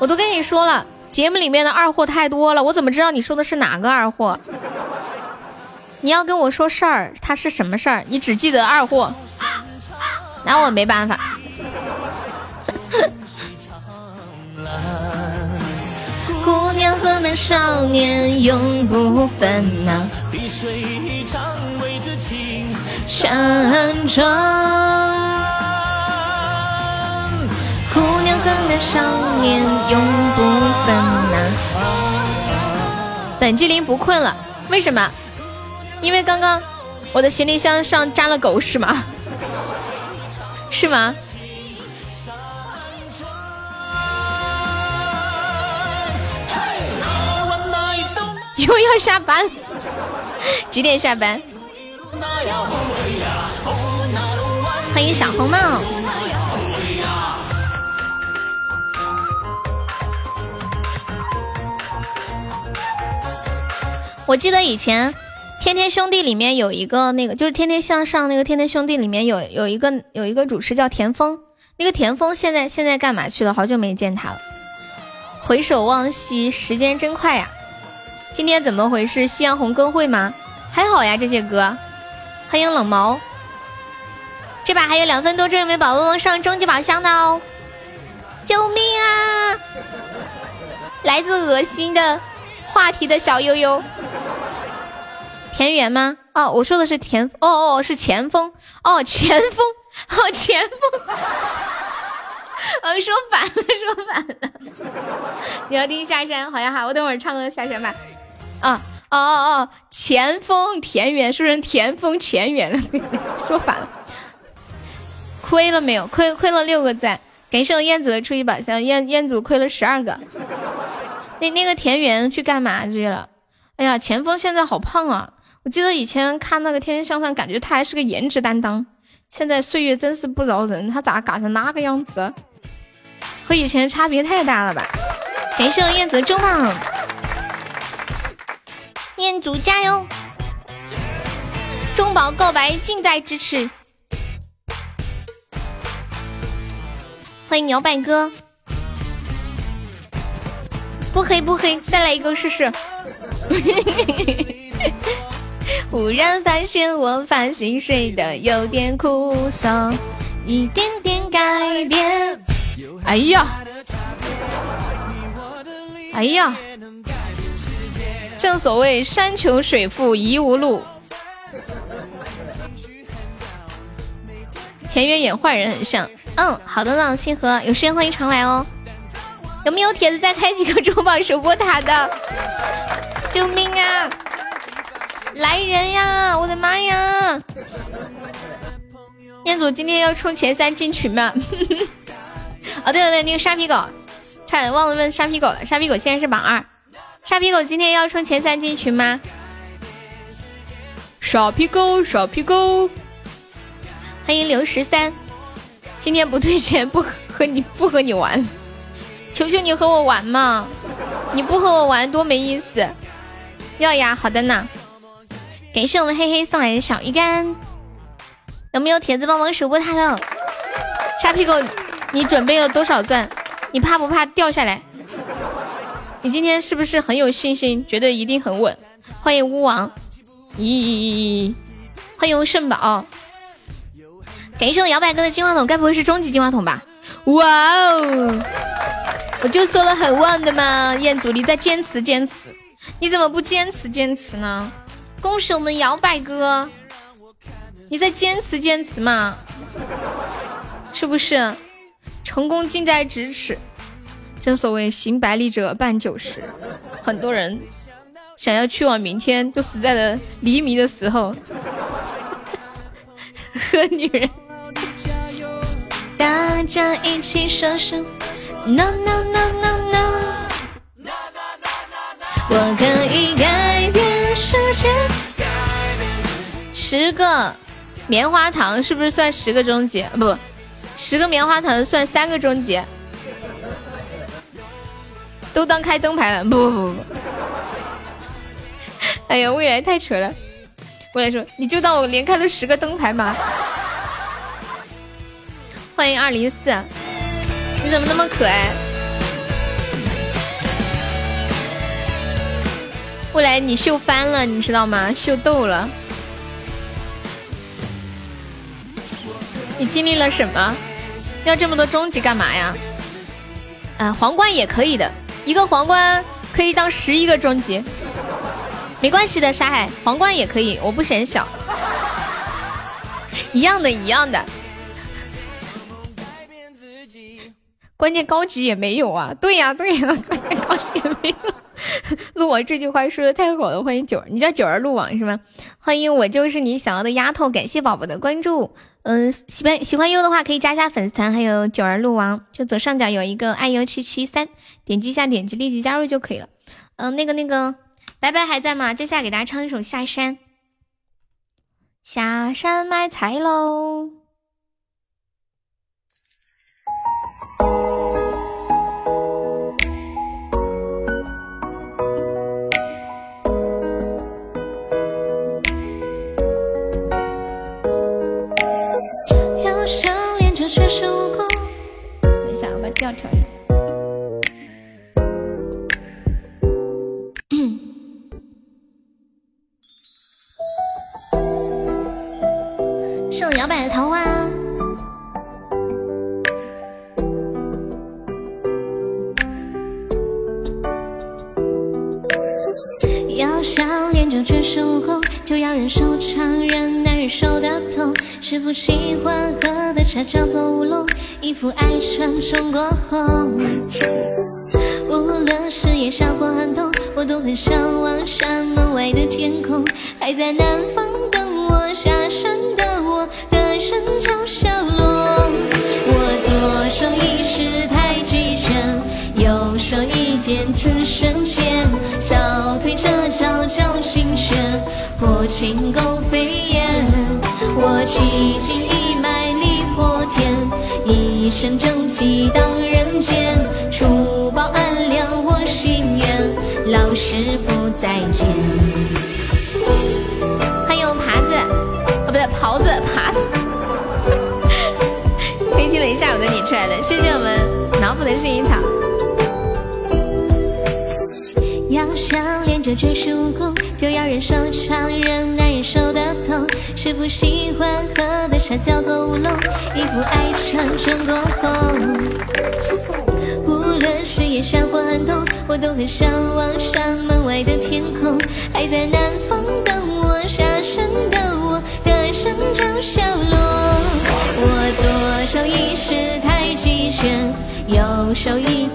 我都跟你说了，节目里面的二货太多了，我怎么知道你说的是哪个二货？你要跟我说事儿，他是什么事儿？你只记得二货，那我没办法。姑娘和那少年永不分呐。山庄，姑娘和那少年永不分呐。本机灵不困了，为什么？因为刚刚我的行李箱上粘了狗屎吗？是吗？又要下班，几点下班？欢迎小红帽。我记得以前《天天兄弟》里面有一个那个，就是《天天向上》那个《天天兄弟》里面有有一个有一个主持叫田丰，那个田丰现在现在干嘛去了？好久没见他了。回首望昔，时间真快呀！今天怎么回事？夕阳红歌会吗？还好呀，这些歌。欢迎冷毛，这把还有两分多钟，有没有宝宝上终极宝箱的哦？救命啊！来自恶心的话题的小悠悠。田园吗？哦，我说的是田，哦哦，是前锋，哦前锋，哦前锋，我 说反了，说反了。你要听下山，好呀好，我等会儿唱个下山吧。啊，哦哦哦，前锋田园，说成田丰前缘了，说反了。亏了没有？亏亏了六个赞，感谢我燕子的初一宝箱，燕燕子亏了十二个。那那个田园去干嘛去了？哎呀，前锋现在好胖啊！我记得以前看那个《天天向上》，感觉他还是个颜值担当。现在岁月真是不饶人，他咋嘎成那个样子？和以前差别太大了吧？感谢我燕子的中榜，念祖加油！中宝告白近在咫尺。欢迎摇摆哥，不黑不黑，再来一个试试。忽然发现我发型睡得有点枯燥，一点点改变。哎呀，哎呀，正所谓山穷水复疑无路。田园演坏人很像，嗯，好的呢，清河，有时间欢迎常来哦。有没有铁子再开几个中宝 守播塔的？救命啊！来人呀！我的妈呀！彦祖今天要冲前三进群吗？哦，对了对，那个沙皮狗，差点忘了问沙皮狗了。沙皮狗现在是榜二，沙皮狗今天要冲前三进群吗？傻皮狗，傻皮狗，欢迎刘十三，今天不退钱，不和你不和你玩，求求你和我玩嘛！你不和我玩多没意思。要呀，好的呢。感谢我们黑黑送来的小鱼干，有没有铁子帮忙守波塔的？沙皮狗，你准备了多少钻？你怕不怕掉下来？你今天是不是很有信心？觉得一定很稳？欢迎巫王，咦？欢迎圣宝，感谢我摇摆哥的金话筒，该不会是终极金话筒吧？哇哦！我就说了很旺的嘛，彦祖，你再坚持坚持，你怎么不坚持坚持呢？恭喜我们摇摆哥，你再坚持坚持嘛，是不是？成功近在咫尺，正所谓行百里者半九十，很多人想要去往明天，都死在了黎明的时候。和女人，大家一起说声 no no no no no，我可以改变世界。十个棉花糖是不是算十个终结？不，十个棉花糖算三个终结。都当开灯牌了？不不不不。哎呀，未来太扯了。未来说，你就当我连开了十个灯牌吗？欢迎二零四，你怎么那么可爱？未来你秀翻了，你知道吗？秀逗了。你经历了什么？要这么多终极干嘛呀？啊，皇冠也可以的，一个皇冠可以当十一个终极，没关系的。沙海，皇冠也可以，我不嫌小，一样的，一样的。关键高级也没有啊！对呀，对呀，关键高级也没有。鹿王这句话说的太好了，欢迎九儿，你叫九儿鹿王是吗？欢迎我就是你想要的丫头，感谢宝宝的关注。嗯，喜欢喜欢优的话可以加一下粉丝团，还有九儿鹿王，就左上角有一个爱优七七三，点击一下，点击立即加入就可以了。嗯，那个那个，白白还在吗？接下来给大家唱一首《下山》，下山卖菜喽。一下，我。摇摆的桃花。要想练就绝世武功，就要忍受常人难忍受的痛。师傅喜欢喝的茶叫做乌龙，衣服爱穿中国红。无论是夜夏或寒冬，我都很向往山门外的天空。还在南方等我下山的我，的人叫小罗。我左手一式太极拳，右手一剑刺身前，小腿这招叫心拳，破轻功飞一身正气荡人间，除暴安良我心愿，老师傅再见。欢迎耙子，哦不对，袍子耙子。黑听了一下午的你出来了，谢谢我们脑补的薰衣草。想练就绝世武功，就要忍受常人难忍受的痛。师傅喜欢喝的茶叫做乌龙，衣服爱穿中国红。无论是夜山或寒冬，我都很向往山门外的天空。还在南方等我下山的我，的人叫小罗。我左手一式太极拳，右手一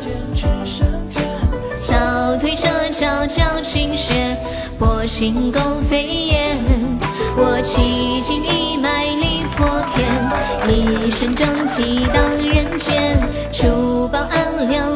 小腿这招叫清血，破轻功飞燕。我气劲一脉力破天，一身正气荡人间，除暴安良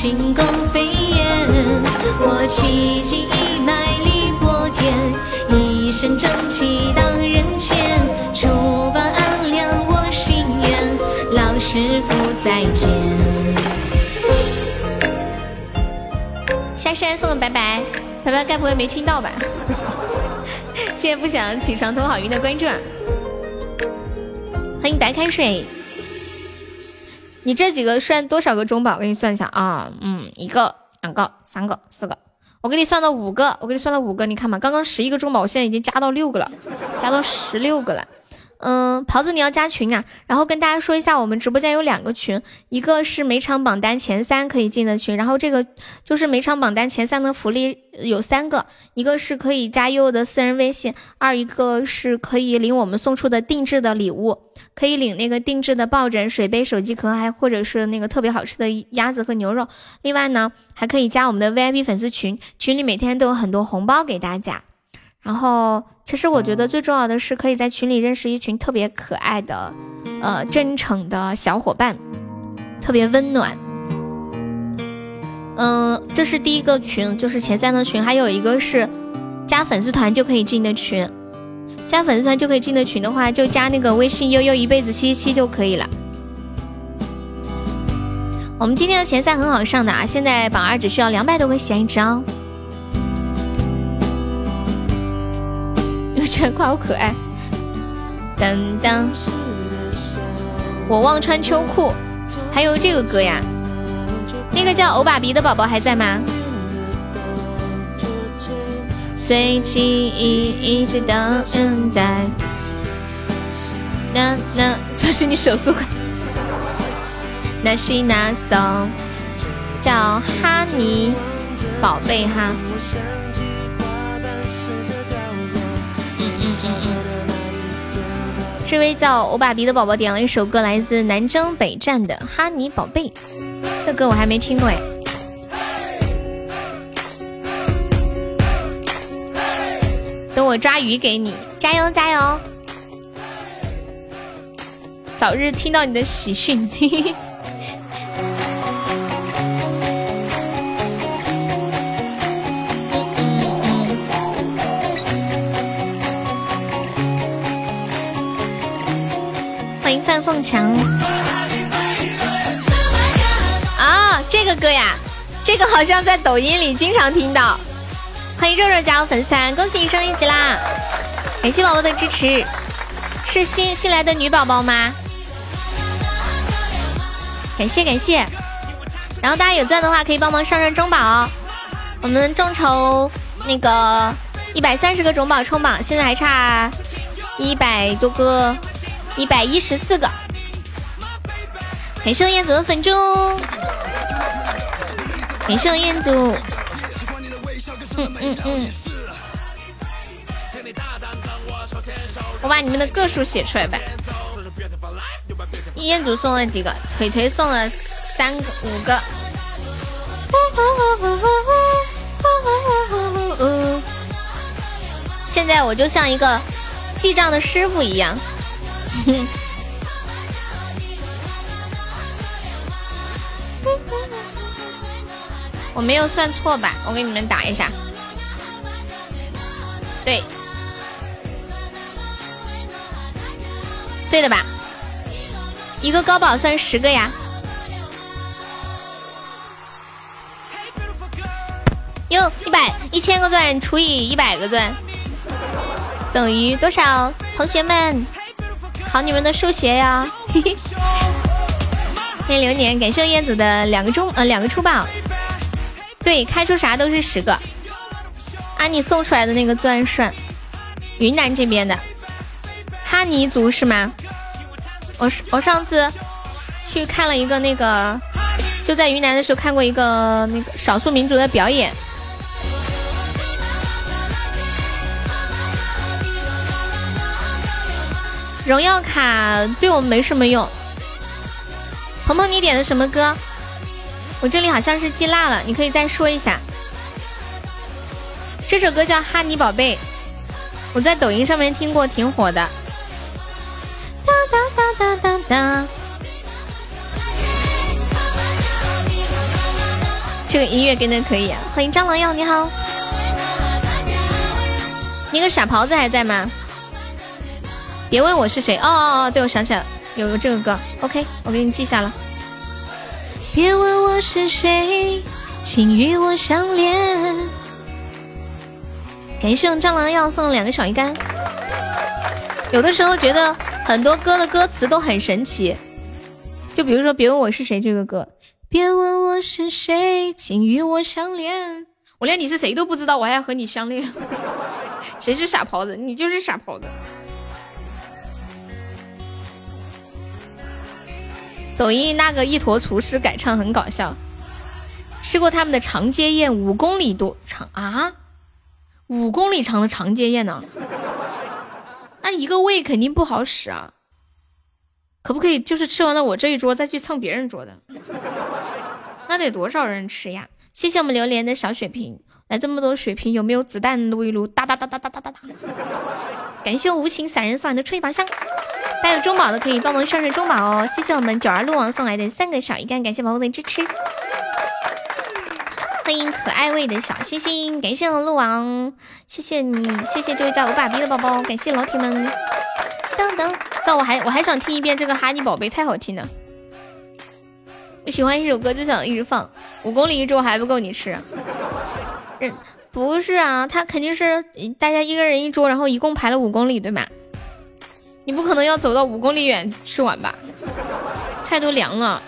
轻功飞燕。我气劲一脉力破天，一身正气荡人间，除暴安良我心愿，老师傅再见。下山送个拜拜，拜拜，该不会没听到吧？谢谢不想起床偷好运的关注，欢迎白开水。你这几个算多少个中宝？我给你算一下啊，嗯，一个、两个、三个、四个，我给你算了五个，我给你算了五个，你看嘛，刚刚十一个中宝，我现在已经加到六个了，加到十六个了。嗯，袍子你要加群啊，然后跟大家说一下，我们直播间有两个群，一个是每场榜单前三可以进的群，然后这个就是每场榜单前三的福利有三个，一个是可以加悠悠的私人微信，二一个是可以领我们送出的定制的礼物，可以领那个定制的抱枕、水杯、手机壳，还或者是那个特别好吃的鸭子和牛肉。另外呢，还可以加我们的 VIP 粉丝群，群里每天都有很多红包给大家。然后，其实我觉得最重要的是可以在群里认识一群特别可爱的、呃真诚的小伙伴，特别温暖。嗯，这是第一个群，就是前三的群，还有一个是加粉丝团就可以进的群。加粉丝团就可以进的群的话，就加那个微信悠悠一辈子七七七就可以了。我们今天的前三很好上的啊，现在榜二只需要两百多个喜爱值哦。全夸我可爱，当当，我忘穿秋裤，还有这个歌呀，那个叫欧巴比的宝宝还在吗？随记忆一直等待，那那这是你手速快。那是那谁叫哈尼宝贝哈。这位叫欧巴比的宝宝点了一首歌，来自南征北战的《哈尼宝贝》。这歌我还没听过哎。等我抓鱼给你，加油加油！早日听到你的喜讯。强。啊，这个歌呀，这个好像在抖音里经常听到。欢迎肉肉加入粉丝团，恭喜你升一级啦！感谢宝宝的支持，是新新来的女宝宝吗？感谢感谢，然后大家有钻的话可以帮忙上上中宝，我们众筹那个一百三十个种宝冲榜，现在还差一百多个，一百一十四个。感谢彦祖的粉猪，感谢彦祖。嗯嗯嗯，我把你们的个数写出来呗。彦祖送了几个？腿腿送了三个、五个。现在我就像一个记账的师傅一样。哼 我没有算错吧？我给你们打一下。对，对的吧？一个高宝算十个呀。哟，一百一千个钻除以一百个钻等于多少？同学们，考你们的数学呀！嘿嘿。欢迎流年，感谢燕子的两个中呃两个出宝。对，开出啥都是十个。啊，你送出来的那个钻算云南这边的哈尼族是吗？我我上次去看了一个那个，就在云南的时候看过一个那个少数民族的表演。荣耀卡对我们没什么用。鹏鹏，你点的什么歌？我这里好像是记落了，你可以再说一下。这首歌叫《哈尼宝贝》，我在抖音上面听过，挺火的。哒哒哒哒哒哒。这个音乐跟的可以啊！欢迎蟑螂药，你好。那个傻狍子还在吗？别问我是谁。哦哦哦，对，我想起来了，有个这个歌。OK，我给你记下了。别问我是谁，请与我相恋。感谢蟑螂药送了两个小鱼干。有的时候觉得很多歌的歌词都很神奇，就比如说“别问我是谁”这个歌，“别问我是谁，请与我相恋”，我连你是谁都不知道，我还要和你相恋？谁是傻狍子？你就是傻狍子。抖音那个一坨厨师改唱很搞笑，吃过他们的长街宴，五公里多长啊！五公里长的长街宴呢？那一个胃肯定不好使啊！可不可以就是吃完了我这一桌再去蹭别人桌的？那得多少人吃呀？谢谢我们榴莲的小血瓶，来这么多血瓶，有没有子弹撸一撸？哒哒哒哒哒哒哒哒！感谢无情散人送来的吹拔香。大家有中宝的可以帮忙上上中宝哦，谢谢我们九儿鹿王送来的三个小鱼干，感谢宝宝的支持。欢迎可爱味的小星星，感谢我鹿王，谢谢你，谢谢这位叫欧巴比的宝宝，感谢老铁们。等等，在我还我还想听一遍这个哈尼宝贝，太好听了。我喜欢一首歌就想一直放，五公里一桌还不够你吃？嗯，不是啊，他肯定是大家一个人一桌，然后一共排了五公里，对吗？你不可能要走到五公里远吃完吧？菜都凉了。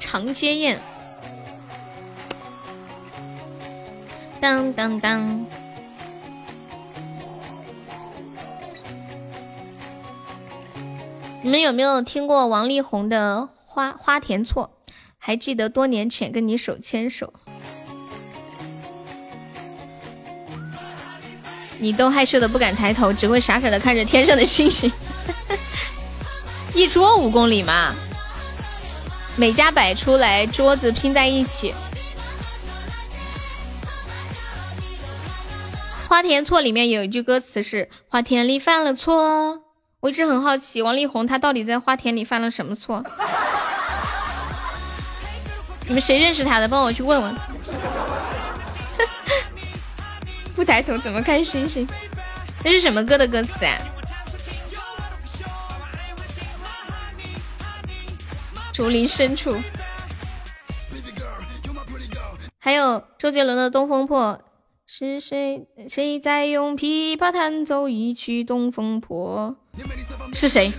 长街宴，当当当，你们有没有听过王力宏的《花花田错》？还记得多年前跟你手牵手，你都害羞的不敢抬头，只会傻傻的看着天上的星星。一桌五公里嘛，每家摆出来桌子拼在一起。花田错里面有一句歌词是“花田里犯了错”，我一直很好奇王力宏他到底在花田里犯了什么错。你们谁认识他的？帮我去问问。不抬头怎么看星星？那是什么歌的歌词啊？竹林深处，还有周杰伦的《东风破》，是谁？谁在用琵琶弹奏一曲《东风破》？是谁？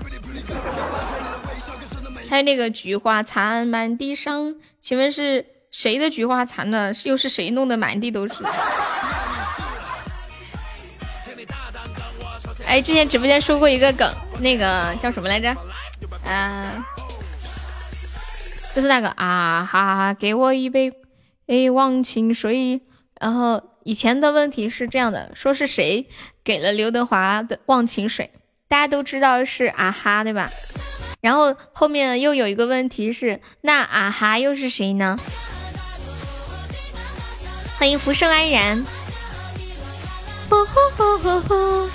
还有那个菊花残满地伤，请问是谁的菊花残了？又是谁弄得满地都是？哎，之前直播间说过一个梗，那个叫什么来着？嗯。就是那个啊哈，给我一杯哎忘情水。然后以前的问题是这样的，说是谁给了刘德华的忘情水，大家都知道是啊哈，对吧？然后后面又有一个问题是，那啊哈又是谁呢？欢迎福生安然。呼呼呼呼呼，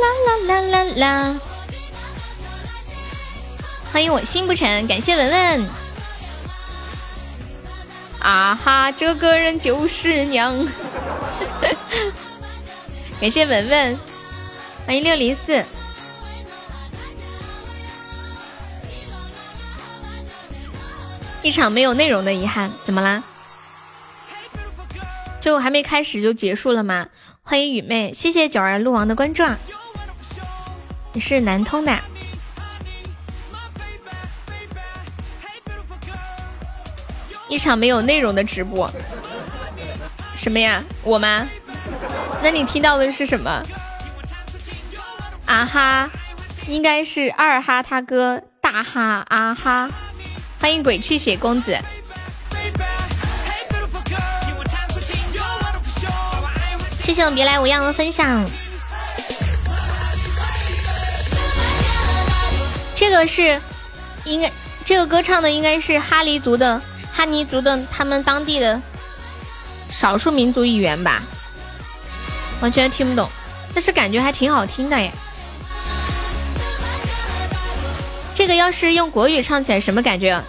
啦啦啦啦啦啦。欢迎我心不沉，感谢文文。啊哈，这个人就是娘。感谢文文，欢迎六零四。一场没有内容的遗憾，怎么啦？就还没开始就结束了吗？欢迎雨妹，谢谢九儿鹿王的关注。你是南通的。一场没有内容的直播，什么呀？我吗？那你听到的是什么？啊哈，应该是二哈他哥大哈啊哈，欢迎鬼泣血公子，谢谢别来无恙的分享。这个是应该，这个歌唱的应该是哈尼族的。哈尼族的他们当地的少数民族语言吧，完全听不懂，但是感觉还挺好听的耶。这个要是用国语唱起来什么感觉？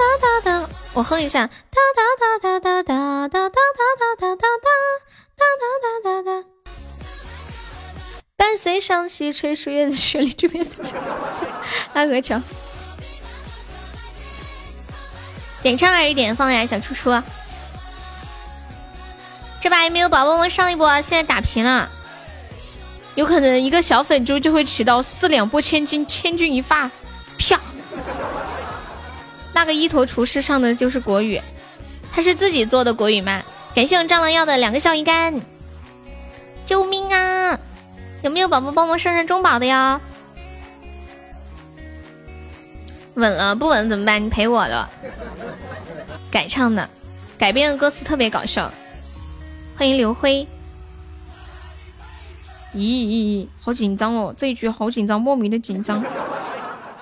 哒哒哒，我哼一下。哒哒哒哒哒哒哒哒哒哒哒哒哒哒哒哒哒。伴随上西吹树叶的旋律，这边是阿和桥。点唱还是点放呀，小初初。这把有没有宝宝们上一波，现在打平了。有可能一个小粉猪就会起到四两拨千斤，千钧一发，啪！那个一坨厨师上的就是国语，他是自己做的国语吗？感谢我蟑螂药的两个小鱼干，救命啊！有没有宝宝帮忙上上中宝的呀？稳了，不稳怎么办？你陪我的，改唱的，改编的歌词特别搞笑。欢迎刘辉。咦，好紧张哦，这一局好紧张，莫名的紧张。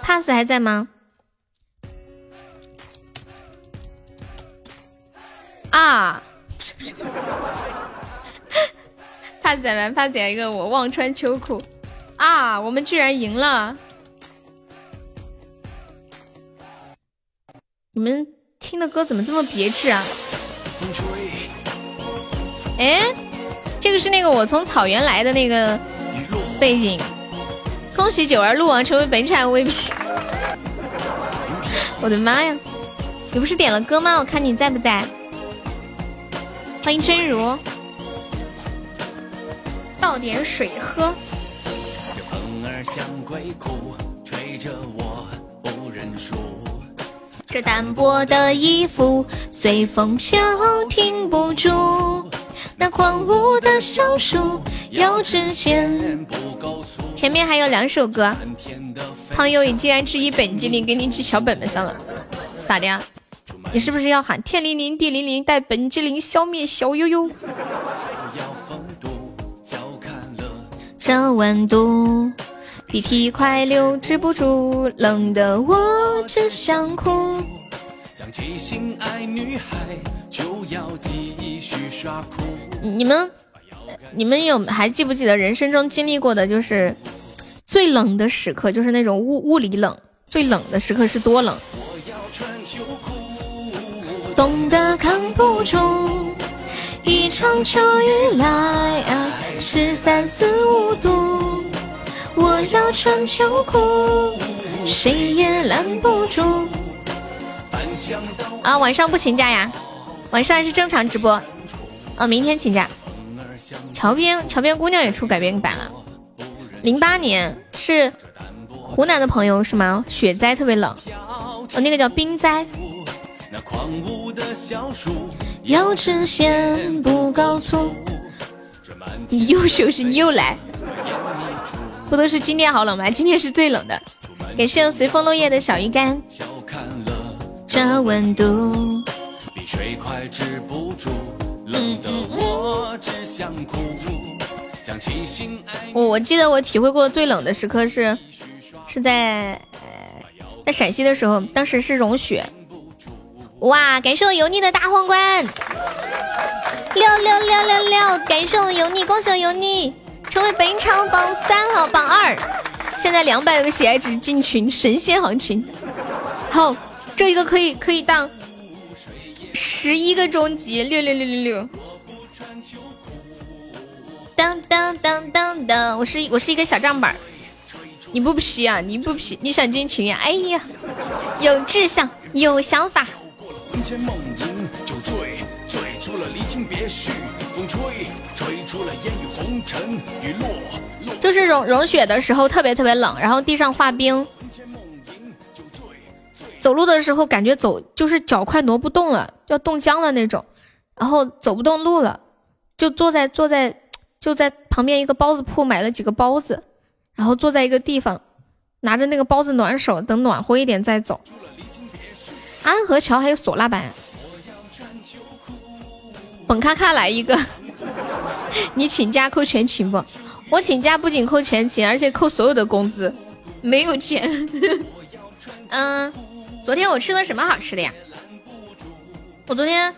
pass 还在吗？啊！pass 在吗？pass 一个我忘穿秋裤。啊，我们居然赢了！你们听的歌怎么这么别致啊？哎，这个是那个我从草原来的那个背景。恭喜九儿鹿王成为本场 VP！我的妈呀，你不是点了歌吗？我看你在不在？欢迎真如，倒点水喝。这单薄的衣服随风飘，停不住。那狂舞的小树，腰肢间不够粗。前面还有两首歌。朋友已竟然质疑本机灵，给你记小本本上了，咋的呀？你是不是要喊天灵灵地灵灵，带本机灵消灭小悠悠？这温度，鼻涕快流，止不住，冷的我只想哭。你们，你们有还记不记得人生中经历过的，就是最冷的时刻，就是那种屋屋里冷，最冷的时刻是多冷？冻得扛不住，一场秋雨来啊，十三四五度，我要穿秋裤，谁也拦不住。啊，晚上不请假呀？晚上还是正常直播。哦，明天请假。桥边桥边姑娘也出改编版了。零八年是湖南的朋友是吗？雪灾特别冷。哦，那个叫冰灾。要直线不高速。你又休息，你又来。不都是今天好冷吗？今天是最冷的。感谢随风落叶的小鱼干。这温度。我我记得我体会过最冷的时刻是是在呃在陕西的时候，当时是融雪。哇！感谢我油腻的大皇冠，六六六六六！感谢我油腻，恭喜我油腻成为本场榜三和榜二，现在两百个喜爱值进群，神仙行情。好，这一个可以可以当十一个终极，六六六六六。当当当当当！我是我是一个小账本儿你不皮啊？你不皮？你想进群呀？哎呀，有志向，有想法。就是融融雪的时候特别特别冷，然后地上化冰，走路的时候感觉走就是脚快挪不动了，要冻僵了那种，然后走不动路了，就坐在坐在就在旁边一个包子铺买了几个包子，然后坐在一个地方，拿着那个包子暖手，等暖和一点再走。安河桥还有唢呐版，本卡卡来一个，你请假扣全勤不？我请假不仅扣全勤，而且扣所有的工资，没有钱。嗯，昨天我吃了什么好吃的呀？我昨天，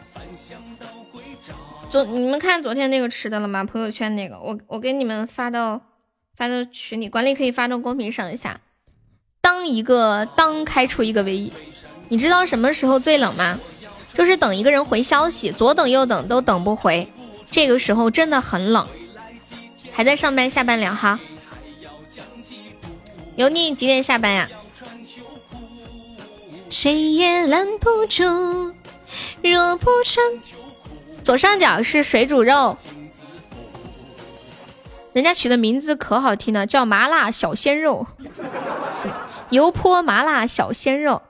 昨你们看昨天那个吃的了吗？朋友圈那个，我我给你们发到发到群里，管理可以发到公屏上一下。当一个当开出一个唯一。你知道什么时候最冷吗？就是等一个人回消息，左等右等都等不回，这个时候真的很冷。还在上班，下班聊哈。油腻几点下班呀？谁也拦不住，若不穿。左上角是水煮肉，人家取的名字可好听了，叫麻辣小鲜肉，油泼麻辣小鲜肉。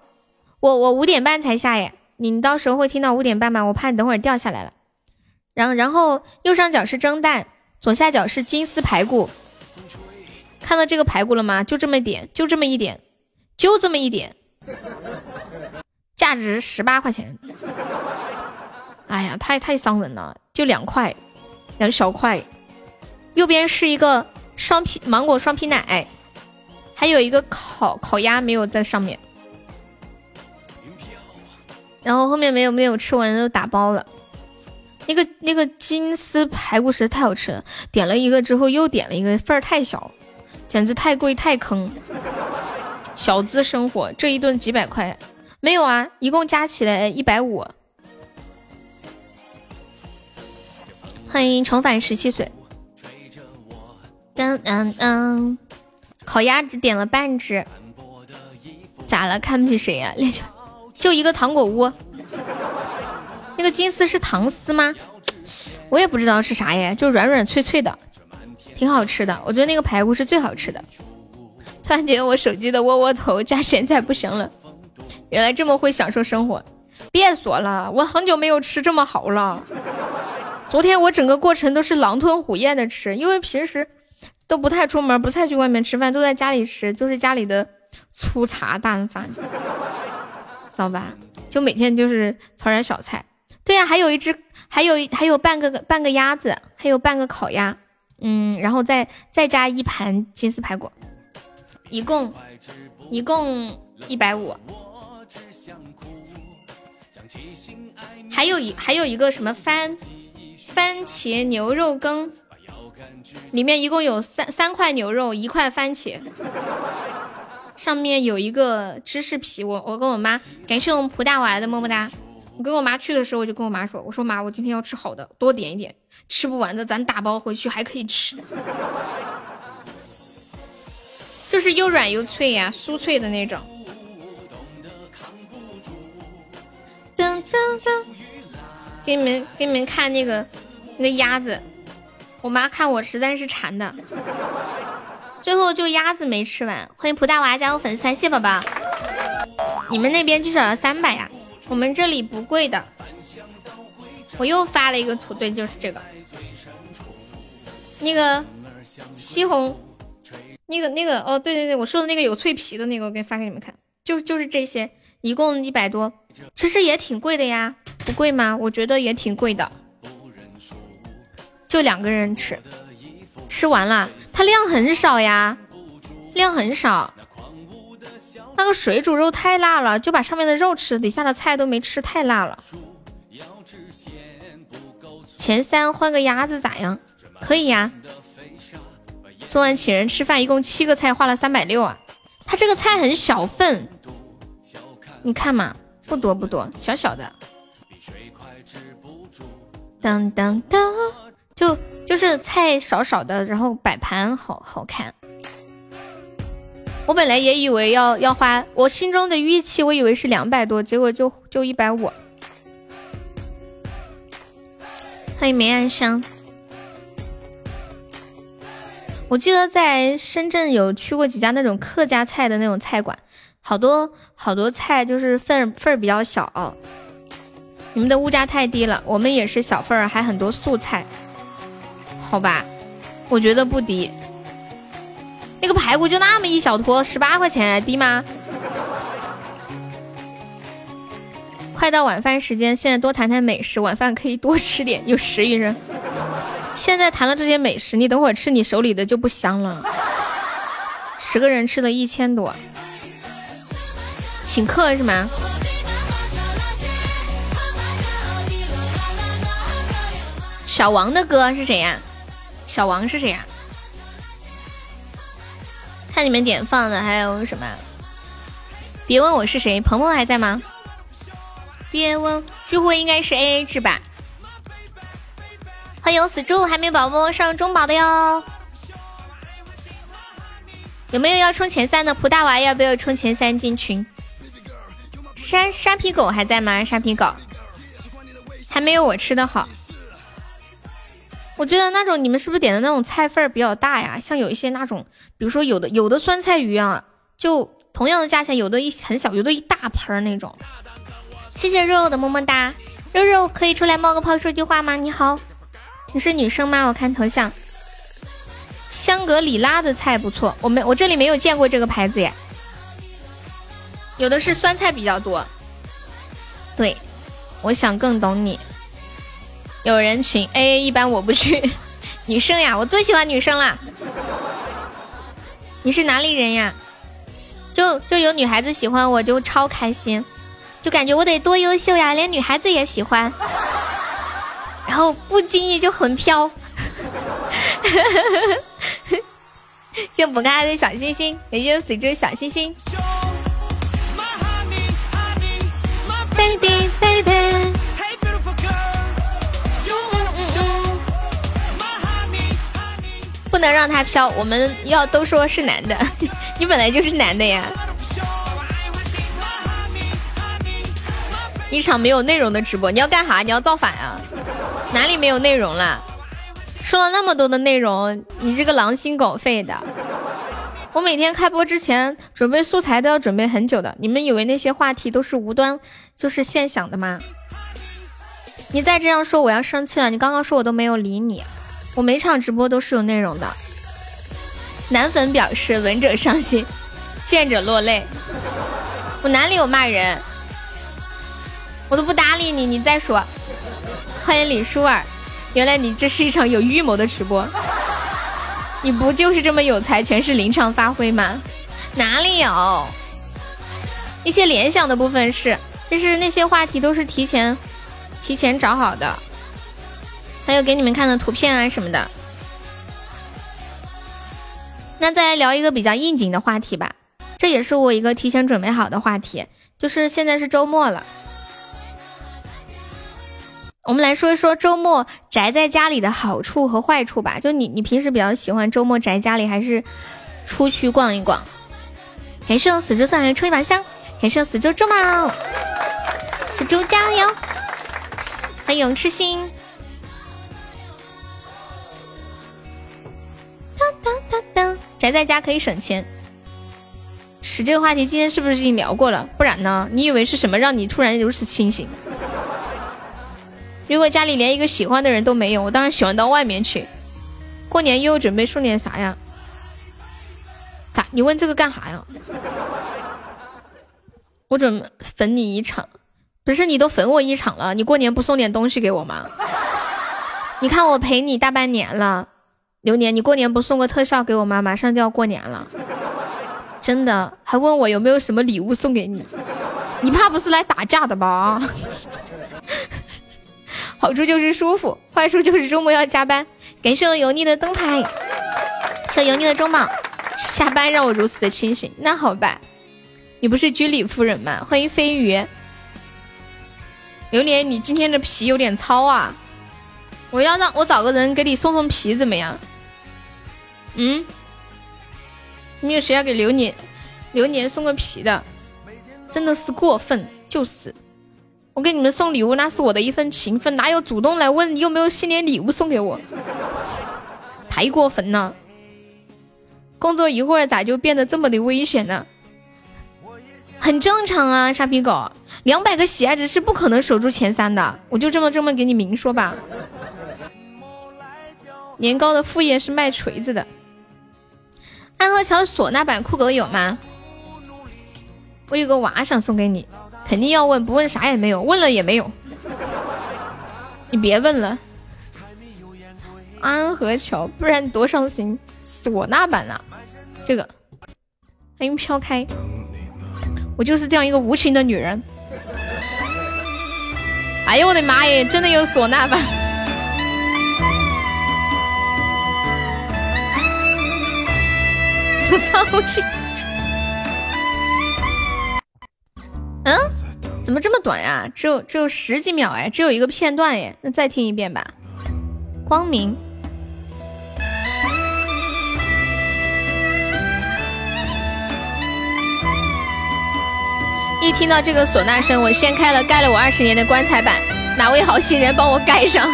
我我五点半才下耶，你到时候会听到五点半吗？我怕你等会儿掉下来了。然后然后右上角是蒸蛋，左下角是金丝排骨。看到这个排骨了吗？就这么点，就这么一点，就这么一点，价值十八块钱。哎呀，太太伤人了，就两块，两小块。右边是一个双皮芒果双皮奶，还有一个烤烤鸭没有在上面。然后后面没有没有吃完都打包了，那个那个金丝排骨实在太好吃了，点了一个之后又点了一个，份儿太小，简直太贵太坑。小资生活这一顿几百块，没有啊，一共加起来一百五。欢迎重返十七岁。当当当，烤鸭只点了半只，咋了？看不起谁呀？练球。就一个糖果屋，那个金丝是糖丝吗？我也不知道是啥耶，就软软脆脆的，挺好吃的。我觉得那个排骨是最好吃的。突然觉得我手机的窝窝头加咸菜不行了，原来这么会享受生活。别说了，我很久没有吃这么好了。昨天我整个过程都是狼吞虎咽的吃，因为平时都不太出门，不太去外面吃饭，都在家里吃，就是家里的粗茶淡饭，知道吧？就每天就是炒点小菜。对呀，还有一只，还有还有半个半个鸭子，还有半个烤鸭，嗯，然后再再加一盘金丝排骨，一共一共一百五。还有一还有一个什么番番茄牛肉羹，里面一共有三三块牛肉，一块番茄，上面有一个芝士皮。我我跟我妈感谢我们蒲大娃的么么哒。我跟我妈去的时候，我就跟我妈说：“我说妈，我今天要吃好的，多点一点，吃不完的咱打包回去还可以吃。” 就是又软又脆呀，酥脆的那种。噔噔噔，给你们给你们看那个那个鸭子，我妈看我实在是馋的，最后就鸭子没吃完。欢迎蒲大娃加入粉丝团，谢宝宝。你们那边至少要三百呀，我们这里不贵的。我又发了一个图，对，就是这个，那个西红，那个那个哦，对对对，我说的那个有脆皮的那个，我给发给你们看，就就是这些。一共一百多，其实也挺贵的呀，不贵吗？我觉得也挺贵的，就两个人吃，吃完了，它量很少呀，量很少。那个水煮肉太辣了，就把上面的肉吃，底下的菜都没吃，太辣了。前三换个鸭子咋样？可以呀。昨晚请人吃饭，一共七个菜，花了三百六啊。它这个菜很小份。你看嘛，不多不多，小小的。当当当，就就是菜少少的，然后摆盘好好看。我本来也以为要要花，我心中的预期我以为是两百多，结果就就一百五。欢迎梅暗香。我记得在深圳有去过几家那种客家菜的那种菜馆。好多好多菜就是份份儿比较小，你们的物价太低了，我们也是小份儿，还很多素菜，好吧？我觉得不低，那个排骨就那么一小坨，十八块钱，低吗？快到晚饭时间，现在多谈谈美食，晚饭可以多吃点，有食欲人。现在谈了这些美食，你等会儿吃你手里的就不香了。十个人吃了一千多。请客是吗？小王的歌是谁呀？小王是谁呀？看你们点放的还有什么？别问我是谁，鹏鹏还在吗？别问，聚会应该是 A A 制吧？欢迎死猪海绵宝宝上中宝的哟！有没有要冲前三的蒲大娃？要不要冲前三进群？沙沙皮狗还在吗？沙皮狗还没有我吃的好。我觉得那种你们是不是点的那种菜份儿比较大呀？像有一些那种，比如说有的有的酸菜鱼啊，就同样的价钱，有的一很小，有的一大盆儿那种。谢谢肉肉的么么哒，肉肉可以出来冒个泡说句话吗？你好，你是女生吗？我看头像。香格里拉的菜不错，我没我这里没有见过这个牌子耶。有的是酸菜比较多，对，我想更懂你。有人群 A A 一般我不去，女生呀，我最喜欢女生啦。你是哪里人呀？就就有女孩子喜欢我就超开心，就感觉我得多优秀呀，连女孩子也喜欢，然后不经意就很飘。谢补可爱的小心心，也谢死猪小心心。baby baby，不能让他飘，我们要都说是男的，你本来就是男的呀。一场没有内容的直播，你要干啥？你要造反啊？哪里没有内容了？说了那么多的内容，你这个狼心狗肺的。我每天开播之前准备素材都要准备很久的，你们以为那些话题都是无端就是现想的吗？你再这样说我要生气了。你刚刚说我都没有理你，我每场直播都是有内容的。男粉表示闻者伤心，见者落泪。我哪里有骂人？我都不搭理你，你再说。欢迎李舒儿，原来你这是一场有预谋的直播。你不就是这么有才，全是临场发挥吗？哪里有？一些联想的部分是，就是那些话题都是提前提前找好的，还有给你们看的图片啊什么的。那再来聊一个比较应景的话题吧，这也是我一个提前准备好的话题，就是现在是周末了，我们来说一说周末宅在家里的好处和坏处吧。就你，你平时比较喜欢周末宅家里，还是出去逛一逛？感谢我死猪送来抽一把香，感谢我死猪猪毛，死猪加油！欢迎痴心。当当当当，宅在家可以省钱。是这个话题，今天是不是已经聊过了？不然呢？你以为是什么让你突然如此清醒？如果家里连一个喜欢的人都没有，我当然喜欢到外面去。过年又准备送点啥呀？咋？你问这个干啥呀？我准备粉你一场，不是你都粉我一场了，你过年不送点东西给我吗？你看我陪你大半年了。流年，你过年不送个特效给我吗？马上就要过年了，真的，还问我有没有什么礼物送给你？你怕不是来打架的吧？好处就是舒服，坏处就是周末要加班。感谢我油腻的灯牌，谢油腻的中宝，下班让我如此的清醒。那好吧，你不是居里夫人吗？欢迎飞鱼，榴莲，你今天的皮有点糙啊。我要让我找个人给你送送皮怎么样？嗯，没有谁要给流年流年送个皮的，真的是过分。就是，我给你们送礼物，那是我的一份情分，哪有主动来问你有没有新年礼物送给我？太过分了！工作一会儿咋就变得这么的危险呢？很正常啊，傻逼狗，两百个喜爱值是不可能守住前三的，我就这么这么给你明说吧。年糕的副业是卖锤子的。安河桥唢呐版酷狗有吗？我有个娃想送给你，肯定要问，不问啥也没有，问了也没有。你别问了。安河桥，不然多伤心。唢呐版啊，这个欢迎飘开。我就是这样一个无情的女人。哎呦我的妈耶，真的有唢呐版。不气。嗯？怎么这么短呀？只有只有十几秒哎，只有一个片段哎，那再听一遍吧。光明。一听到这个唢呐声，我掀开了盖了我二十年的棺材板，哪位好心人帮我盖上？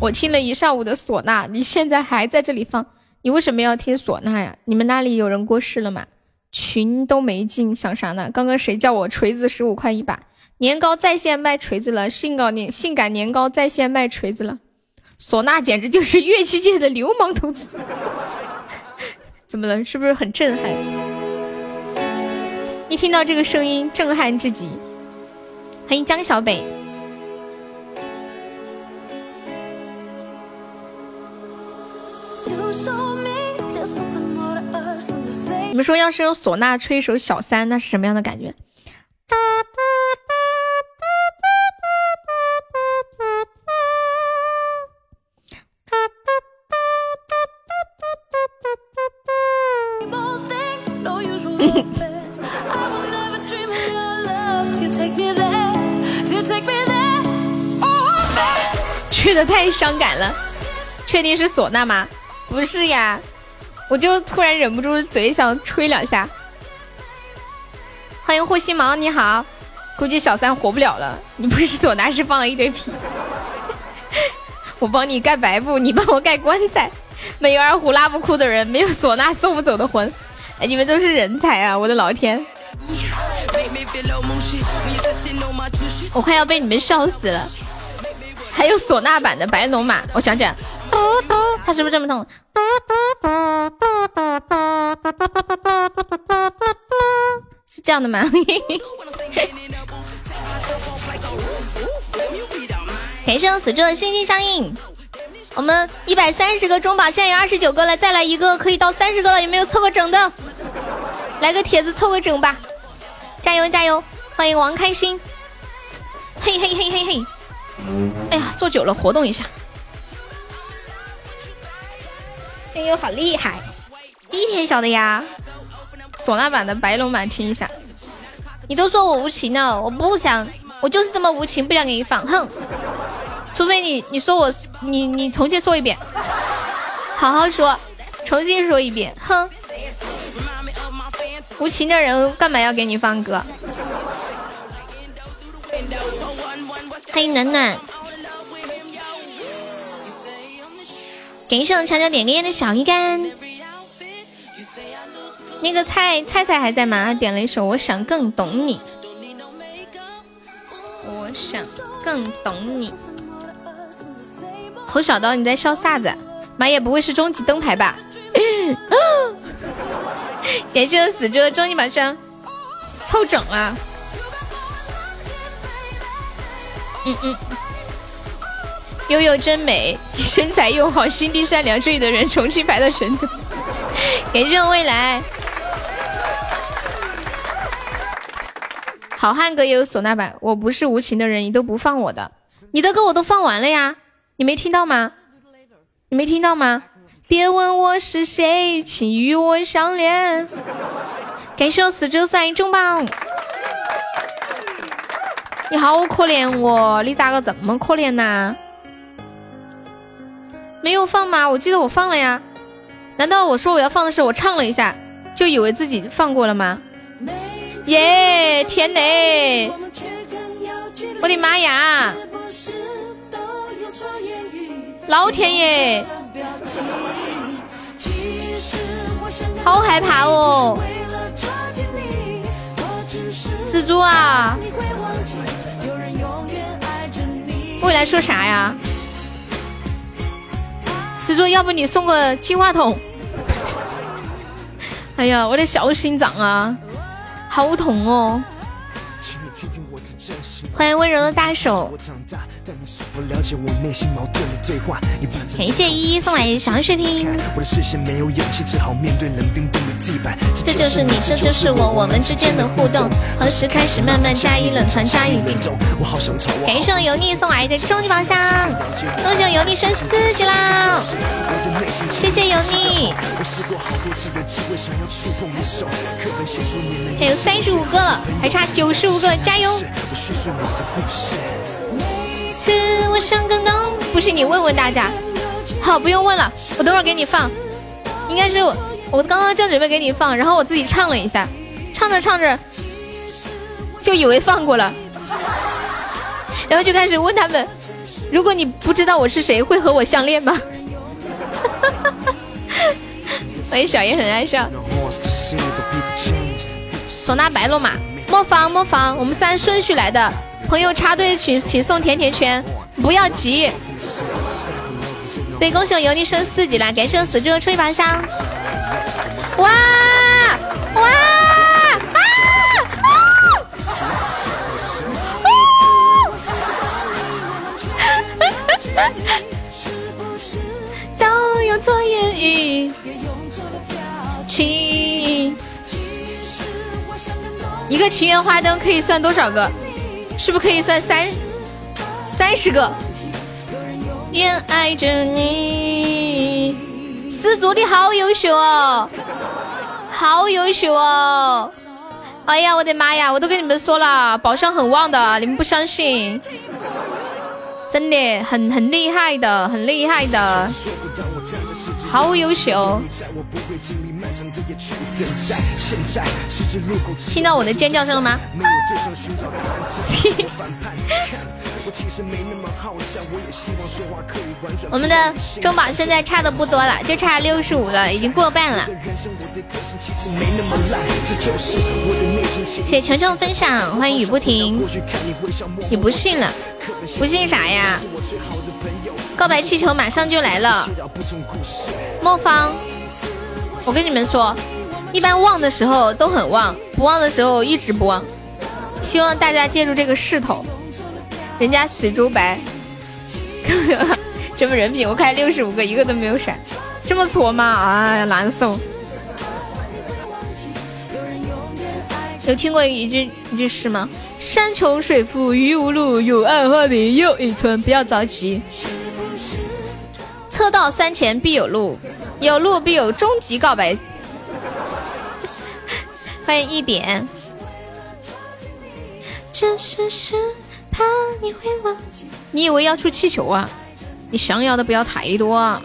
我听了一上午的唢呐，你现在还在这里放？你为什么要听唢呐呀？你们那里有人过世了吗？群都没进，想啥呢？刚刚谁叫我锤子十五块一把？年糕在线卖锤子了，性感年性感年糕在线卖锤子了，唢呐简直就是乐器界的流氓头子。怎么了？是不是很震撼？一听到这个声音，震撼至极。欢迎江小北。你们说，要是用唢呐吹一首《小三》，那是什么样的感觉？去的太伤感了，确定是唢呐吗？不是呀。我就突然忍不住嘴想吹两下。欢迎呼吸毛，你好，估计小三活不了了。你不是唢呐，是放了一堆屁。我帮你盖白布，你帮我盖棺材。没有二胡拉不哭的人，没有唢呐送不走的魂。哎，你们都是人才啊！我的老天，我快要被你们笑死了。还有唢呐版的白龙马，我想想。他是不是这么痛？是这样的吗？感谢我死猪的心心相印。我们一百三十个中宝，现在有二十九个了，再来一个可以到三十个了，有没有凑个整的？来个帖子凑个整吧！加油加油！欢迎王开心。嘿嘿嘿嘿嘿！哎呀，坐久了活动一下。哎呦，好厉害！第一天晓得呀。唢呐版的白龙马听一下。你都说我无情了，我不想，我就是这么无情，不想给你放，哼。除非你你说我，你你重新说一遍，好好说，重新说一遍，哼。无情的人干嘛要给你放歌？欢迎暖暖，给上强强点个烟的小鱼干。那个菜菜菜还在吗？点了一首《我想更懂你》，我想更懂你。侯小刀，你在笑啥子？妈耶，不会是终极灯牌吧？感谢我死猪的终极宝箱，凑整了。嗯嗯，悠悠真美，身材又好，心地善良，这里的人重庆排到神都。感谢我未来，好汉歌也有唢呐版。我不是无情的人，你都不放我的，你的歌我都放完了呀，你没听到吗？你没听到吗？别问我是谁，请与我相恋。感谢我死猪送来中宝。你好可怜哦，你咋个这么可怜呢？没有放吗？我记得我放了呀。难道我说我要放的时候，我唱了一下，就以为自己放过了吗？耶！天嘞！我的妈呀！老天爷！好害怕哦！死猪啊！未来说啥呀？死猪，要不你送个金话筒？哎呀，我的小心脏啊，好痛哦！欢迎温柔的大手。感谢依依送来小水瓶。这就是你，这就是我，我们之间的互动。何时开始慢慢加以冷藏，加以冰？感谢我油腻送来的终极宝箱，恭喜我油腻升四级啦！谢谢油腻。还有三十五个，还差九十五个，加油！次我想更懂，不信你问问大家。好，不用问了，我等会儿给你放。应该是我，我刚刚正准备给你放，然后我自己唱了一下，唱着唱着就以为放过了，然后就开始问他们：如果你不知道我是谁，会和我相恋吗？欢 迎小叶很爱笑。唢呐白龙马，莫放莫放，我们是按顺序来的。朋友插队请请送甜甜圈，不要急。对，恭喜我油腻升四级啦！感谢我死猪的吹一把香。哇哇啊啊！都用错言语，情。一个情缘花灯可以算多少个？是不是可以算三三十个？恋爱着你，四组的好优秀哦，好优秀哦！哎呀，我的妈呀，我都跟你们说了，宝箱很旺的，你们不相信？真的很很厉害的，很厉害的，好优秀！听到我的尖叫声了吗？我们的中宝现在差的不多了，就差六十五了，已经过半了。谢琼琼分享，欢迎雨不停。你不信了？不信啥呀？告白气球马上就来了，莫方，我跟你们说，一般旺的时候都很旺，不旺的时候一直不旺。希望大家借助这个势头，人家死猪白，什么人品？我开六十五个，一个都没有闪，这么挫吗？哎呀，难受。有听过一句一句诗吗？山穷水复疑无路，柳暗花明又一村。不要着急。车到山前必有路，有路必有终极告白。欢迎一点。这是是怕你会忘记。你以为要出气球啊？你想要的不要太多。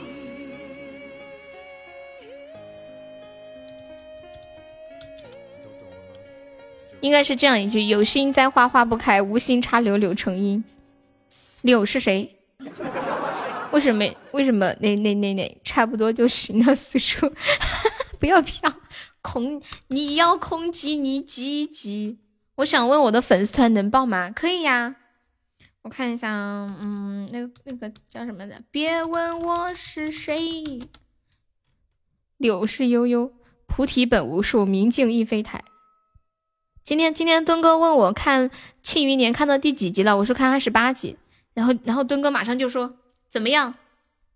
应该是这样一句：有心栽花花不开，无心插柳柳成荫。柳是谁？为什么？为什么？那那那那差不多就行了。四叔，不要飘空，你要空击你几级？我想问我的粉丝团能报吗？可以呀。我看一下，嗯，那个那个叫什么的？别问我是谁。柳是悠悠，菩提本无树，明镜亦非台。今天今天敦哥问我看《庆余年》看到第几集了？我说看二十八集。然后然后敦哥马上就说。怎么样，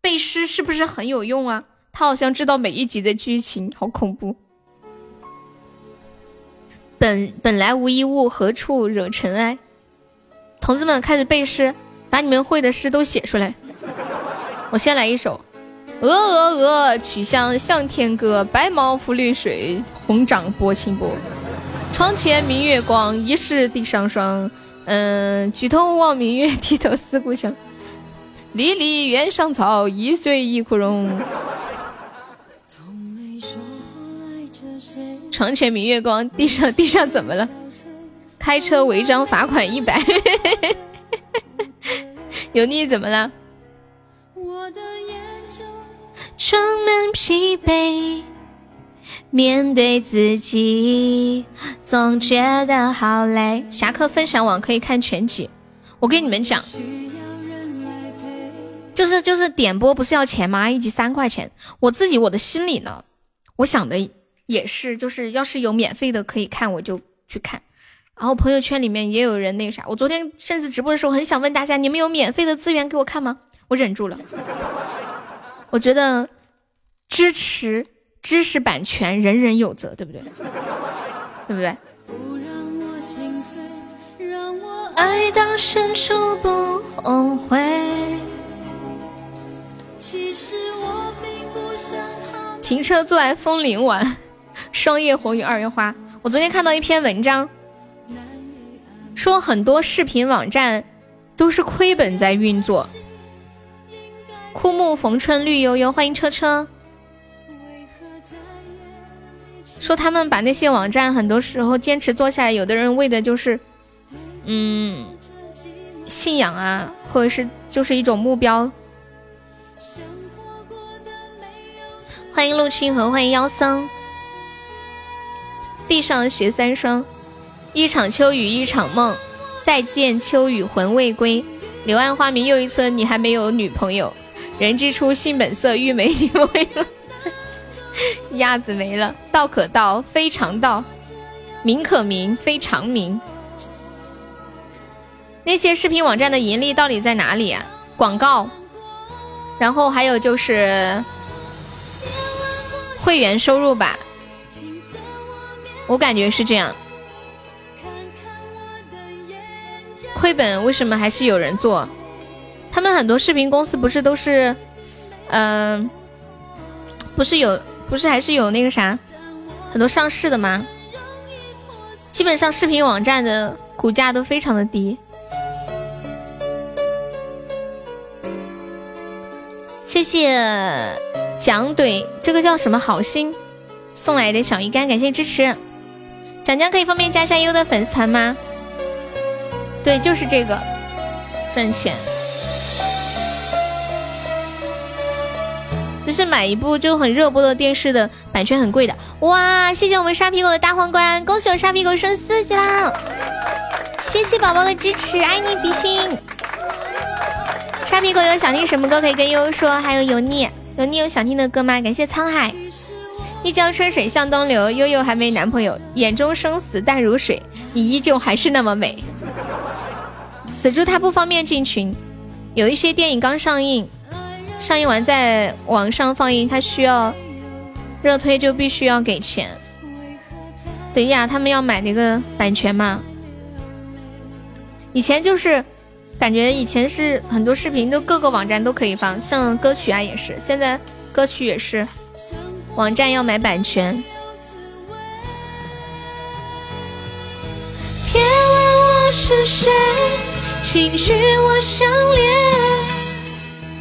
背诗是不是很有用啊？他好像知道每一集的剧情，好恐怖。本本来无一物，何处惹尘埃？同志们开始背诗，把你们会的诗都写出来。我先来一首：鹅鹅鹅，曲项向天歌，白毛浮绿水，红掌拨清波。床前明月光，疑是地上霜。嗯，举头望明月，低头思故乡。离离原上草，一岁一枯荣。床前明月光，地上地上怎么了？开车违章罚款一百。油腻怎么了？充满疲惫，面对自己，总觉得好累。侠客分享网可以看全集。我跟你们讲。就是就是点播不是要钱吗？一集三块钱。我自己我的心里呢，我想的也是，就是要是有免费的可以看，我就去看。然后朋友圈里面也有人那啥，我昨天甚至直播的时候很想问大家，你们有免费的资源给我看吗？我忍住了。我觉得支持知识版权，人人有责，对不对？对不对？爱到深处不后悔。停车坐爱枫林晚，霜叶红于二月花。我昨天看到一篇文章，说很多视频网站都是亏本在运作。枯木逢春绿油油，欢迎车车。说他们把那些网站很多时候坚持做下来，有的人为的就是，嗯，信仰啊，或者是就是一种目标。欢迎陆清河，欢迎妖僧。地上雪三霜，一场秋雨一场梦。再见秋雨魂未归，柳暗花明又一村。你还没有女朋友？人之初性本色，欲美女为。鸭子没了，道可道非常道，名可名非常名。那些视频网站的盈利到底在哪里啊？广告，然后还有就是。会员收入吧，我感觉是这样。亏本为什么还是有人做？他们很多视频公司不是都是，嗯，不是有，不是还是有那个啥，很多上市的吗？基本上视频网站的股价都非常的低。谢谢。蒋怼，这个叫什么好心送来的小鱼干，感谢支持。蒋江可以方便加一下优的粉丝团吗？对，就是这个赚钱。这是买一部就很热播的电视的版权很贵的。哇，谢谢我们沙皮狗的大皇冠，恭喜我沙皮狗升四级啦！谢谢宝宝的支持，爱你比心。沙皮狗有想听什么歌可以跟悠悠说，还有油腻，油腻有想听的歌吗？感谢沧海，一江春水向东流，悠悠还没男朋友，眼中生死淡如水，你依旧还是那么美。死猪他不方便进群，有一些电影刚上映，上映完在网上放映，他需要热推就必须要给钱。对呀，他们要买那个版权嘛。以前就是感觉以前是很多视频都各个网站都可以放，像歌曲啊也是，现在歌曲也是网站要买版权。别问我是谁，请与我相恋。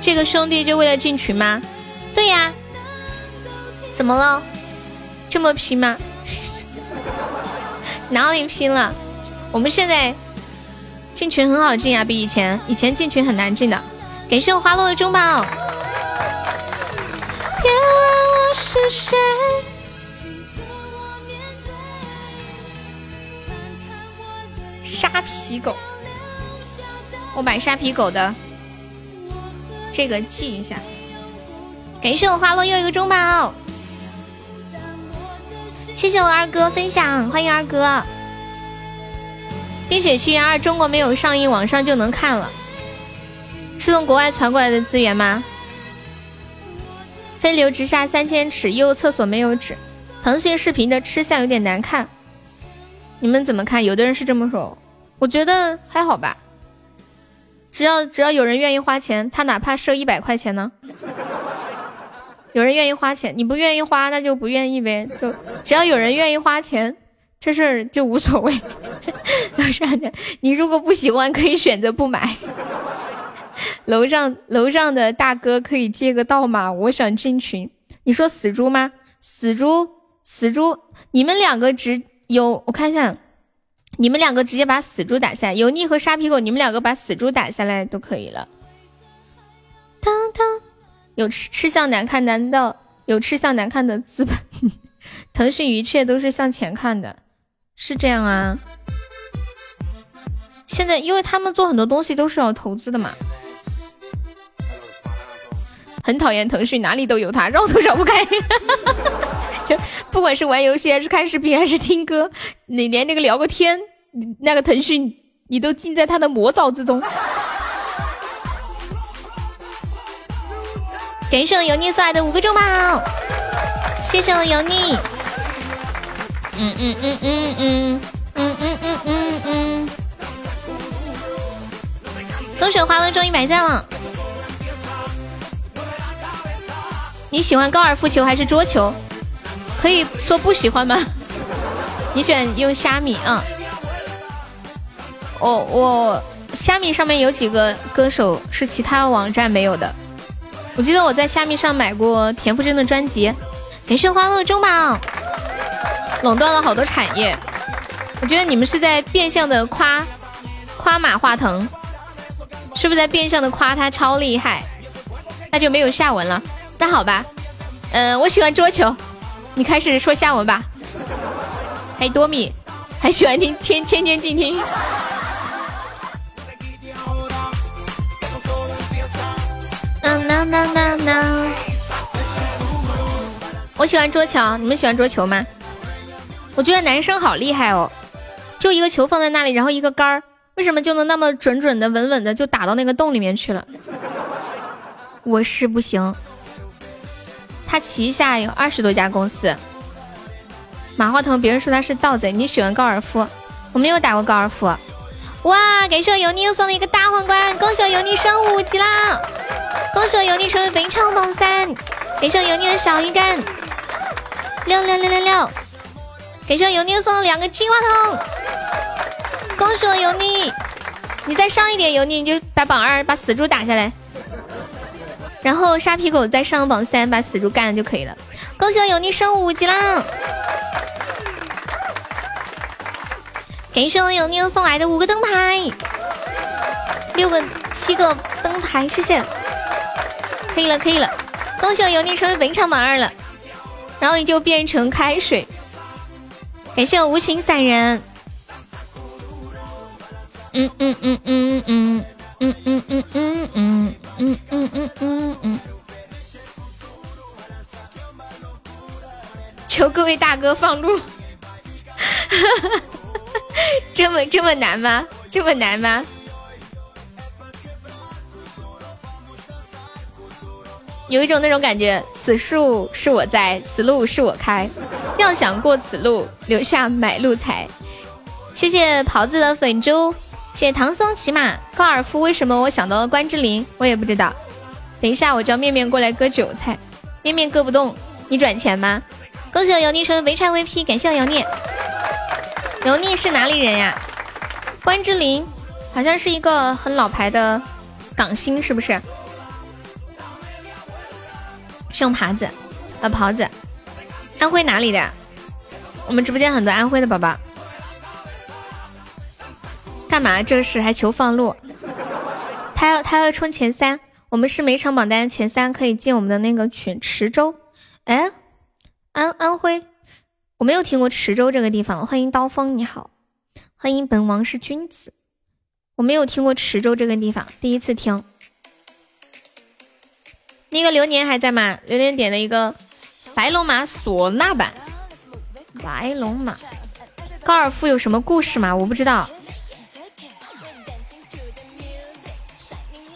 这个兄弟就为了进群吗？对呀。怎么了？这么拼吗？哪里拼了？我们现在。进群很好进啊，比以前，以前进群很难进的。感谢我花落的中宝。是谁沙皮狗，我把沙皮狗的这个记一下。感谢我花落又一个中宝，谢谢我二哥分享，欢迎二哥。《冰雪奇缘二》中国没有上映，网上就能看了，是从国外传过来的资源吗？飞流直下三千尺，又厕所没有纸。腾讯视频的吃相有点难看，你们怎么看？有的人是这么说，我觉得还好吧。只要只要有人愿意花钱，他哪怕设一百块钱呢？有人愿意花钱，你不愿意花，那就不愿意呗。就只要有人愿意花钱。这事儿就无所谓，楼上的你如果不喜欢，可以选择不买。楼上楼上的大哥可以借个道吗？我想进群。你说死猪吗？死猪死猪，你们两个直有我看一下，你们两个直接把死猪打下。油腻和沙皮狗，你们两个把死猪打下来都可以了。当当，有吃吃相难看？难道有吃相难看的资本？腾讯一切都是向前看的。是这样啊，现在因为他们做很多东西都是要投资的嘛，很讨厌腾讯，哪里都有他，绕都绕不开。就不管是玩游戏还是看视频还是听歌，你连那个聊个天，那个腾讯你都浸在他的魔爪之中。感谢我油腻送来的五个中宝，谢谢我油腻。嗯嗯嗯嗯嗯嗯嗯嗯嗯嗯，冬雪花轮终于百赞了。你喜欢高尔夫球还是桌球？可以说不喜欢吗？你喜欢用虾米啊？我我虾米上面有几个歌手是其他网站没有的。我记得我在虾米上买过田馥甄的专辑。感谢欢乐中宝。垄断了好多产业，我觉得你们是在变相的夸夸马化腾，是不是在变相的夸他超厉害？那就没有下文了。那好吧，嗯，我喜欢桌球，你开始说下文吧。还多米，还喜欢听天天天静听。我喜欢桌球，你们喜欢桌球吗？我觉得男生好厉害哦，就一个球放在那里，然后一个杆儿，为什么就能那么准准的、稳稳的就打到那个洞里面去了？我是不行。他旗下有二十多家公司。马化腾，别人说他是盗贼。你喜欢高尔夫？我没有打过高尔夫。哇，感谢我油腻又送了一个大皇冠，恭喜我油腻升五级啦！恭喜我油腻成为本场榜三，感谢油腻的小鱼干，六六六六六。给上油腻送了两个金话筒，恭喜我油腻！你再上一点油腻，你就把榜二把死猪打下来，然后沙皮狗再上榜三把死猪干了就可以了。恭喜我油腻升五级啦！感谢我油腻送来的五个灯牌，六个七个灯牌，谢谢。可以了，可以了，恭喜我油腻成为本场榜二了，然后你就变成开水。感谢我无情散人。嗯嗯嗯嗯嗯嗯嗯嗯嗯嗯嗯嗯嗯嗯嗯。求各位大哥放路。这么这么难吗？这么难吗？有一种那种感觉，此树是我栽，此路是我开。要想过此路，留下买路财。谢谢袍子的粉猪，谢唐僧骑马高尔夫。为什么我想到了关之琳？我也不知道。等一下，我叫面面过来割韭菜。面面割不动，你转钱吗？恭喜我油腻成为围柴 VP，感谢我油腻。油腻是哪里人呀？关之琳好像是一个很老牌的港星，是不是？是用耙子呃，袍子，安徽哪里的？我们直播间很多安徽的宝宝。干嘛？这是还求放路？他要他要冲前三，我们是每场榜单前三可以进我们的那个群池州。哎，安安徽，我没有听过池州这个地方。欢迎刀锋，你好，欢迎本王是君子。我没有听过池州这个地方，第一次听。那个流年还在吗？流年点了一个白龙马唢呐版。白龙马，高尔夫有什么故事吗？我不知道。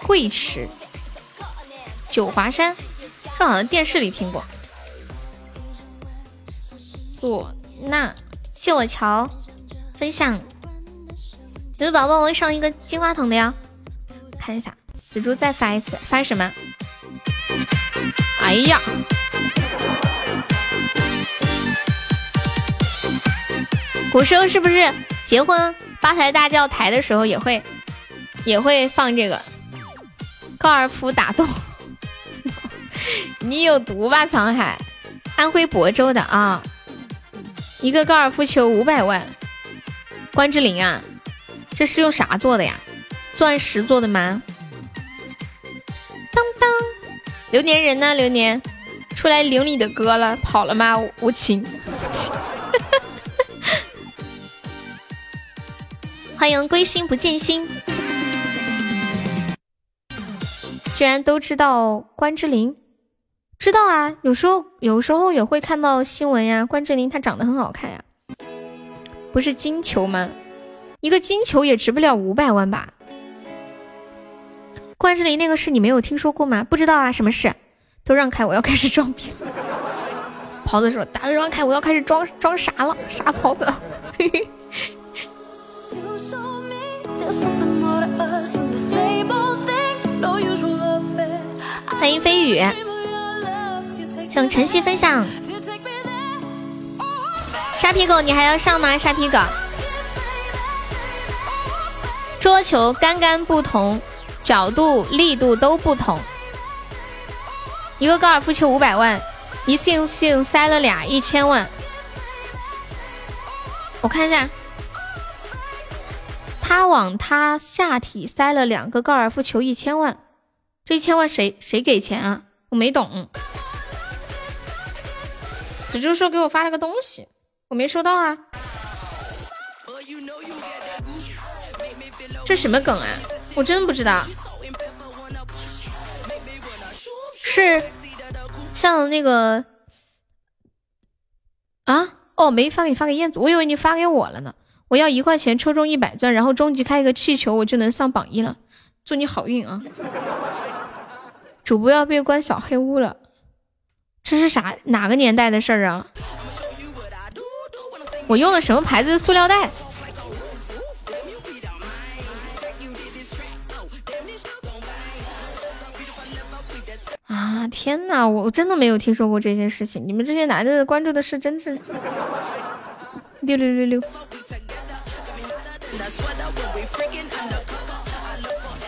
贵池，九华山，这好像电视里听过。唢呐，谢我乔分享。有的宝宝，我会上一个金话筒的呀。看一下，死猪再发一次，发什么？哎呀，古时候是不是结婚八抬大轿抬的时候也会也会放这个高尔夫打洞？你有毒吧，沧海？安徽亳州的啊，一个高尔夫球五百万，关之琳啊，这是用啥做的呀？钻石做的吗？当当。流年人呢？流年出来领你的歌了，跑了吗？无情。欢迎归心不见心。居然都知道关之琳？知道啊，有时候有时候也会看到新闻呀。关之琳她长得很好看呀，不是金球吗？一个金球也值不了五百万吧？关之琳那个事你没有听说过吗？不知道啊，什么事？都让开，我要开始装逼。袍子说：“大家让开，我要开始装装傻了，傻袍子。欢迎飞宇，向晨曦分享。沙皮狗，你还要上吗？沙皮狗，桌球杆杆不同。角度、力度都不同。一个高尔夫球五百万，一次性塞了俩一千万。我看一下，他往他下体塞了两个高尔夫球一千万，这一千万谁谁给钱啊？我没懂。子猪说给我发了个东西，我没收到啊。这什么梗啊？我真不知道，是像那个啊哦，没发给你发给燕子，我以为你发给我了呢。我要一块钱抽中一百钻，然后终极开一个气球，我就能上榜一了。祝你好运啊！主播要被关小黑屋了，这是啥哪个年代的事儿啊？我用的什么牌子的塑料袋？啊天哪，我真的没有听说过这件事情。你们这些男的关注的是真是六六六六，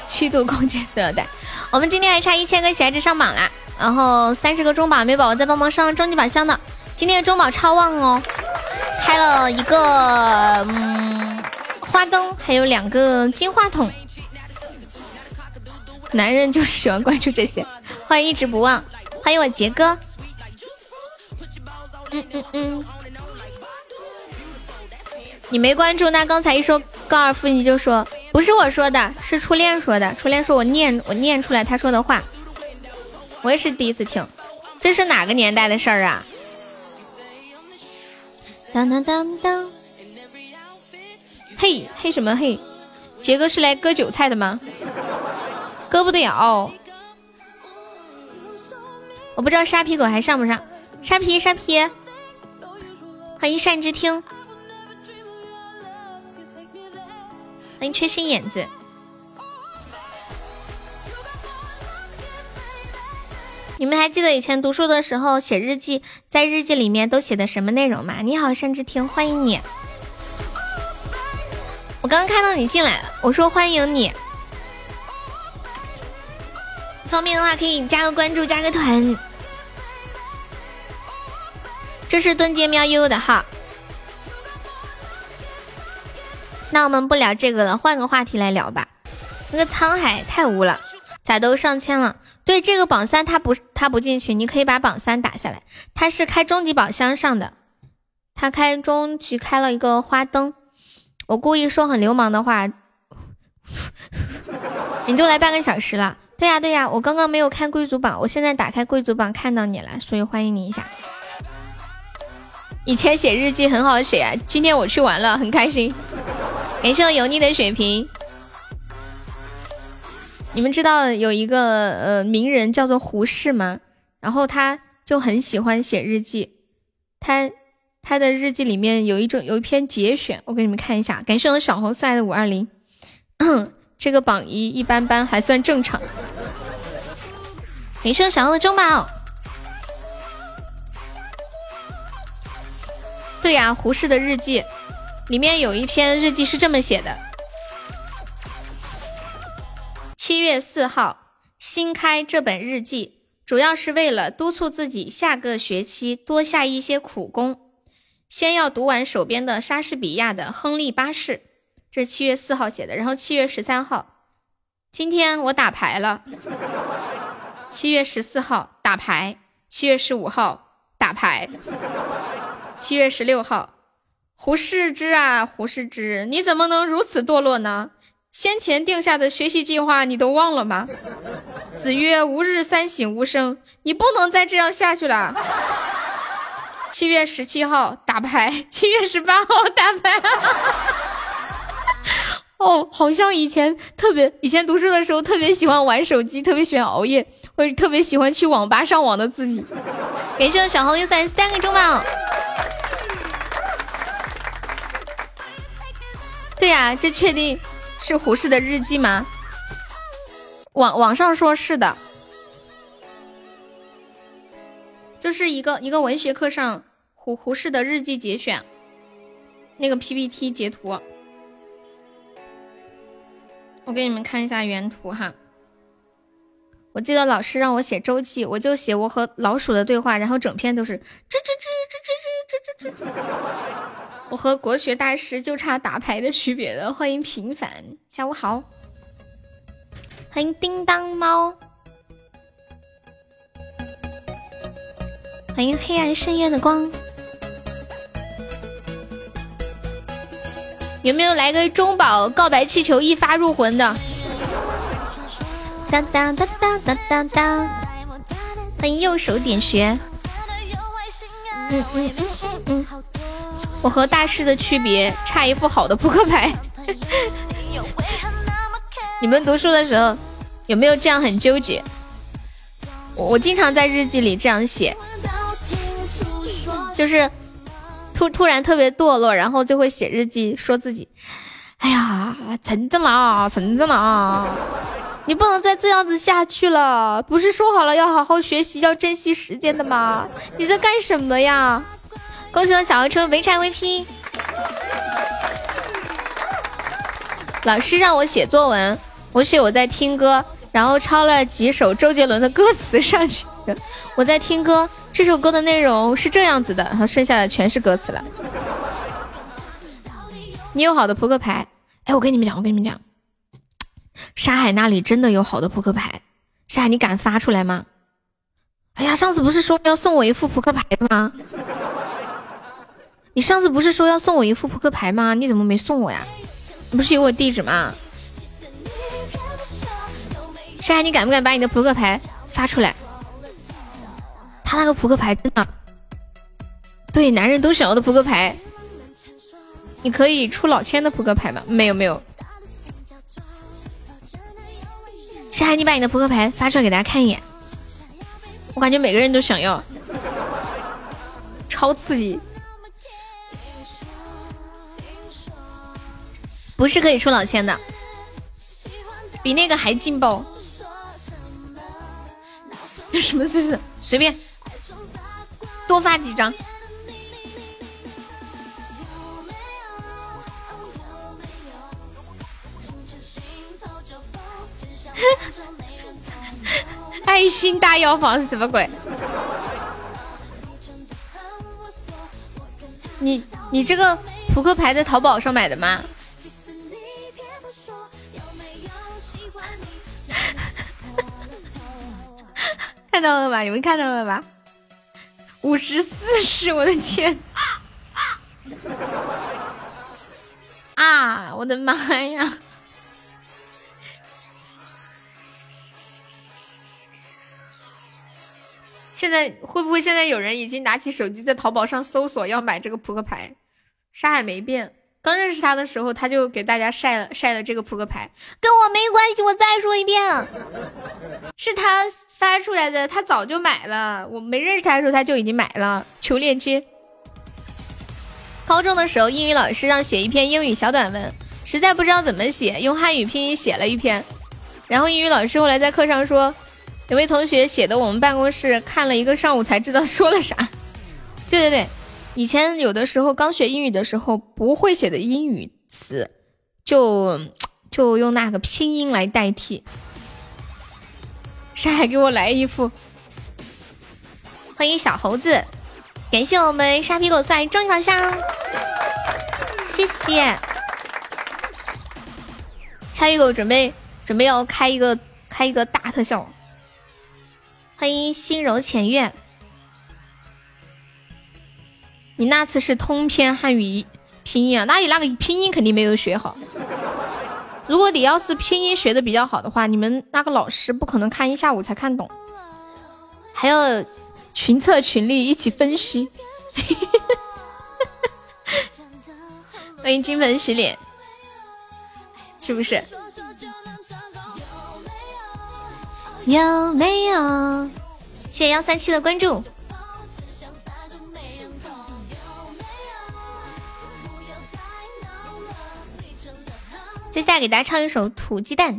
七度空间塑料袋。我们今天还差一千个喜爱值上榜啦，然后三十个中宝，没宝宝再帮忙上终极宝箱的。今天的中宝超旺哦，开了一个嗯花灯，还有两个金话筒。男人就是喜欢关注这些。欢迎一直不忘，欢迎我杰哥。嗯嗯嗯，你没关注，那刚才一说高尔夫你就说不是我说的，是初恋说的。初恋说我念我念出来他说的话，我也是第一次听。这是哪个年代的事儿啊？当当当当，嘿嘿什么嘿？杰哥是来割韭菜的吗？割不了。我不知道沙皮狗还上不上。沙皮沙皮，欢迎善之听，欢迎缺心眼子。你们还记得以前读书的时候写日记，在日记里面都写的什么内容吗？你好，善之听，欢迎你。我刚刚看到你进来了，我说欢迎你。方便的话可以加个关注，加个团。这是盾街喵悠悠的号。那我们不聊这个了，换个话题来聊吧。那个沧海太污了，咋都上千了？对，这个榜三他不他不进去，你可以把榜三打下来。他是开终极宝箱上的，他开终极开了一个花灯。我故意说很流氓的话，你都来半个小时了。对呀对呀，我刚刚没有看贵族榜，我现在打开贵族榜看到你了，所以欢迎你一下。以前写日记很好写啊，今天我去玩了，很开心。感谢我油腻的水瓶。你们知道有一个呃名人叫做胡适吗？然后他就很喜欢写日记，他他的日记里面有一种有一篇节选，我给你们看一下。感谢我小红送来的五二零，这个榜一一般般，还算正常。感谢小红的中宝。对呀，胡适的日记里面有一篇日记是这么写的。七月四号，新开这本日记，主要是为了督促自己下个学期多下一些苦功。先要读完手边的莎士比亚的《亨利八世》，这是七月四号写的。然后七月十三号，今天我打牌了。七月十四号打牌，七月十五号打牌，七月十六号，胡适之啊，胡适之，你怎么能如此堕落呢？先前定下的学习计划你都忘了吗？子曰：“吾日三省吾身。”你不能再这样下去了。七月十七号打牌，七月十八号打牌。哦，好像以前特别，以前读书的时候特别喜欢玩手机，特别喜欢熬夜，或者特别喜欢去网吧上网的自己。感谢小红又三三个中宝。对呀，这确定。是胡适的日记吗？网网上说是的，就是一个一个文学课上胡胡适的日记节选，那个 PPT 截图，我给你们看一下原图哈。我记得老师让我写周记，我就写我和老鼠的对话，然后整篇都是吱吱吱吱吱吱吱吱吱。我和国学大师就差打牌的区别了。欢迎平凡，下午好。欢迎叮当猫，欢迎黑暗深渊的光。有没有来个中宝告白气球一发入魂的？当当当当当当当。欢迎右手点穴。嗯嗯嗯嗯嗯。我和大师的区别差一副好的扑克牌。你们读书的时候有没有这样很纠结？我经常在日记里这样写，就是突突然特别堕落，然后就会写日记说自己，哎呀，成长了，成长了，你不能再这样子下去了。不是说好了要好好学习，要珍惜时间的吗？你在干什么呀？恭喜我小鹅车围柴 VP，老师让我写作文，我写我在听歌，然后抄了几首周杰伦的歌词上去。我在听歌，这首歌的内容是这样子的，然后剩下的全是歌词了。你有好的扑克牌？哎，我跟你们讲，我跟你们讲，沙海那里真的有好的扑克牌。沙海，你敢发出来吗？哎呀，上次不是说要送我一副扑克牌吗？你上次不是说要送我一副扑克牌吗？你怎么没送我呀？你不是有我地址吗？沙海，你敢不敢把你的扑克牌发出来？他那个扑克牌真的，对男人都想要的扑克牌。你可以出老千的扑克牌吗？没有没有。山海，你把你的扑克牌发出来给大家看一眼。我感觉每个人都想要，超刺激。不是可以出老千的，比那个还劲爆。有 什么姿势？随便，多发几张。爱心大药房是什么鬼？你你这个扑克牌在淘宝上买的吗？看到了吧？你们看到了吧？五十四是 我的天！啊！我的妈呀！现在会不会现在有人已经拿起手机在淘宝上搜索要买这个扑克牌？啥也没变，刚认识他的时候他就给大家晒了晒了这个扑克牌，跟我没关系。我再说一遍，是他发出来的，他早就买了。我没认识他的时候他就已经买了。求链接。高中的时候，英语老师让写一篇英语小短文，实在不知道怎么写，用汉语拼音写了一篇。然后英语老师后来在课上说。有位同学写的，我们办公室看了一个上午才知道说了啥。对对对，以前有的时候刚学英语的时候，不会写的英语词，就就用那个拼音来代替。山海给我来一副，欢迎小猴子，感谢我们沙皮狗送来终极宝箱，谢谢。沙皮狗准备准备要开一个开一个大特效。欢迎心柔浅月，你那次是通篇汉语拼音啊？那你那个拼音肯定没有学好。如果你要是拼音学的比较好的话，你们那个老师不可能看一下午才看懂，还要群策群力一起分析。欢迎金盆洗脸，是不是？有没有？谢谢幺三七的关注。接下来给大家唱一首《土鸡蛋》。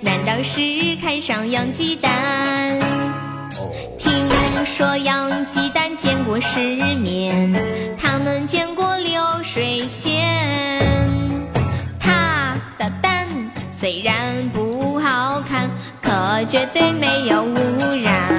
难道是看上养鸡蛋？听说养鸡蛋见过世面，他们见过流水线。它的蛋虽然不好看，可绝对没有污染。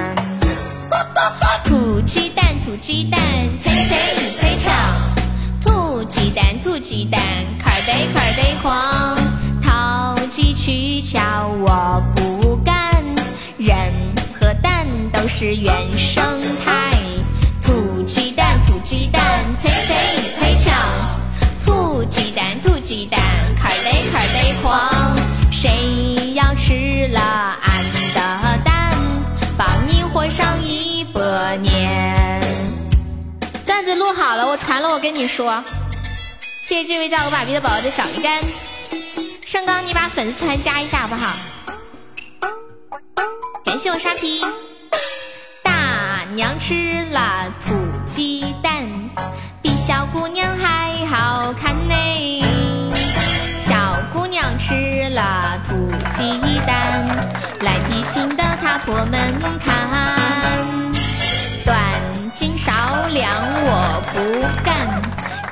是原生态。土鸡蛋，土鸡蛋，脆脆一脆巧。土鸡蛋，土鸡蛋，壳儿得壳儿得狂。谁要吃了俺的蛋，帮你活上一。百年，段子录好了，我传了，我跟你说，谢谢这位叫我爸比的宝宝的小鱼干，盛刚，你把粉丝团加一下好不好？感谢我沙皮，娘吃了土鸡蛋，比小姑娘还好看呢。小姑娘吃了土鸡蛋，来提亲的她破门看。短斤少两我不干，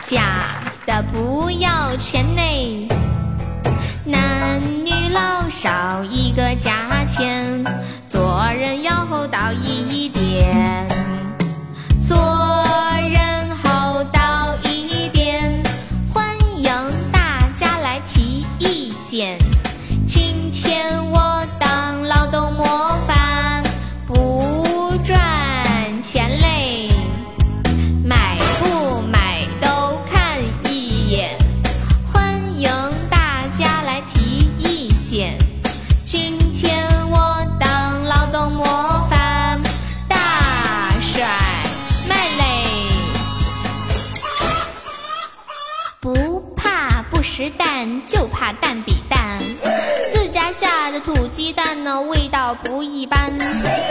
假的不要钱呢。男女老少一个价钱，人要厚道一点。就怕蛋比蛋。自家下的土鸡蛋呢，味道不一般，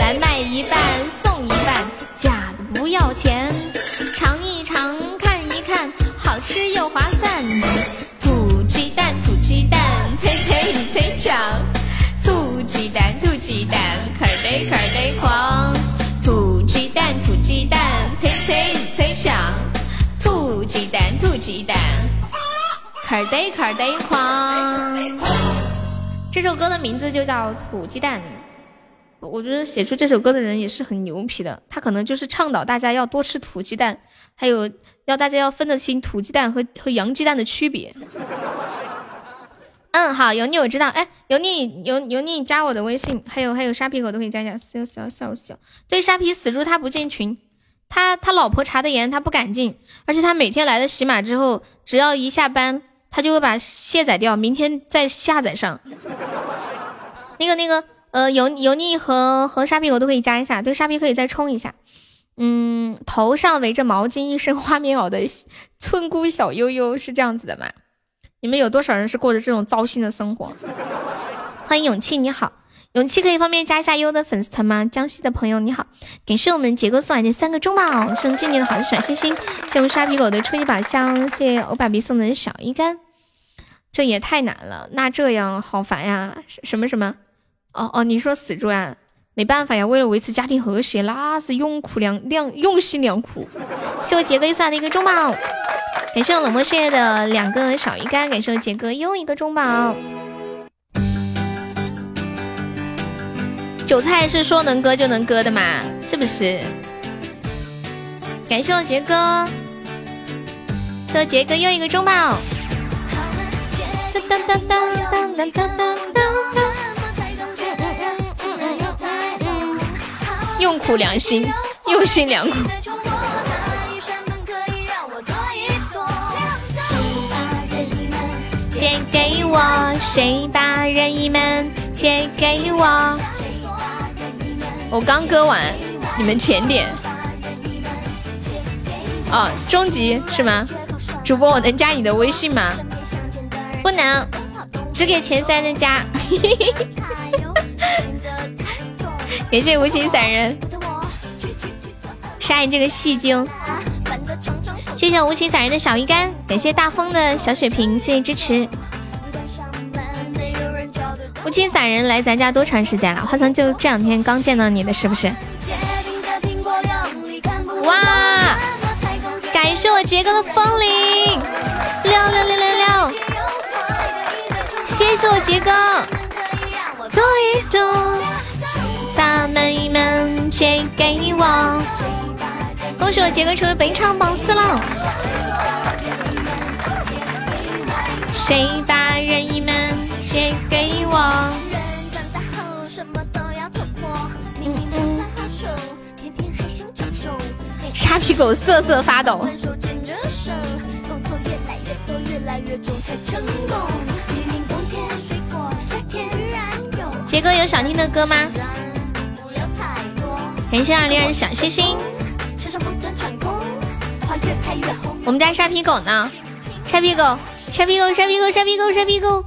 来卖一半送一半，假的不要钱，尝一尝看一看，好吃又划算。土鸡蛋，土鸡蛋，脆脆脆香。土鸡蛋，土鸡蛋，壳儿得壳儿得狂。壳儿得壳儿得狂。这首歌的名字就叫《土鸡蛋》。我觉得写出这首歌的人也是很牛皮的，他可能就是倡导大家要多吃土鸡蛋，还有要大家要分得清土鸡蛋和和洋鸡蛋的区别。嗯，好，油腻我知道。哎，油腻油油腻加我的微信，还有还有沙皮狗都可以加一下。笑笑笑笑，对，沙皮死猪他不进群，他他老婆查的严，他不敢进，而且他每天来了喜马之后，只要一下班，他就会把卸载掉，明天再下载上。那个那个，呃，油油腻和和沙皮狗都可以加一下，对，沙皮可以再冲一下。嗯，头上围着毛巾，一身花棉袄的村姑小悠悠是这样子的吗？你们有多少人是过着这种糟心的生活？欢迎勇气，你好，勇气可以方便加一下优的粉丝团吗？江西的朋友你好，感谢我们杰哥送来的三个中宝，送今年的好小心心，谢我们沙皮狗的初级宝箱，谢谢欧爸比送的小鱼干，这也太难了，那这样好烦呀，什么什么？哦哦，你说死猪啊？没办法呀，为了维持家庭和谐，那是用苦良良用心良苦。谢我杰哥又送来的一个中宝，感谢我冷漠世界的两个小鱼干，感谢我杰哥又一个中宝。韭菜是说能割就能割的嘛，是不是？感谢我杰哥，谢我杰哥又一个中宝。当当当当当当当当。用苦良心，用心良苦。借给我，谁把任意门借给我？我刚割完，你们前点。哦，终极是吗？主播，我能加你的微信吗？不能，只给前三的加。感谢无情散人，杀你这个戏精！谢谢无情散人的小鱼干，感谢大风的小血瓶，谢谢支持。无情散人来咱家多长时间了？好像就这两天刚见到你的，是不是？哇！感谢我杰哥的风铃，谢谢我杰哥，多一种。把妹们借给我！恭喜我杰哥成为本场榜四了。谁把任意门借给我？沙皮狗瑟瑟发抖。杰哥有想听的歌吗？感谢二零二小星星。我们家沙皮狗呢？沙皮狗，沙皮狗，沙皮狗，沙皮狗，沙皮狗，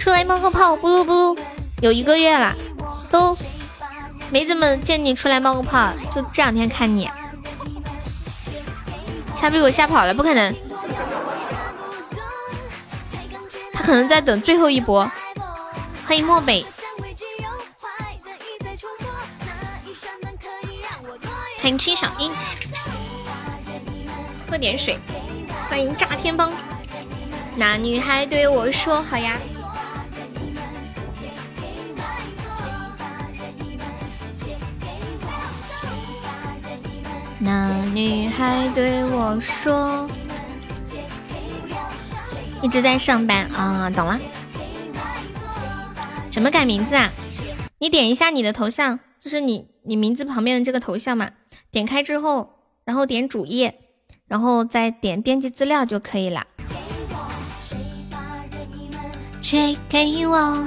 出来冒个泡，不噜不噜，有一个月了，都没怎么见你出来冒个泡，就这两天看你。沙皮狗吓跑了，不可能，他可能在等最后一波。欢迎漠北。欢迎青小樱，喝点水。欢迎炸天帮，那女孩对我说：“好呀。”那女孩对我说：“一直在上班啊，懂了。怎么改名字啊？你点一下你的头像，就是你你名字旁边的这个头像嘛。点开之后，然后点主页，然后再点编辑资料就可以了。借给我，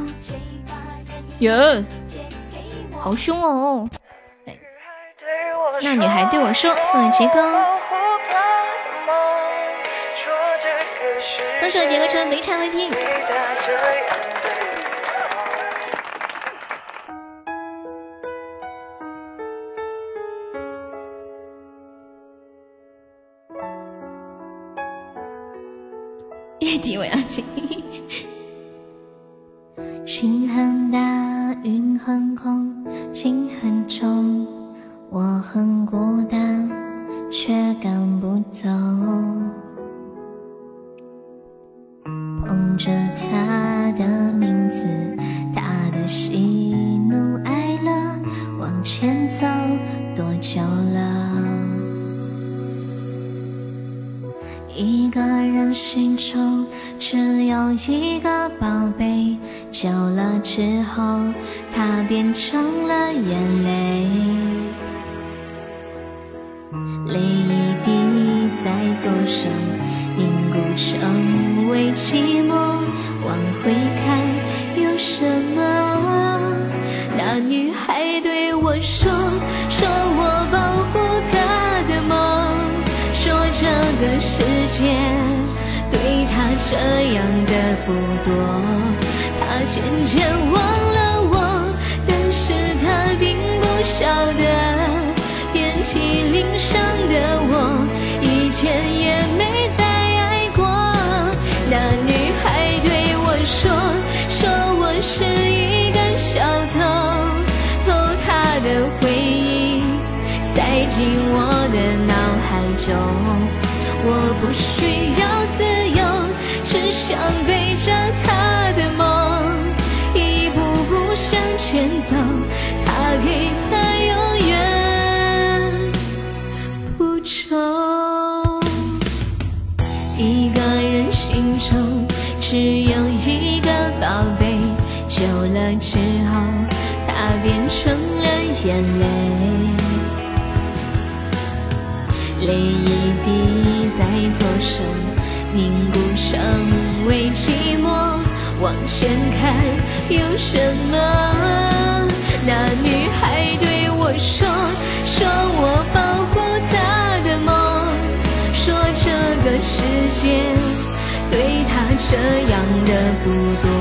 哟，好凶哦！那女孩对我说：“送你杰哥，分手杰哥成为没产 VP。”月底我要进。心很大，云很空，心很重。我很孤单，却赶不走。捧着他的名字，他的喜怒哀乐，往前走多久了？一个人心中只有一个宝贝，久了之后，它变成了眼泪。泪一滴在左手凝固成为寂寞，往回看有什么？那女孩对我说，说我的世界对他这样的不多，他渐渐忘想背着她的梦，一步步向前走。她给她永远不愁。一个人心中只有一个宝贝，久了之后，它变成了眼泪。泪一滴在左手凝固成为寂寞，往前看有什么？那女孩对我说，说我保护她的梦，说这个世界对她这样的不多。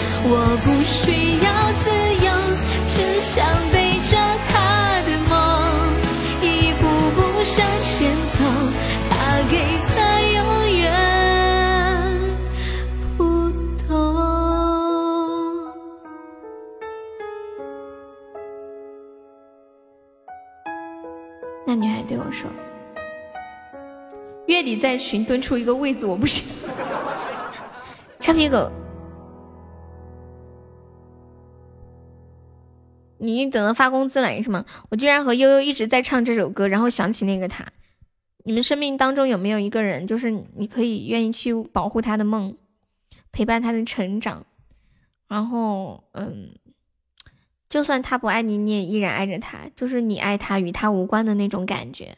我不需要自由，只想背着他的梦，一步步向前走，他给的永远不懂。那女孩对我说。月底在群蹲出一个位子，我不行。俏皮狗，你等着发工资来是吗？我居然和悠悠一直在唱这首歌，然后想起那个他。你们生命当中有没有一个人，就是你可以愿意去保护他的梦，陪伴他的成长，然后嗯，就算他不爱你，你也依然爱着他，就是你爱他与他无关的那种感觉。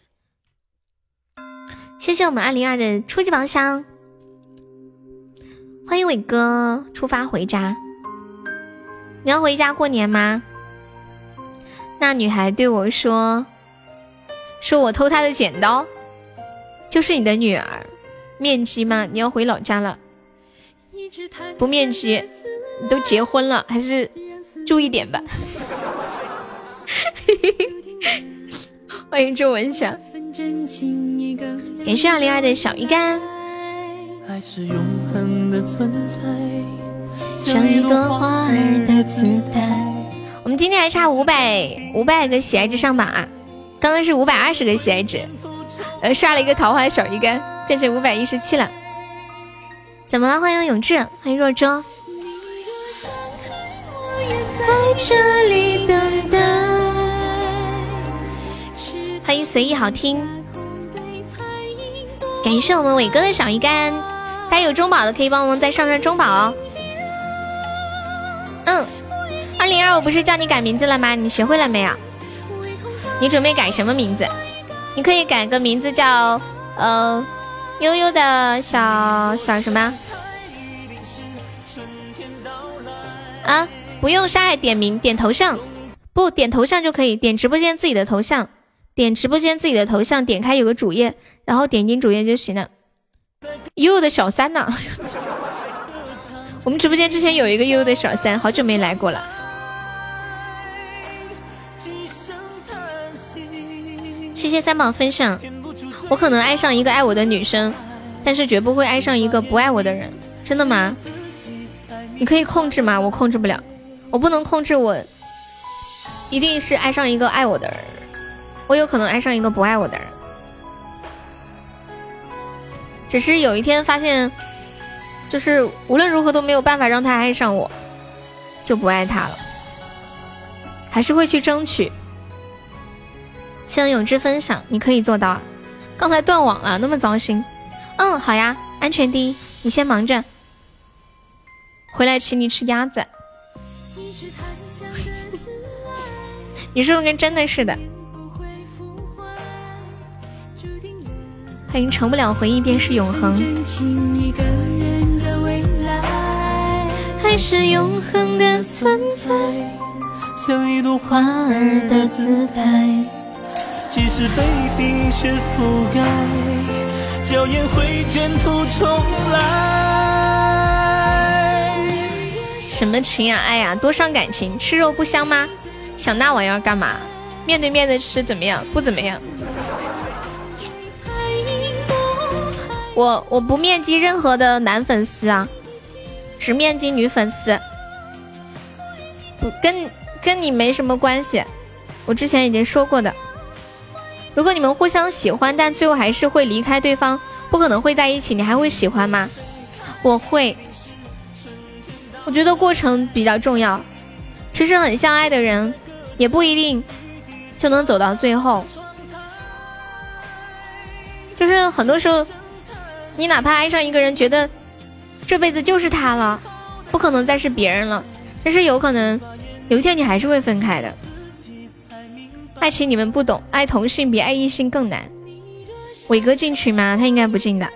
谢谢我们二零二的初级宝箱，欢迎伟哥出发回家。你要回家过年吗？那女孩对我说：“说我偷她的剪刀。”就是你的女儿，面基吗？你要回老家了，不面基，你都结婚了，还是注意点吧。欢迎周文祥，感谢二零二的小鱼干。像一朵花儿的姿态。我们今天还差五百五百个喜爱值上榜啊！刚刚是五百二十个喜爱值。呃，刷了一个桃花小鱼干，变成五百一十七了。怎么了？欢迎永志，欢迎若舟。欢迎随意好听。感谢我们伟哥的小鱼干，大家有中宝的可以帮我们再上上中宝哦。嗯，二零二，我不是叫你改名字了吗？你学会了没有？你准备改什么名字？你可以改个名字叫，呃，悠悠的小小什么？啊，不用沙海点名点头像，不点头像就可以，点直播间自己的头像，点直播间自己的头像，点开有个主页，然后点进主页就行了。悠悠的小三呢？我们直播间之前有一个悠悠的小三，好久没来过了。谢谢三宝分享，我可能爱上一个爱我的女生，但是绝不会爱上一个不爱我的人，真的吗？你可以控制吗？我控制不了，我不能控制我，一定是爱上一个爱我的人，我有可能爱上一个不爱我的人，只是有一天发现，就是无论如何都没有办法让他爱上我，就不爱他了，还是会去争取。谢谢永志分享，你可以做到。刚才断网了，那么糟心。嗯，好呀，安全第一，你先忙着。回来请你吃鸭子。你是不是跟真的似的？欢迎成不了回忆便是永恒。还是永恒的存在，像一朵花儿的姿态。即使被冰雪覆盖，娇艳会卷土重来。什么情呀爱呀，多伤感情！吃肉不香吗？想那玩意儿干嘛？面对面的吃怎么样？不怎么样。我我不面基任何的男粉丝啊，只面基女粉丝，不跟跟你没什么关系。我之前已经说过的。如果你们互相喜欢，但最后还是会离开对方，不可能会在一起，你还会喜欢吗？我会，我觉得过程比较重要。其实很相爱的人，也不一定就能走到最后。就是很多时候，你哪怕爱上一个人，觉得这辈子就是他了，不可能再是别人了，但是有可能有一天你还是会分开的。爱情你们不懂，爱同性比爱异性更难。伟哥进群吗？他应该不进的。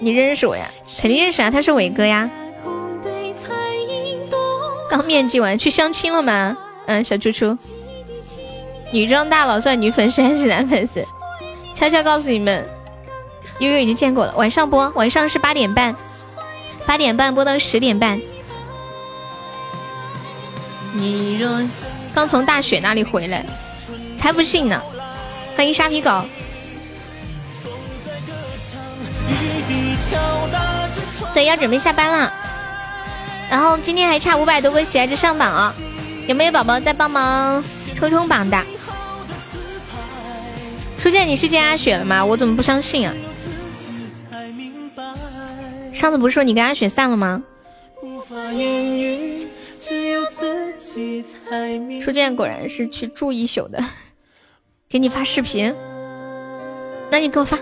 你认识我呀？肯定认识啊，他是伟哥呀。刚面基完，去相亲了吗？嗯，小猪猪。女装大佬算女粉丝还是男粉丝？悄悄告诉你们，悠悠已经见过了。晚上播，晚上是八点半，八点半播到十点半。你若刚从大雪那里回来，才不信呢！欢迎沙皮狗。对，要准备下班了。然后今天还差五百多个喜爱值上榜啊！有没有宝宝在帮忙冲冲榜的？初见你是见阿雪了吗？我怎么不相信啊？上次不是说你跟阿雪散了吗？书建果然是去住一宿的，给你发视频，那你给我发。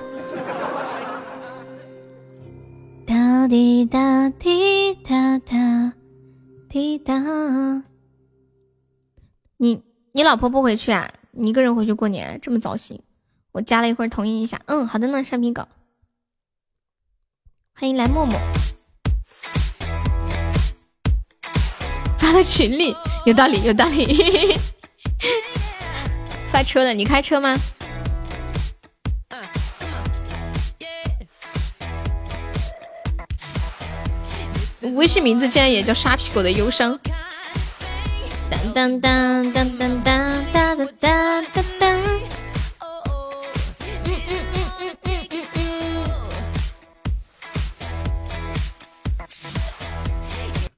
哒滴哒滴哒哒滴哒。你你老婆不回去啊？你一个人回去过年，这么糟心？我加了一会儿，同意一下。嗯，好的呢，上品狗。欢迎来默默。发到群里，有道理，有道理。发车了，你开车吗？微信名字竟然也叫沙皮狗的忧伤。当当当当当当当当当当。嗯嗯嗯嗯嗯嗯嗯。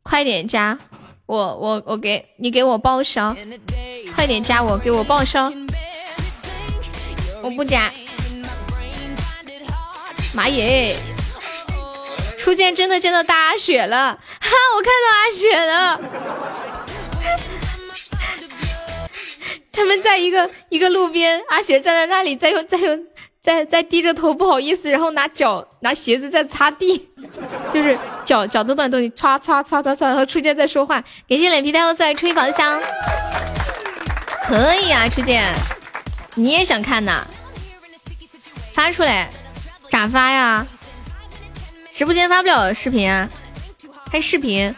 快点加我，我我给你给我报销，快点加我，给我报销。我不加。妈耶！初见真的见到大阿雪了，哈！我看到阿雪了。他们在一个一个路边，阿雪站在那里，在用在用在在低着头，不好意思，然后拿脚拿鞋子在擦地，就是脚脚都在动，擦擦擦擦擦，然后初见在说话。感谢脸皮太厚再来吹宝箱，可以啊，初见，你也想看呐？发出来，咋发呀？直播间发不了视频啊，开视频。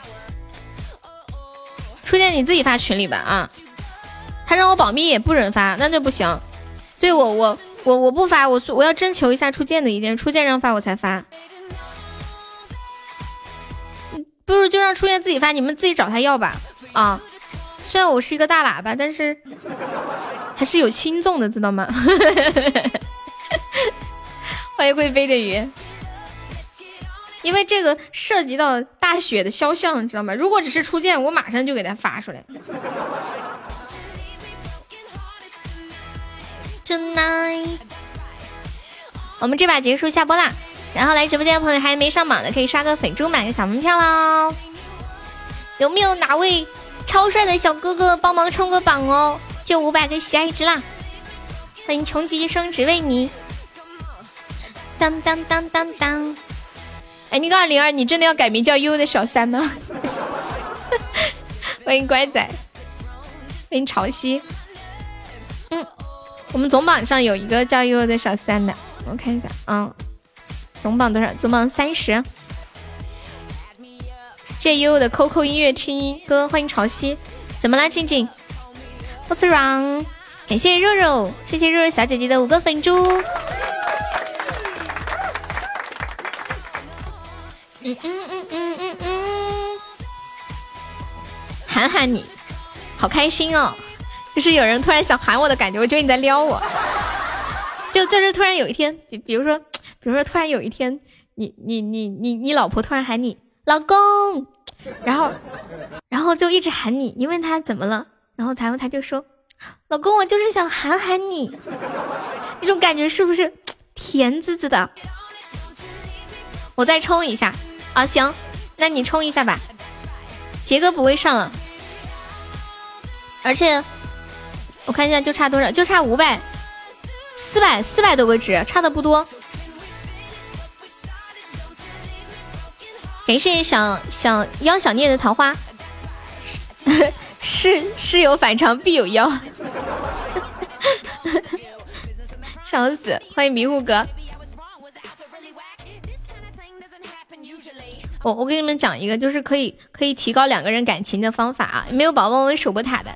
初见你自己发群里吧啊，他让我保密也，不准发，那就不行。对我我我我不发，我我要征求一下初见的意见，初见让发我才发。不如就让初见自己发，你们自己找他要吧啊。虽然我是一个大喇叭，但是还是有轻重的，知道吗？欢迎贵妃的鱼。因为这个涉及到大雪的肖像，知道吗？如果只是初见，我马上就给他发出来。Tonight，我们这把结束下播啦。然后来直播间的朋友还没上榜的，可以刷个粉猪买个小门票喽。有没有哪位超帅的小哥哥帮忙冲个榜哦？就五百个喜爱值啦！欢迎穷极一生只为你。当当当当当。哎，那个二零二，你真的要改名叫悠悠的小三吗？欢迎乖仔，欢迎潮汐。我们总榜上有一个叫悠悠的小三的，我看一下啊，总榜多少？总榜三十。谢悠悠的 QQ 音乐听歌，欢迎潮汐。怎么啦，静静？What's wrong？感谢肉肉，谢谢肉肉小姐姐的五个粉猪。嗯嗯嗯嗯嗯嗯，喊喊你，好开心哦！就是有人突然想喊我的感觉，我觉得你在撩我。就就是突然有一天，比比如说，比如说突然有一天，你你你你你老婆突然喊你老公，然后然后就一直喊你，你问他怎么了，然后然后他就说，老公我就是想喊喊你，那种感觉是不是甜滋滋的？我再冲一下。啊行，那你冲一下吧，杰哥不会上了，而且我看一下就差多少，就差五百，四百四百多个值，差的不多。感谢想想妖想念的桃花，事事有反常必有妖，笑死！欢迎迷糊哥。我我给你们讲一个，就是可以可以提高两个人感情的方法啊！没有宝宝们守波塔的，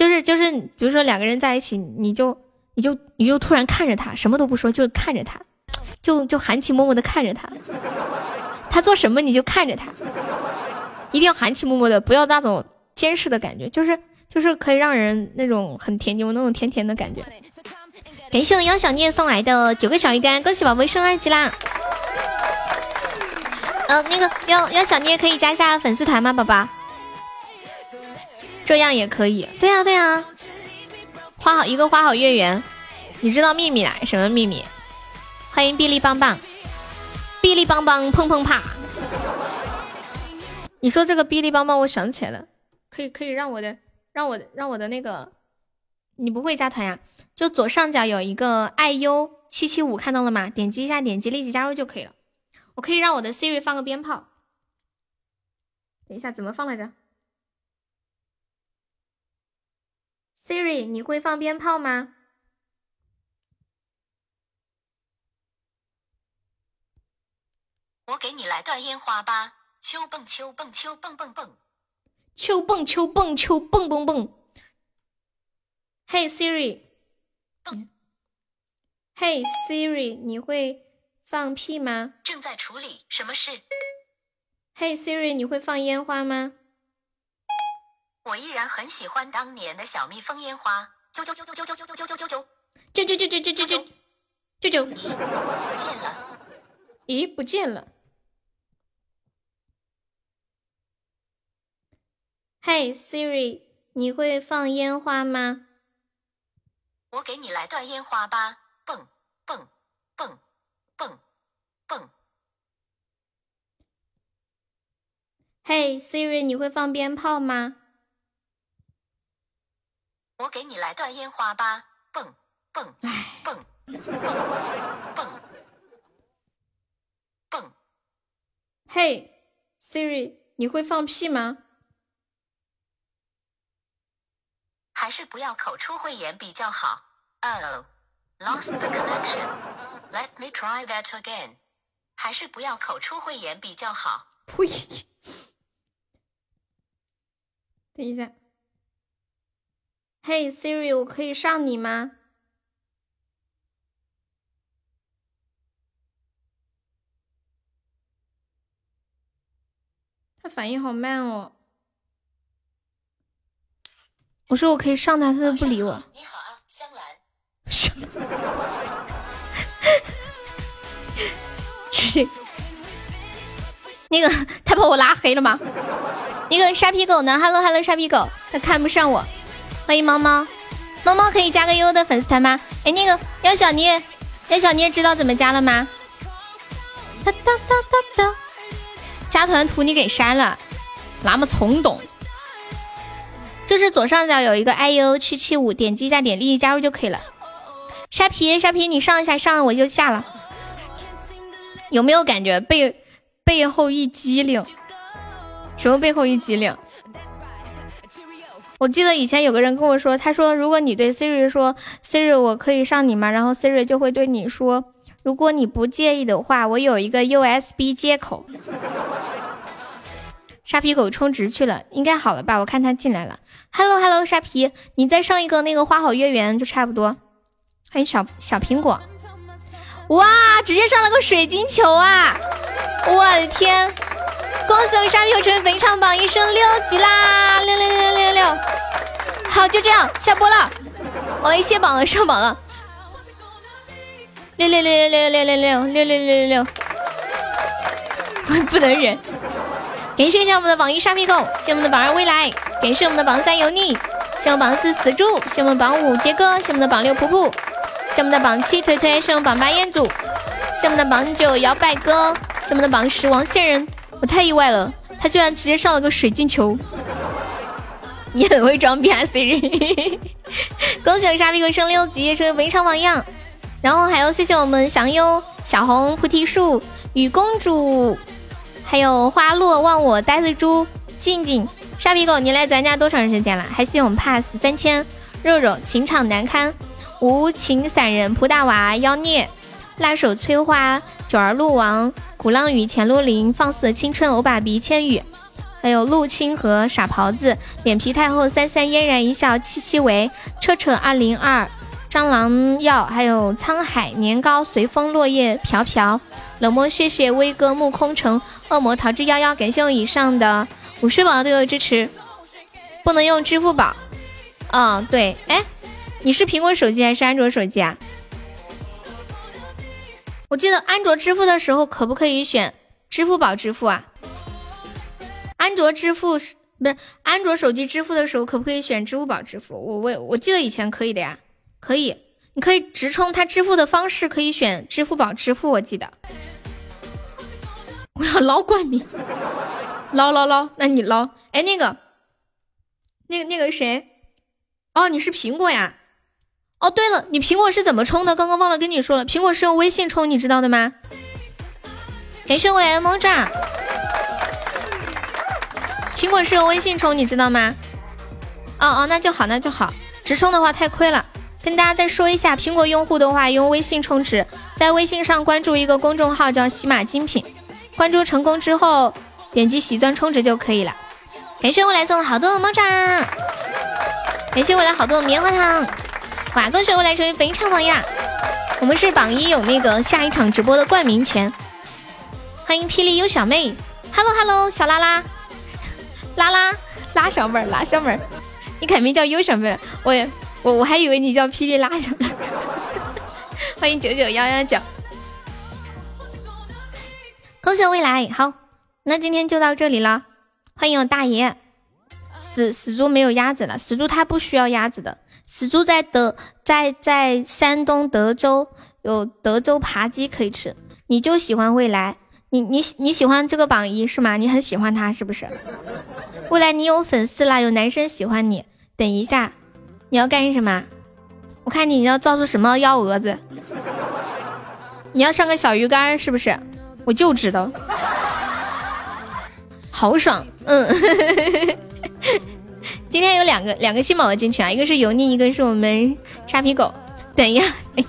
就是就是，比如说两个人在一起，你就你就你就突然看着他，什么都不说，就看着他，就就含情脉脉的看着他，他做什么你就看着他，一定要含情脉脉的，不要那种监视的感觉，就是就是可以让人那种很甜，有那种甜甜的感觉。感谢我妖小念送来的九个小鱼干，恭喜宝贝升二级啦！嗯，那个妖妖小聂可以加一下粉丝团吗，宝宝？这样也可以。对呀对呀，花好一个花好月圆，你知道秘密啦？什么秘密？欢迎哔哩棒棒，哔哩棒棒砰砰啪。你说这个哔哩棒棒，我想起来了，可以。可以可以让我的让我让我的那个，你不会加团呀？就左上角有一个爱优七七五，看到了吗？点击一下，点击立即加入就可以了。我可以让我的 Siri 放个鞭炮。等一下，怎么放来着？Siri，你会放鞭炮吗？我给你来段烟花吧，秋蹦秋蹦秋蹦蹦蹦，秋蹦秋蹦秋蹦蹦蹦。Hey Siri，嘿 Siri，你会放屁吗？正在处理，什么事？Hey Siri，你会放烟花吗？我依然很喜欢当年的小蜜蜂烟花，啾啾啾啾啾啾啾啾啾啾啾啾，啾啾啾啾啾啾啾啾啾，不见了，咦，不见了。嘿，Siri，你会放烟花吗？我给你来段烟花吧，蹦蹦蹦蹦蹦。嘿，Siri，你会放鞭炮吗？我给你来段烟花吧，蹦蹦蹦蹦蹦蹦。嘿，Siri，你会放屁吗？还是不要口出秽言比较好。Oh, lost the connection. Let me try that again. 还是不要口出秽言比较好。呸！等一下。Hey Siri，我可以上你吗？他反应好慢哦。我说我可以上他，他都不理我。你好啊，香兰。直接，那个他把我拉黑了吗？那个沙皮狗呢？Hello Hello，沙皮狗，他看不上我。欢迎猫猫，猫猫可以加个悠悠的粉丝团吗？哎，那个幺小聂，幺小聂知道怎么加了吗？哒哒哒哒哒，加团图你给删了，那么冲动。就是左上角有一个 iu 七七五，点击一下，点立即加入就可以了。沙皮，沙皮，你上一下，上了我就下了。有没有感觉背背后一激灵？什么背后一激灵？我记得以前有个人跟我说，他说如果你对 Siri 说 Siri 我可以上你吗？然后 Siri 就会对你说，如果你不介意的话，我有一个 USB 接口。沙皮狗充值去了，应该好了吧？我看他进来了。Hello Hello，沙皮，你再上一个那个花好月圆就差不多。欢迎小小苹果，哇，直接上了个水晶球啊！我的天，恭喜我沙皮狗成为本场榜一，升六级啦！六六六六六六，好，就这样下播了。我一卸榜了，上榜了。六六六六六六六六六六六六六，我不能忍。感谢一下我们的榜一沙皮狗，谢我们的榜二未来，感谢我们的榜三油腻，谢我们榜四死猪，谢我们榜五杰哥，谢我们的榜六噗噗，谢我们的榜七推推，谢我们榜八彦祖，谢我们的榜九摇摆哥，谢我们的榜十王仙人，我太意外了，他居然直接上了个水晶球，你很会装逼啊 Siri，恭喜我沙皮狗升六级，成为围场榜样，然后还有谢谢我们祥优、小红、菩提树、雨公主。还有花落忘我呆子猪静静。沙皮狗，你来咱家多长时间了？还谢我们 pass 三千。肉肉情场难堪。无情散人蒲大娃妖孽。辣手催花九儿鹿王鼓浪屿前路林放肆的青春欧巴鼻千羽，还有陆清河傻狍子脸皮太厚三三嫣然一笑七七为车车二零二蟑螂药还有沧海年糕随风落叶飘飘。冷漠，谢谢威哥木空城恶魔逃之夭夭，感谢我以上的五十宝对我的支持。不能用支付宝。嗯，对，哎，你是苹果手机还是安卓手机啊？我记得安卓支付的时候可不可以选支付宝支付啊？安卓支付不是安卓手机支付的时候可不可以选支付宝支付？我我我记得以前可以的呀，可以，你可以直充它支付的方式可以选支付宝支付，我记得。我要捞冠名，捞捞捞，那你捞。哎，那个那个那个谁？哦，你是苹果呀？哦，对了，你苹果是怎么充的？刚刚忘了跟你说了，苹果是用微信充，你知道的吗？感谢我的猫爪。苹果是用微信充，你知道吗？哦哦，那就好，那就好。直充的话太亏了。跟大家再说一下，苹果用户的话用微信充值，在微信上关注一个公众号叫喜马精品，关注成功之后点击喜钻充值就可以了。感谢我来送好多的猫爪，感谢我来好多棉花糖，哇！恭喜我来成为非常榜呀！我们是榜一，有那个下一场直播的冠名权。欢迎霹雳优小妹，Hello Hello，小拉拉。拉拉拉小妹儿，拉小妹儿，你改名叫优小妹，我我我还以为你叫霹雳拉小妹。欢迎九九幺幺九，恭喜未来，好，那今天就到这里了。欢迎我大爷，死死猪没有鸭子了，死猪它不需要鸭子的，死猪在德在在山东德州有德州扒鸡可以吃，你就喜欢未来。你你你喜欢这个榜一是吗？你很喜欢他是不是？未来你有粉丝啦，有男生喜欢你。等一下，你要干什么？我看你要造出什么幺蛾子？你要上个小鱼干是不是？我就知道，好爽。嗯，今天有两个两个新宝宝进去啊，一个是油腻，一个是我们沙皮狗。等一下，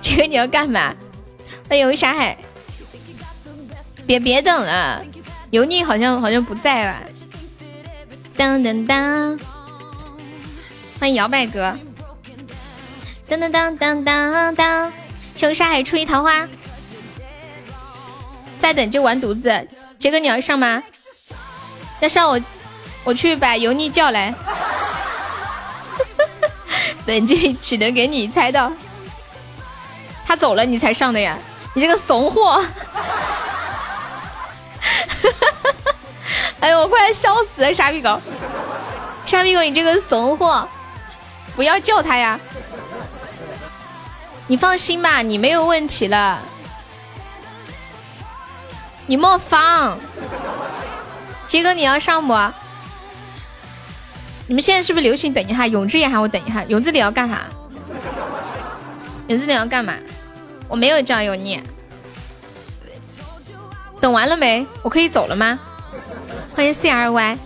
这个你要干嘛？欢迎沙海，别别等了，油腻好像好像不在了？当当当，欢迎摇摆哥，当当当当当当，求沙海出一桃花，再等就完犊子。杰哥你要上吗？要上我我去把油腻叫来。本剧只能给你猜到，他走了你才上的呀。你这个怂货！哎呦，我快笑死了，傻逼狗！傻逼狗，你这个怂货，不要叫他呀！你放心吧，你没有问题了。你莫慌，杰哥，你要上不？你们现在是不是流行等一下？永志也喊我等一下。永志你要干啥？永志你要干嘛？我没有叫油腻，等完了没？我可以走了吗？欢迎 C R Y，Hello，Hi，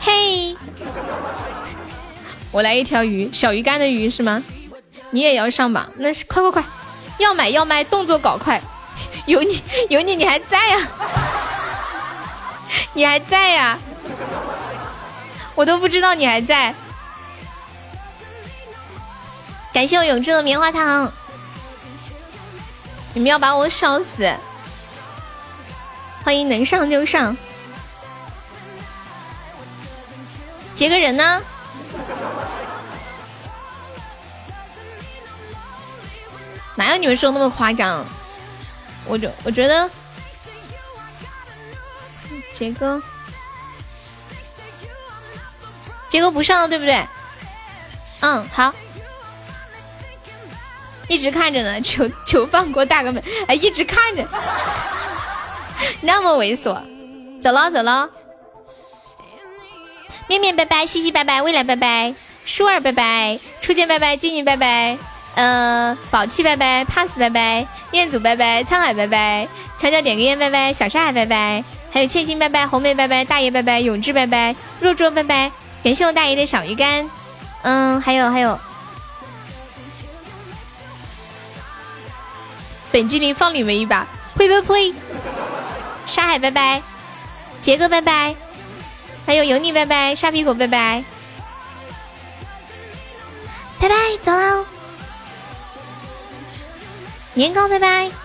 嘿，我来一条鱼，小鱼干的鱼是吗？你也要上榜？那是快快快，要买要卖，动作搞快！有你，有你，你还在呀？你还在呀？我都不知道你还在。感谢我永志的棉花糖，你们要把我烧死！欢迎能上就上，截个人呢？哪有你们说那么夸张？我就我觉得，杰哥，杰哥不上了，对不对？嗯，好。一直看着呢，求求放过大哥们！哎，一直看着，那么猥琐，走了走了。面面拜拜，西西拜拜，未来拜拜，舒儿拜拜，初见拜拜，静静拜拜，呃，宝气拜拜，pass 拜拜，彦祖拜拜，沧海拜拜，悄悄点个烟拜拜，小沙海拜拜，还有欠薪拜拜，红梅拜拜，大爷拜拜，永志拜拜，若若拜拜，感谢我大爷的小鱼干，嗯，还有还有。本精灵放你们一把，呸呸呸！沙海拜拜，杰哥拜拜，还有油腻拜拜，沙皮狗拜拜，拜拜，走喽！年糕拜拜。